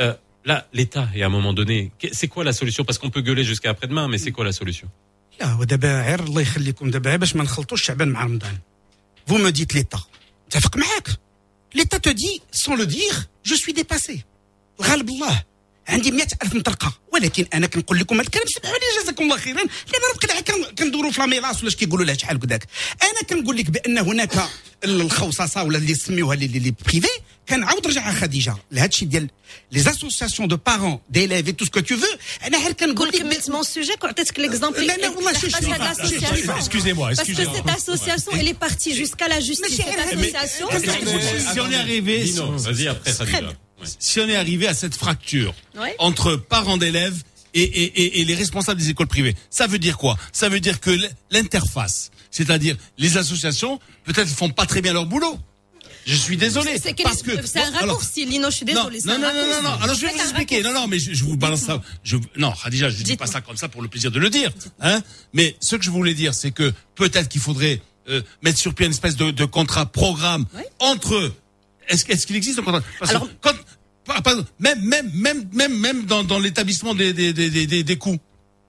Euh, là, l'État, et à un moment donné, c'est quoi la solution? Parce qu'on peut gueuler jusqu'à après-demain, mais c'est quoi la solution? لا ودابا عير غير الله يخليكم. دابا غير باش ما نخلطوش شعبان مع رمضان. فو ما ديت ليتا متفق معاك. ليتا تو دي سون لو دير جو سوي ديباسي غالب الله. عندي مئة ألف مطرقة ولكن أنا كنقول لكم هذا الكلام سمعوا لي جزاكم الله خيرا دابا نبقى كن- كندوروا في لاميلاس ولا اش كيقولوا لها شحال هكذاك أنا كنقول لك بأن هناك الخوصصة ولا اللي سميوها لي لي بريفي كنعاود نرجع خديجة لهذا الشيء ديال لي اسوسياسيون دو بارون ديليف et tout ce que tu veux أنا غير كنقول لك كملت mon sujet quand est-ce que l'exemple لا لا والله شوف Parce que l'association- Excusez-moi, Parce que excusez-moi. cette association, elle est partie jusqu'à la justice. Cette association, si on est arrivé, Dino, vas-y après Très Si on est arrivé à cette fracture Ouais. entre parents d'élèves et, et, et, et les responsables des écoles privées, ça veut dire quoi? Ça veut dire que l'interface, c'est-à-dire les associations, peut-être font pas très bien leur boulot. Je suis désolé. c'est parce que c'est un bon, raccourci, Lino, je suis c'est non, non, non, non, non. Alors je vais vous expliquer. Non, non, mais je, je vous balance ça. Je, non, Khadija, je dis pas ça comme ça pour le plaisir de le dire. Hein mais ce que je voulais dire, c'est que peut-être qu'il faudrait euh, mettre sur pied une espèce de, de contrat programme entre. Est-ce, est-ce qu'il existe un contrat? Parce Alors- que quand, par- par- même, même, même, même, même dans, dans l'établissement des, des, des, des, des, des coûts,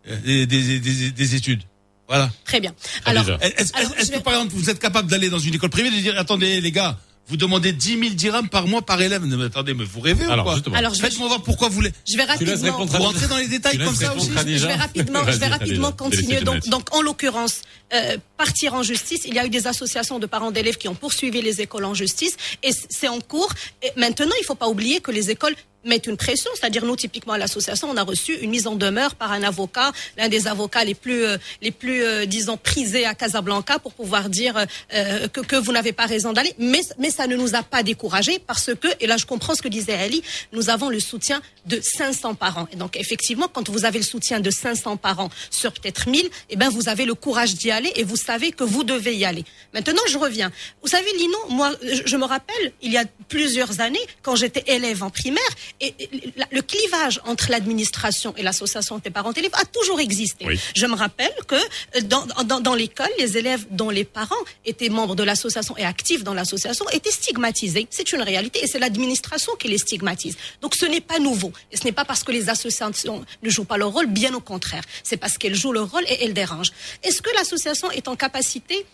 euh, des, des, des, des études. Voilà. Très bien. Alors, est-ce, que par exemple vous êtes capable d'aller dans une école privée et de dire attendez les gars, vous demandez 10 000 dirhams par mois par élève mais attendez mais vous rêvez Alors, ou quoi justement. Alors, je vais- Faites-moi voir pourquoi vous voulez. Je vais rapidement. Vous rentrez dans les détails comme ça aussi. Je vais rapidement, je vais rapidement continuer. Donc, donc, en l'occurrence, euh, partir en justice, il y a eu des associations de parents d'élèves qui ont poursuivi les écoles en justice et c'est en cours. Et maintenant, il ne faut pas oublier que les écoles mettent une pression, c'est-à-dire nous typiquement à l'association, on a reçu une mise en demeure par un avocat, l'un des avocats les plus, euh, les plus, euh, disons, prisés à Casablanca pour pouvoir dire euh, que, que vous n'avez pas raison d'aller. Mais, mais ça ne nous a pas découragés parce que, et là je comprends ce que disait Ali, nous avons le soutien de 500 parents. Et donc effectivement, quand vous avez le soutien de 500 parents sur peut-être 1000, eh ben vous avez le courage d'y aller et vous savez que vous devez y aller. Maintenant, je reviens. Vous savez, Lino, moi, je me rappelle, il y a plusieurs années, quand j'étais élève en primaire, et, et la- le clivage entre l'administration et l'association des parents d'élèves a toujours existé. Oui. Je me rappelle que euh, dans, dans, dans l'école, les élèves dont les parents étaient membres de l'association et actifs dans l'association étaient stigmatisés. C'est une réalité et c'est l'administration qui les stigmatise. Donc ce n'est pas nouveau. Et ce n'est pas parce que les associations ne jouent pas leur rôle, bien au contraire. C'est parce qu'elles jouent leur rôle et elles dérangent. Est-ce que l'association est en capacité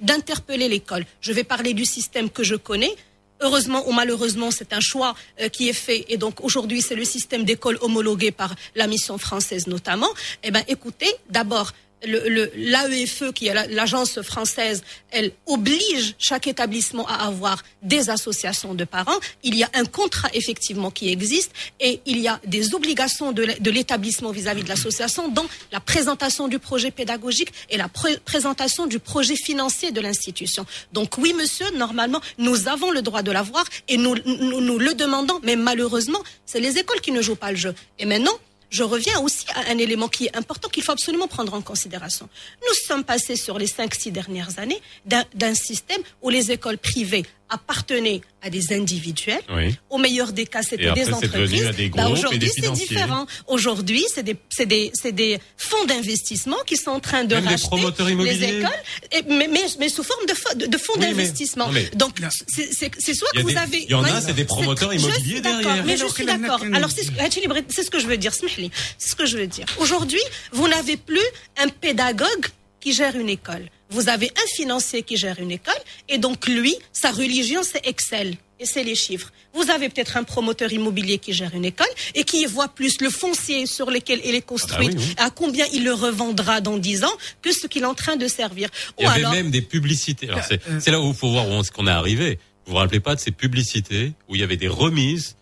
d'interpeller l'école? Je vais parler du système que je connais. Heureusement ou malheureusement, c'est un choix euh, qui est fait. Et donc aujourd'hui, c'est le système d'école homologué par la mission française notamment. Eh ben, écoutez, d'abord, l'AEFE, qui est la- l'agence française, elle oblige chaque établissement à avoir des associations de parents. Il y a un contrat effectivement qui existe et il y a des obligations de l'é- de l'établissement vis-à-vis de l'association dans la présentation du projet pédagogique et la pré- présentation du projet financier de l'institution. Donc oui, monsieur, normalement, nous avons le droit de l'avoir et nous, nous, nous le demandons, mais malheureusement, c'est les écoles qui ne jouent pas le jeu. Et maintenant, je reviens aussi à un élément qui est important qu'il faut absolument prendre en considération. Nous sommes passés sur les 5-6 dernières années d'un d'un système où les écoles privées appartenaient à des individuels. Oui. Au meilleur des cas, c'était des entreprises. Bah, Aujourd'hui, c'est différent. Aujourd'hui, c'est des, fonds d'investissement qui sont en train de Même des racheter promoteurs les écoles, et- mais, mais, mais sous forme de, fo- de, de fonds Oui, d'investissement. Donc, c'est soit Il y a que vous avez. il y en a, c'est des promoteurs immobiliers derrière. Mais je suis d'accord. Alors, c'est ce que je veux dire, Smehli. C'est ce que je veux dire. Aujourd'hui, vous n'avez plus un pédagogue qui gère une école. Vous avez un financier qui gère une école, et donc lui, sa religion, c'est Excel. Et c'est les chiffres. Vous avez peut-être un promoteur immobilier qui gère une école et qui voit plus le foncier sur lequel elle est construite, Ah bah oui, oui. à combien il le revendra dans 10 ans, que ce qu'il est en train de servir. Il y avait même des publicités. Alors c'est Euh, c'est là où il faut voir où on, qu'on est arrivé. Vous vous rappelez pas de ces publicités où il y avait des remises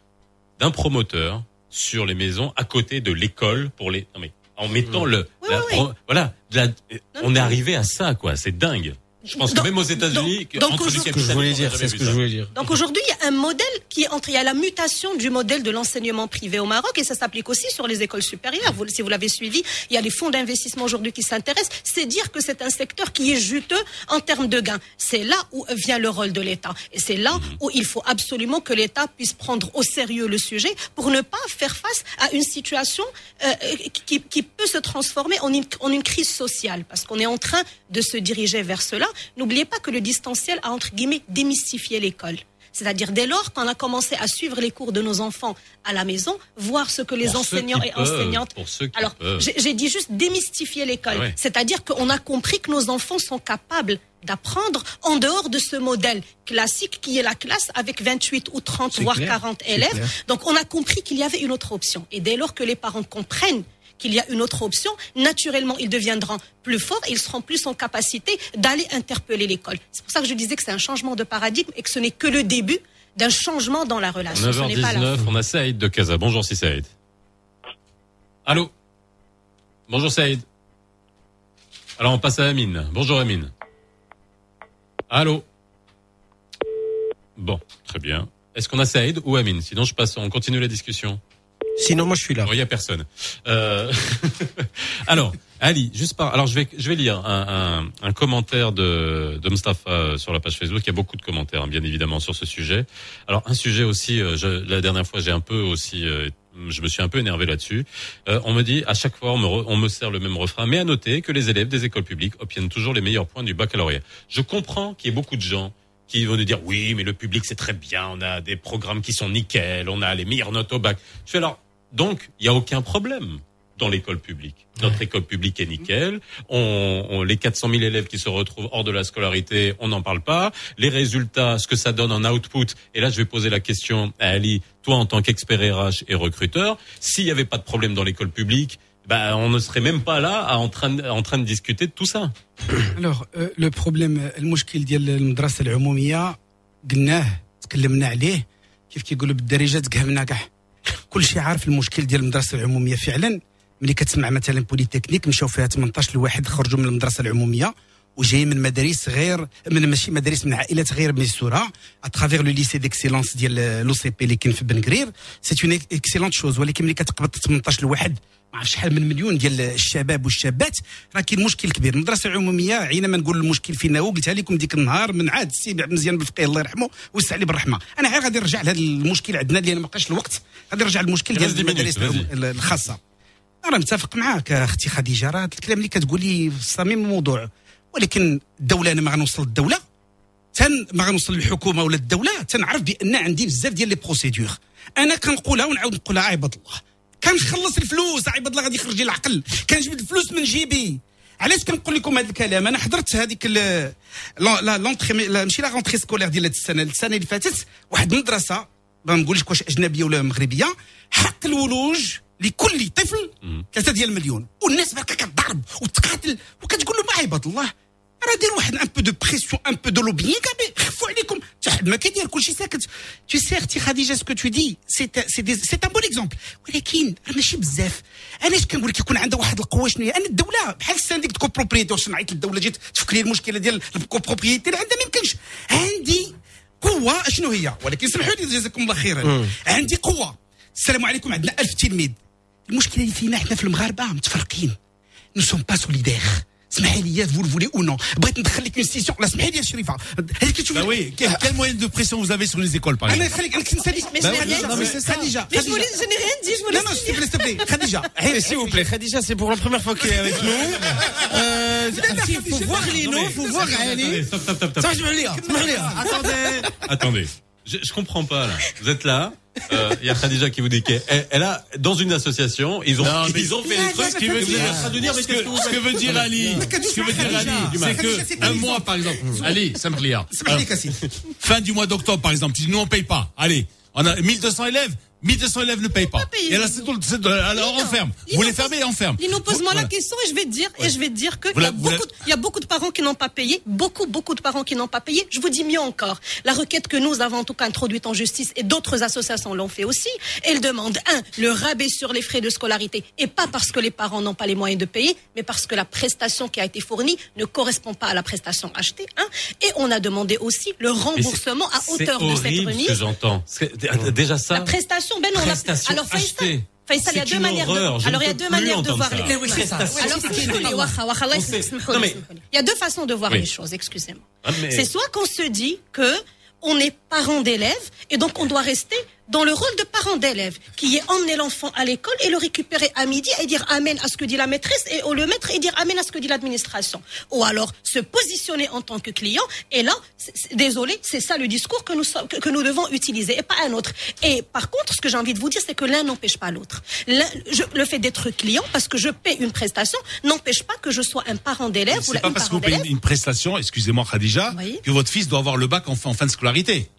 d'un promoteur sur les maisons à côté de l'école pour les. Non mais en mettant le. la pro- Voilà. la- on est arrivé à ça quoi. C'est dingue. Je pense que même aux États-Unis, donc- donc entre du aujourd'hui- je voulais dire, c'est ce que je voulais dire. Donc aujourd'hui, il y a un modèle qui est entre, il y a la mutation du modèle de l'enseignement privé au Maroc et ça s'applique aussi sur les écoles supérieures. Vous, si vous l'avez suivi, il y a les fonds d'investissement aujourd'hui qui s'intéressent. C'est dire que c'est un secteur qui est juteux en termes de gains. C'est là où vient le rôle de l'État. Et c'est là Mhm. où il faut absolument que l'État puisse prendre au sérieux le sujet pour ne pas faire face à une situation euh, qui, qui peut se transformer en une, en une crise sociale. Parce qu'on est en train de se diriger vers cela. N'oubliez pas que le distanciel a, entre guillemets, démystifié l'école. C'est-à-dire dès lors qu'on a commencé à suivre les cours de nos enfants à la maison, voir ce que les Pour enseignants et peuvent, enseignantes pour ceux qui alors, j'ai dit juste démystifier l'école. Ah ouais. C'est-à-dire qu'on a compris que nos enfants sont capables d'apprendre en dehors de ce modèle classique qui est la classe avec 28 ou 30 C'est voire clair, 40 c'est élèves. Donc on a compris qu'il y avait une autre option. Et dès lors que les parents comprennent qu'il y a une autre option, naturellement, ils deviendront plus forts et ils seront plus en capacité d'aller interpeller l'école. C'est pour ça que je disais que c'est un changement de paradigme et que ce n'est que le début d'un changement dans la relation. Ce n'est pas la 9h19, on a Saïd de Casa. Bonjour, c'est Saïd. Allô Bonjour Saïd. Alors on passe à Amine. Bonjour Amine. Allô Bon, très bien. Est-ce qu'on a Saïd ou Amine Sinon je passe, on continue la discussion. Sinon moi je suis là. Il y a personne. Euh, alors, Ali, juste par, alors je vais, je vais lire un, un, un commentaire de, de Mustafa euh, sur la page Facebook. Il y a beaucoup de commentaires, hein, bien évidemment, sur ce sujet. Alors, un sujet aussi, euh, je, la dernière fois, j'ai un peu aussi, euh, je me suis un peu énervé là-dessus. On me dit, à chaque fois, on me, on me sert le même refrain, mais à noter que les élèves des écoles publiques obtiennent toujours les meilleurs points du baccalauréat. Je comprends qu'il y ait beaucoup de gens qui vont nous dire, oui, mais le public, c'est très bien, on a des programmes qui sont nickel, on a les meilleures notes au bac. Je fais alors, donc, il n'y a aucun problème dans l'école publique. Notre école publique est nickel. On, on- les 400 000 élèves qui se retrouvent hors de la scolarité, on n'en parle pas. Les résultats, ce que ça donne en output. Et là, je vais poser la question à Ali, toi en tant qu'expert RH et recruteur, s'il n'y avait pas de problème dans l'école publique, bah, on ne serait même pas là à- en, train, de- en train de discuter de tout ça. الوغ لو بروبليم المشكل ديال المدرسه العموميه قلناه تكلمنا عليه كيف كيقولوا بالدارجه تقهمنا كاع كل شيء عارف المشكل ديال المدرسة العمومية. فعلا ملي كتسمع مثلا بوليتكنيك مشاو فيها 18 الواحد خرجوا من المدرسة العمومية وجاي من مدارس غير من ماشي مدارس من عائلات غير ميسورة اترافيغ لو ليسي ديكسيلونس ديال لو سي بي اللي كاين في بن قرير سي اون اكسيلونت شوز ولكن ملي كتقبض 18 الواحد ما عرف شحال من مليون ديال الشباب والشابات. راه كاين مشكل كبير. المدرسة العمومية عينما نقول المشكل فينا. هو قلتها لكم ديك النهار من عاد السي عبد المزيان بالفقيه الله يرحمه ويسع عليه بالرحمة. أنا غير غادي نرجع لهذا المشكل عندنا اللي أنا ما بقاش الوقت. غادي نرجع للمشكل ديال المدارس الخاصة. أنا متفق معاك أختي خديجة. راه الكلام اللي كتقولي في صميم الموضوع. ولكن الدولة أنا ما غنوصل للدولة. تن ما غنوصل للحكومة ولا الدولة تنعرف بأن عندي بزاف ديال لي بروسيدور أنا كنقولها ونعاود نقولها عباد الله. كنخلص الفلوس عباد الله غادي يخرج العقل. كنجبد الفلوس من جيبي. علاش كنقول لكم هذا الكلام؟ أنا حضرت هذيك لا- لا لونتري ماشي لا رونتري سكولير ديال هاد السنة. السنة اللي فاتت واحد المدرسة ما نقولش واش أجنبية ولا مغربية حق الولوج لكل طفل ثلاثة ديال المليون والناس بركه كتضرب وتقاتل وكتقول له ما عباد الله. راه دير واحد ان بو دو بريسيون ان بو دو لوبيين كاع خفوا عليكم حتى حد ما كيدير كلشي ساكت تو سي أختي خديجه سكو تو دي سي سي ان بون اكزومبل ولكن راه ماشي بزاف أنا اش كنقول لك يكون عندها واحد القوه شنو هي أنا الدولة بحال السانديك دو بروبريتي واش نعيط للدوله جيت تفك لي المشكلة ديال الكوبروبريتي عندها ما يمكنش عندي قوه شنو هي ولكن سمحوا لي جزاكم الله خيرا عندي قوه السلام عليكم عندنا ألف تلميذ المشكلة اللي فينا إحنا في المغاربه متفرقين نو سوم با سوليدير اسمحي لي فو فولي او نو بغيت ندخل لك اون سيسيون لا اسمحي لي يا شريفه هذيك تشوف Bah oui, quel, quel moyen de pression vous avez sur les écoles, par انا exemple خليك انا كنت نسالي Mais je n'ai rien non, mais dit. c'est Khadija Mais je vous laisse- je n'ai rien dit, je vous non laisse non s'il te plaît s'il te plaît Khadija Eh, S'il vous plaît, Khadija, c'est pour la première fois qu'il est avec nous. Euh, il faut voir Lino, il faut voir Ali. Attendez, stop, stop, stop, stop. Ça, je me lire, je me lire. Attendez. Attendez, Je, je, comprends pas là. Vous êtes là. Euh, il euh, y a Khadija qui vous dit qu'elle elle a dans une association, ils ont non, mais ils ont fait des trucs. Ce que, veut dire Ali, ce que veut dire Ali, c'est que un mois par exemple, Ali, ça me hein. Fin du mois d'octobre par exemple, nous on paye pas. Allez, on a 1200 élèves, 1200 élèves ne payent pas. payer. Et là c'est tout, c'est alors on ferme. Vous les fermez et on ferme. Lino, pose-moi la Voilà. question et je vais te dire, et je vais te dire que il y, a beaucoup, de- il y a beaucoup de parents qui n'ont pas payé, beaucoup, beaucoup de parents qui n'ont pas payé. Je vous dis mieux encore. La requête que nous avons en tout cas introduite en justice et d'autres associations l'ont fait aussi. Elle demande, un, le rabais sur les frais de scolarité et pas parce que les parents n'ont pas les moyens de payer, mais parce que la prestation qui a été fournie ne correspond pas à la prestation achetée, hein. Et on a demandé aussi le c'est- remboursement à c'est hauteur de cette horrible ce que remise. j'entends. C'est- Déjà ça. La prestation, ben, alors. Faisal, il y a deux manières de, alors il y a deux manières de voir les choses. Alors, il y a deux façons de voir les choses, excusez-moi. C'est soit qu'on se dit que on est parent d'élèves et donc on doit rester dans le rôle de parent d'élève, qui est emmener l'enfant à l'école et le récupérer à midi et dire amen à ce que dit la maîtresse et au le maître et dire amen à ce que dit l'administration. Ou alors se positionner en tant que client et là, désolé, c'est ça le discours que nous, que, que nous devons utiliser et pas un autre. Et par contre, ce que j'ai envie de vous dire, c'est que l'un n'empêche pas l'autre. Le fait d'être client, parce que je paie une prestation, n'empêche pas que je sois un parent d'élève ou pas une parce que vous payez une, une prestation, excusez-moi Khadija, Oui. que votre fils doit avoir le bac en fin de scolarité.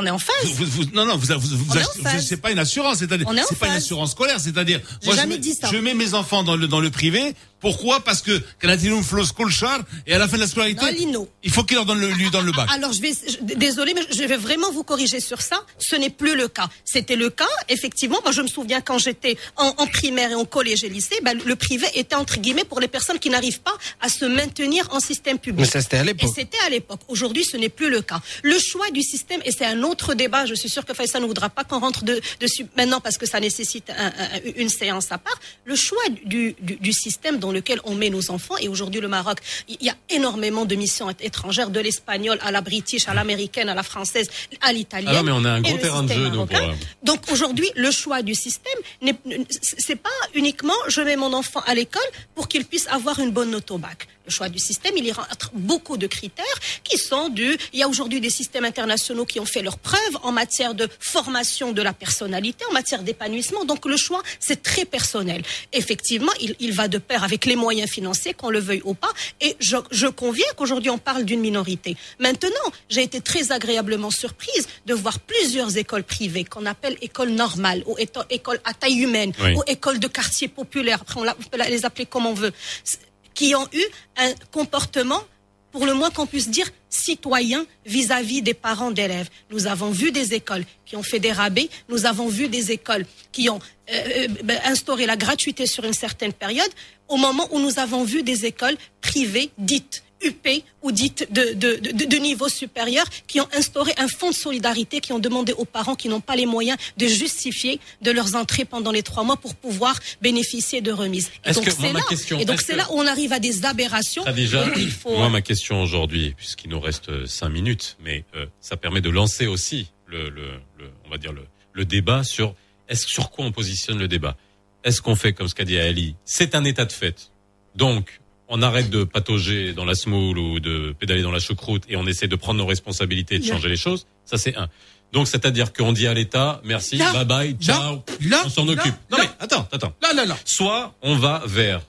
On est en phase. Vous, vous- non, non, vous, vous, vous, c'est pas une assurance, c'est-à-dire, c'est pas une phase. assurance scolaire, c'est-à-dire, moi, je jamais mets- dit ça. je mets mes enfants dans le, dans le privé, pourquoi? Parce que, quand a une flow school char, et à la fin de la scolarité, Non, Lino. il faut qu'il leur donne le, lui donne le bac. Alors, je vais, je- désolé, mais je vais vraiment vous corriger sur ça. Ce n'est plus le cas. C'était le cas, effectivement. Moi, je me souviens quand j'étais en, en primaire et en collège et lycée, ben, le privé était entre guillemets pour les personnes qui n'arrivent pas à se maintenir en système public. Mais ça, c'était à Et l'époque. c'était à l'époque. Aujourd'hui, ce n'est plus le cas. Le choix du système, et c'est un autre débat, je suis sûr que Faisal ne voudra pas qu'on rentre de- dessus maintenant parce que ça nécessite un- un- une séance à part. Le choix du, du, du système dans lequel on met nos enfants, et aujourd'hui le Maroc, il y a énormément de missions étrangères, de l'espagnol à la british, à l'américaine, à la française, à l'italienne. Alors, mais on a un gros terrain de jeu, euh, Donc aujourd'hui, le choix du système, n'est- c'est pas uniquement je mets mon enfant à l'école pour qu'il puisse avoir une bonne note au bac. Le choix du système, il y rentre beaucoup de critères qui sont du. Il y a aujourd'hui des systèmes internationaux qui ont fait leurs preuves en matière de formation de la personnalité, en matière d'épanouissement. Donc le choix, c'est très personnel. Effectivement, il, il va de pair avec les moyens financiers, qu'on le veuille ou pas. Et je, je conviens qu'aujourd'hui, on parle d'une minorité. Maintenant, j'ai été très agréablement surprise de voir plusieurs écoles privées qu'on appelle écoles normales ou écoles à taille humaine Oui. ou écoles de quartier populaire. Après, on, peut les appeler comme on veut. Qui ont eu un comportement pour le moins qu'on puisse dire citoyen vis-à-vis des parents d'élèves. Nous avons vu des écoles qui ont fait des rabais, nous avons vu des écoles qui ont euh, euh, ben, instauré la gratuité sur une certaine période, au moment où nous avons vu des écoles privées dites UP ou dites de, de, de, de niveau supérieur qui ont instauré un fonds de solidarité, qui ont demandé aux parents qui n'ont pas les moyens de justifier de leurs entrées pendant les trois mois pour pouvoir bénéficier de remises. Et donc c'est là, question, et donc c'est là où on arrive à des aberrations. Khadija, où il faut, moi ma question aujourd'hui, puisqu'il nous reste euh, cinq minutes, mais euh, ça permet de lancer aussi le, le, le- on va dire le, le débat sur est-ce sur quoi on positionne le débat? Est-ce qu'on fait comme ce qu'a dit Ali C'est un état de fait. Donc on arrête de patauger dans la semoule ou de pédaler dans la choucroute et on essaie de prendre nos responsabilités et de changer les choses. Ça c'est un. Donc c'est-à-dire qu'on dit à l'État merci, Là. bye bye, ciao, Là. on s'en Là. occupe. Non mais attends, attends. Là, là, là. Soit on va vers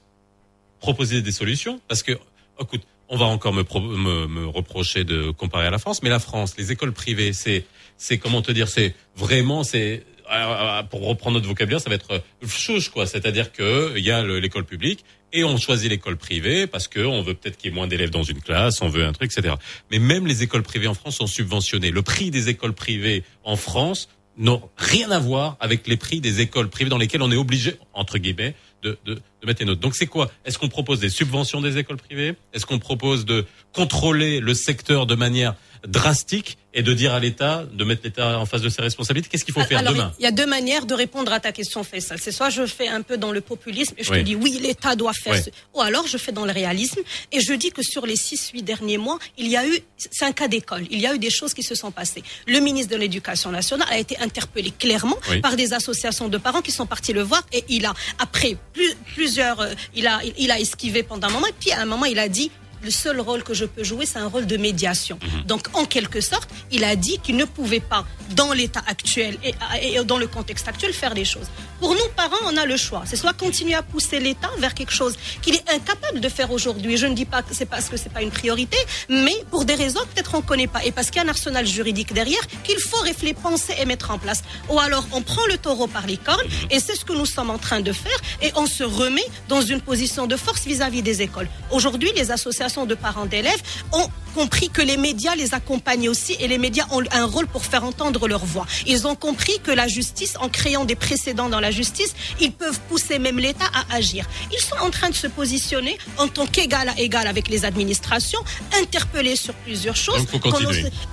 proposer des solutions parce que écoute, on va encore me, pro- me, me reprocher de comparer à la France, mais la France, les écoles privées, c'est c'est comment te dire, c'est vraiment c'est euh, pour reprendre notre vocabulaire, ça va être euh, chouche quoi, c'est-à-dire que il y a le- l'école publique et on choisit l'école privée parce que on veut peut-être qu'il y ait moins d'élèves dans une classe, on veut un truc, etc. Mais même les écoles privées en France sont subventionnées. Le prix des écoles privées en France n'ont rien à voir avec les prix des écoles privées dans lesquelles on est obligé, entre guillemets, de, de, de mettre les notes. Donc c'est quoi? Est-ce qu'on propose des subventions des écoles privées? Est-ce qu'on propose de contrôler le secteur de manière drastique? Et de dire à l'État, de mettre l'État en face de ses responsabilités Qu'est-ce qu'il faut faire Alors, demain il y a deux manières de répondre à ta question, Faisal. C'est soit je fais un peu dans le populisme et je Oui. te dis oui, l'État doit faire Oui. ce, ou alors je fais dans le réalisme et je dis que sur les six, huit derniers mois, il y a eu, c'est un cas d'école, il y a eu des choses qui se sont passées. Le ministre de l'Éducation nationale a été interpellé clairement Oui. par des associations de parents qui sont partis le voir et il a, après plus- plusieurs, euh, il a, il, il a esquivé pendant un moment et puis à un moment il a dit le seul rôle que je peux jouer, c'est un rôle de médiation. Donc, en quelque sorte, il a dit qu'il ne pouvait pas, dans l'état actuel et, et dans le contexte actuel, faire des choses. Pour nous, parents, on a le choix. C'est soit continuer à pousser l'État vers quelque chose qu'il est incapable de faire aujourd'hui. Je ne dis pas que c'est parce que c'est pas une priorité, mais pour des raisons que peut-être on connaît pas et parce qu'il y a un arsenal juridique derrière qu'il faut réfléchir, penser et mettre en place. Ou alors, on prend le taureau par les cornes et c'est ce que nous sommes en train de faire et on se remet dans une position de force vis-à-vis des écoles. Aujourd'hui, les associations de parents d'élèves ont compris que les médias les accompagnent aussi et les médias ont un rôle pour faire entendre leur voix. Ils ont compris que la justice, en créant des précédents dans la justice, ils peuvent pousser même l'État à agir. Ils sont en train de se positionner en tant qu'égal à égal avec les administrations, interpellés sur plusieurs choses.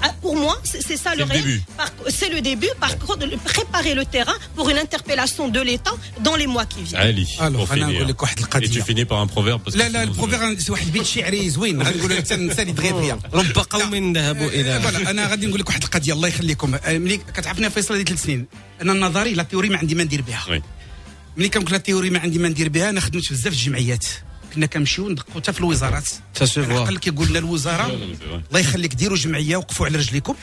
Ah, pour moi, c'est ça le, le C'est le début. Par contre, de préparer le terrain pour une interpellation de l'État dans les mois qui viennent. Allez, Et tu finis par un proverbe parce que là, le proverbe, euh, فيا رب قوم ذهبوا إلى أنا غادي نقول لك واحد القضية الله يخليكم. آه، ملي كتعرفني فيصل هذه ثلاث سنين. أنا النظري لا تيوري ما عندي ما ندير بها. ملي كنقول لا تيوري ما عندي ما ندير بها أنا خدمت بزاف في الجمعيات. كنا كنمشيو ندقوا حتى في الوزارات. العقل كيقول لنا الوزارة. الله يخليك ديروا جمعية وقفوا على رجليكم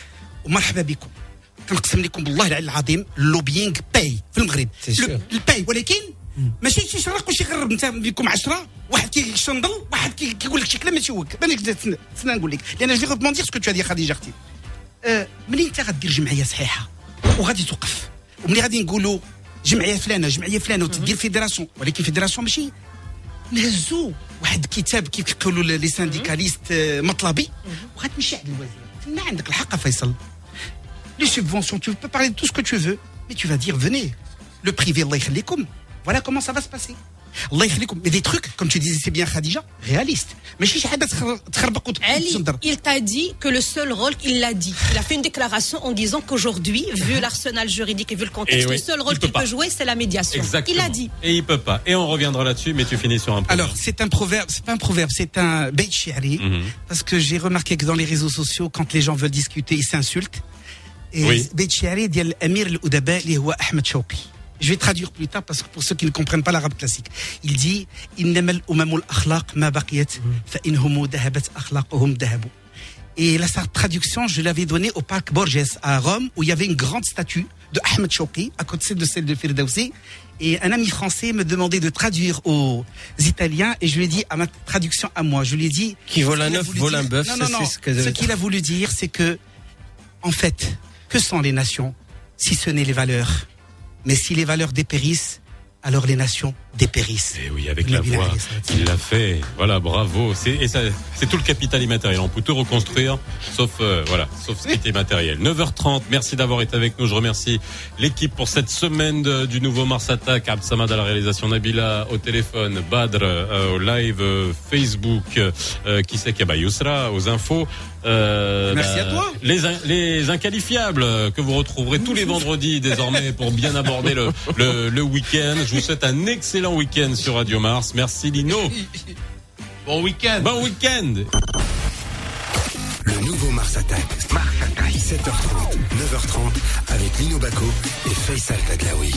ومرحبا بكم. كنقسم لكم بالله العلي العظيم اللوبينغ باي في المغرب. الباي ولكن ماشي شي شرق وشي غرب انت بكم عشرة واحد كيشنضل واحد كي- كيقول لك شي كلام ماشي هو انا تسنى تسنى نقول لك لان جو فو دير سكو تو دي خديجه اختي آه، ملي انت غدير جمعيه صحيحه وغادي توقف وملي غادي نقولوا جمعيه فلانه جمعيه فلانه وتدير فيدراسيون ولكن فيدراسيون ماشي نهزوا واحد الكتاب كيف كيقولوا لي سانديكاليست آه، مطلبي وغتمشي عند الوزير تما عندك الحق فيصل les subventions, tu peux parler de tout ce que tu veux, mais tu vas dire venez. Le privé, Allah يخليكم. voilà comment ça va se passer. Mais des trucs, comme tu disais, c'est bien Khadija, réalistes. Mais il t'a dit que le seul rôle, il l'a dit. Il a fait une déclaration en disant qu'aujourd'hui, vu uh-huh. l'arsenal juridique et vu le eh contexte, le seul rôle qu'il peut, jouer, c'est la médiation. Exactement. Il l'a dit. Et il peut pas. Et on reviendra là-dessus, mais tu finis sur un proverbe. Alors, c'est un proverbe, c'est pas un proverbe, c'est un beit. Mhm. Parce que j'ai remarqué que dans les réseaux sociaux, quand les gens veulent discuter, ils s'insultent. Et oui. beit shi'ari d'Amir al-Oudaba, Ahmed Chouki. Je vais traduire plus tard parce que pour ceux qui ne comprennent pas l'arabe classique, il dit Et la traduction, je l'avais donnée au parc Borges à Rome où il y avait une grande statue de Ahmed Chouki à côté de celle de Firdausi. Et un ami français me demandait de traduire aux Italiens et je lui ai dit à ma traduction à moi, je lui ai dit. Qui vole un œuf, vole un bœuf, c'est ce Ce qu'il a voulu dire, c'est que, en fait, que sont les nations si ce n'est les valeurs? Mais si les valeurs dépérissent, alors les nations dépérissent. Et oui, avec la voix, il l'a fait. Voilà, bravo. C'est et ça, c'est tout le capital immatériel. On peut tout reconstruire, sauf euh, voilà, sauf ce qui était matériel. 9h30. Merci d'avoir été avec nous. Je remercie l'équipe pour cette semaine de- du nouveau Mars Attack. Abd Samad à la réalisation, Nabila au téléphone, Badr euh, au live euh, Facebook, euh, qui c'est qu'il y a bah, Yousra aux infos. Euh, Merci bah, à toi. Les, in- les inqualifiables que vous retrouverez tous les vendredis désormais pour bien aborder le, le, le week-end. Je vous souhaite un excellent week-end sur Radio Mars. Merci Lino. Bon week-end. Bon week-end. Le nouveau Mars Attack. Mars Attack. 7h30, 9h30 avec Lino Baco et Faisal Tadlaoui.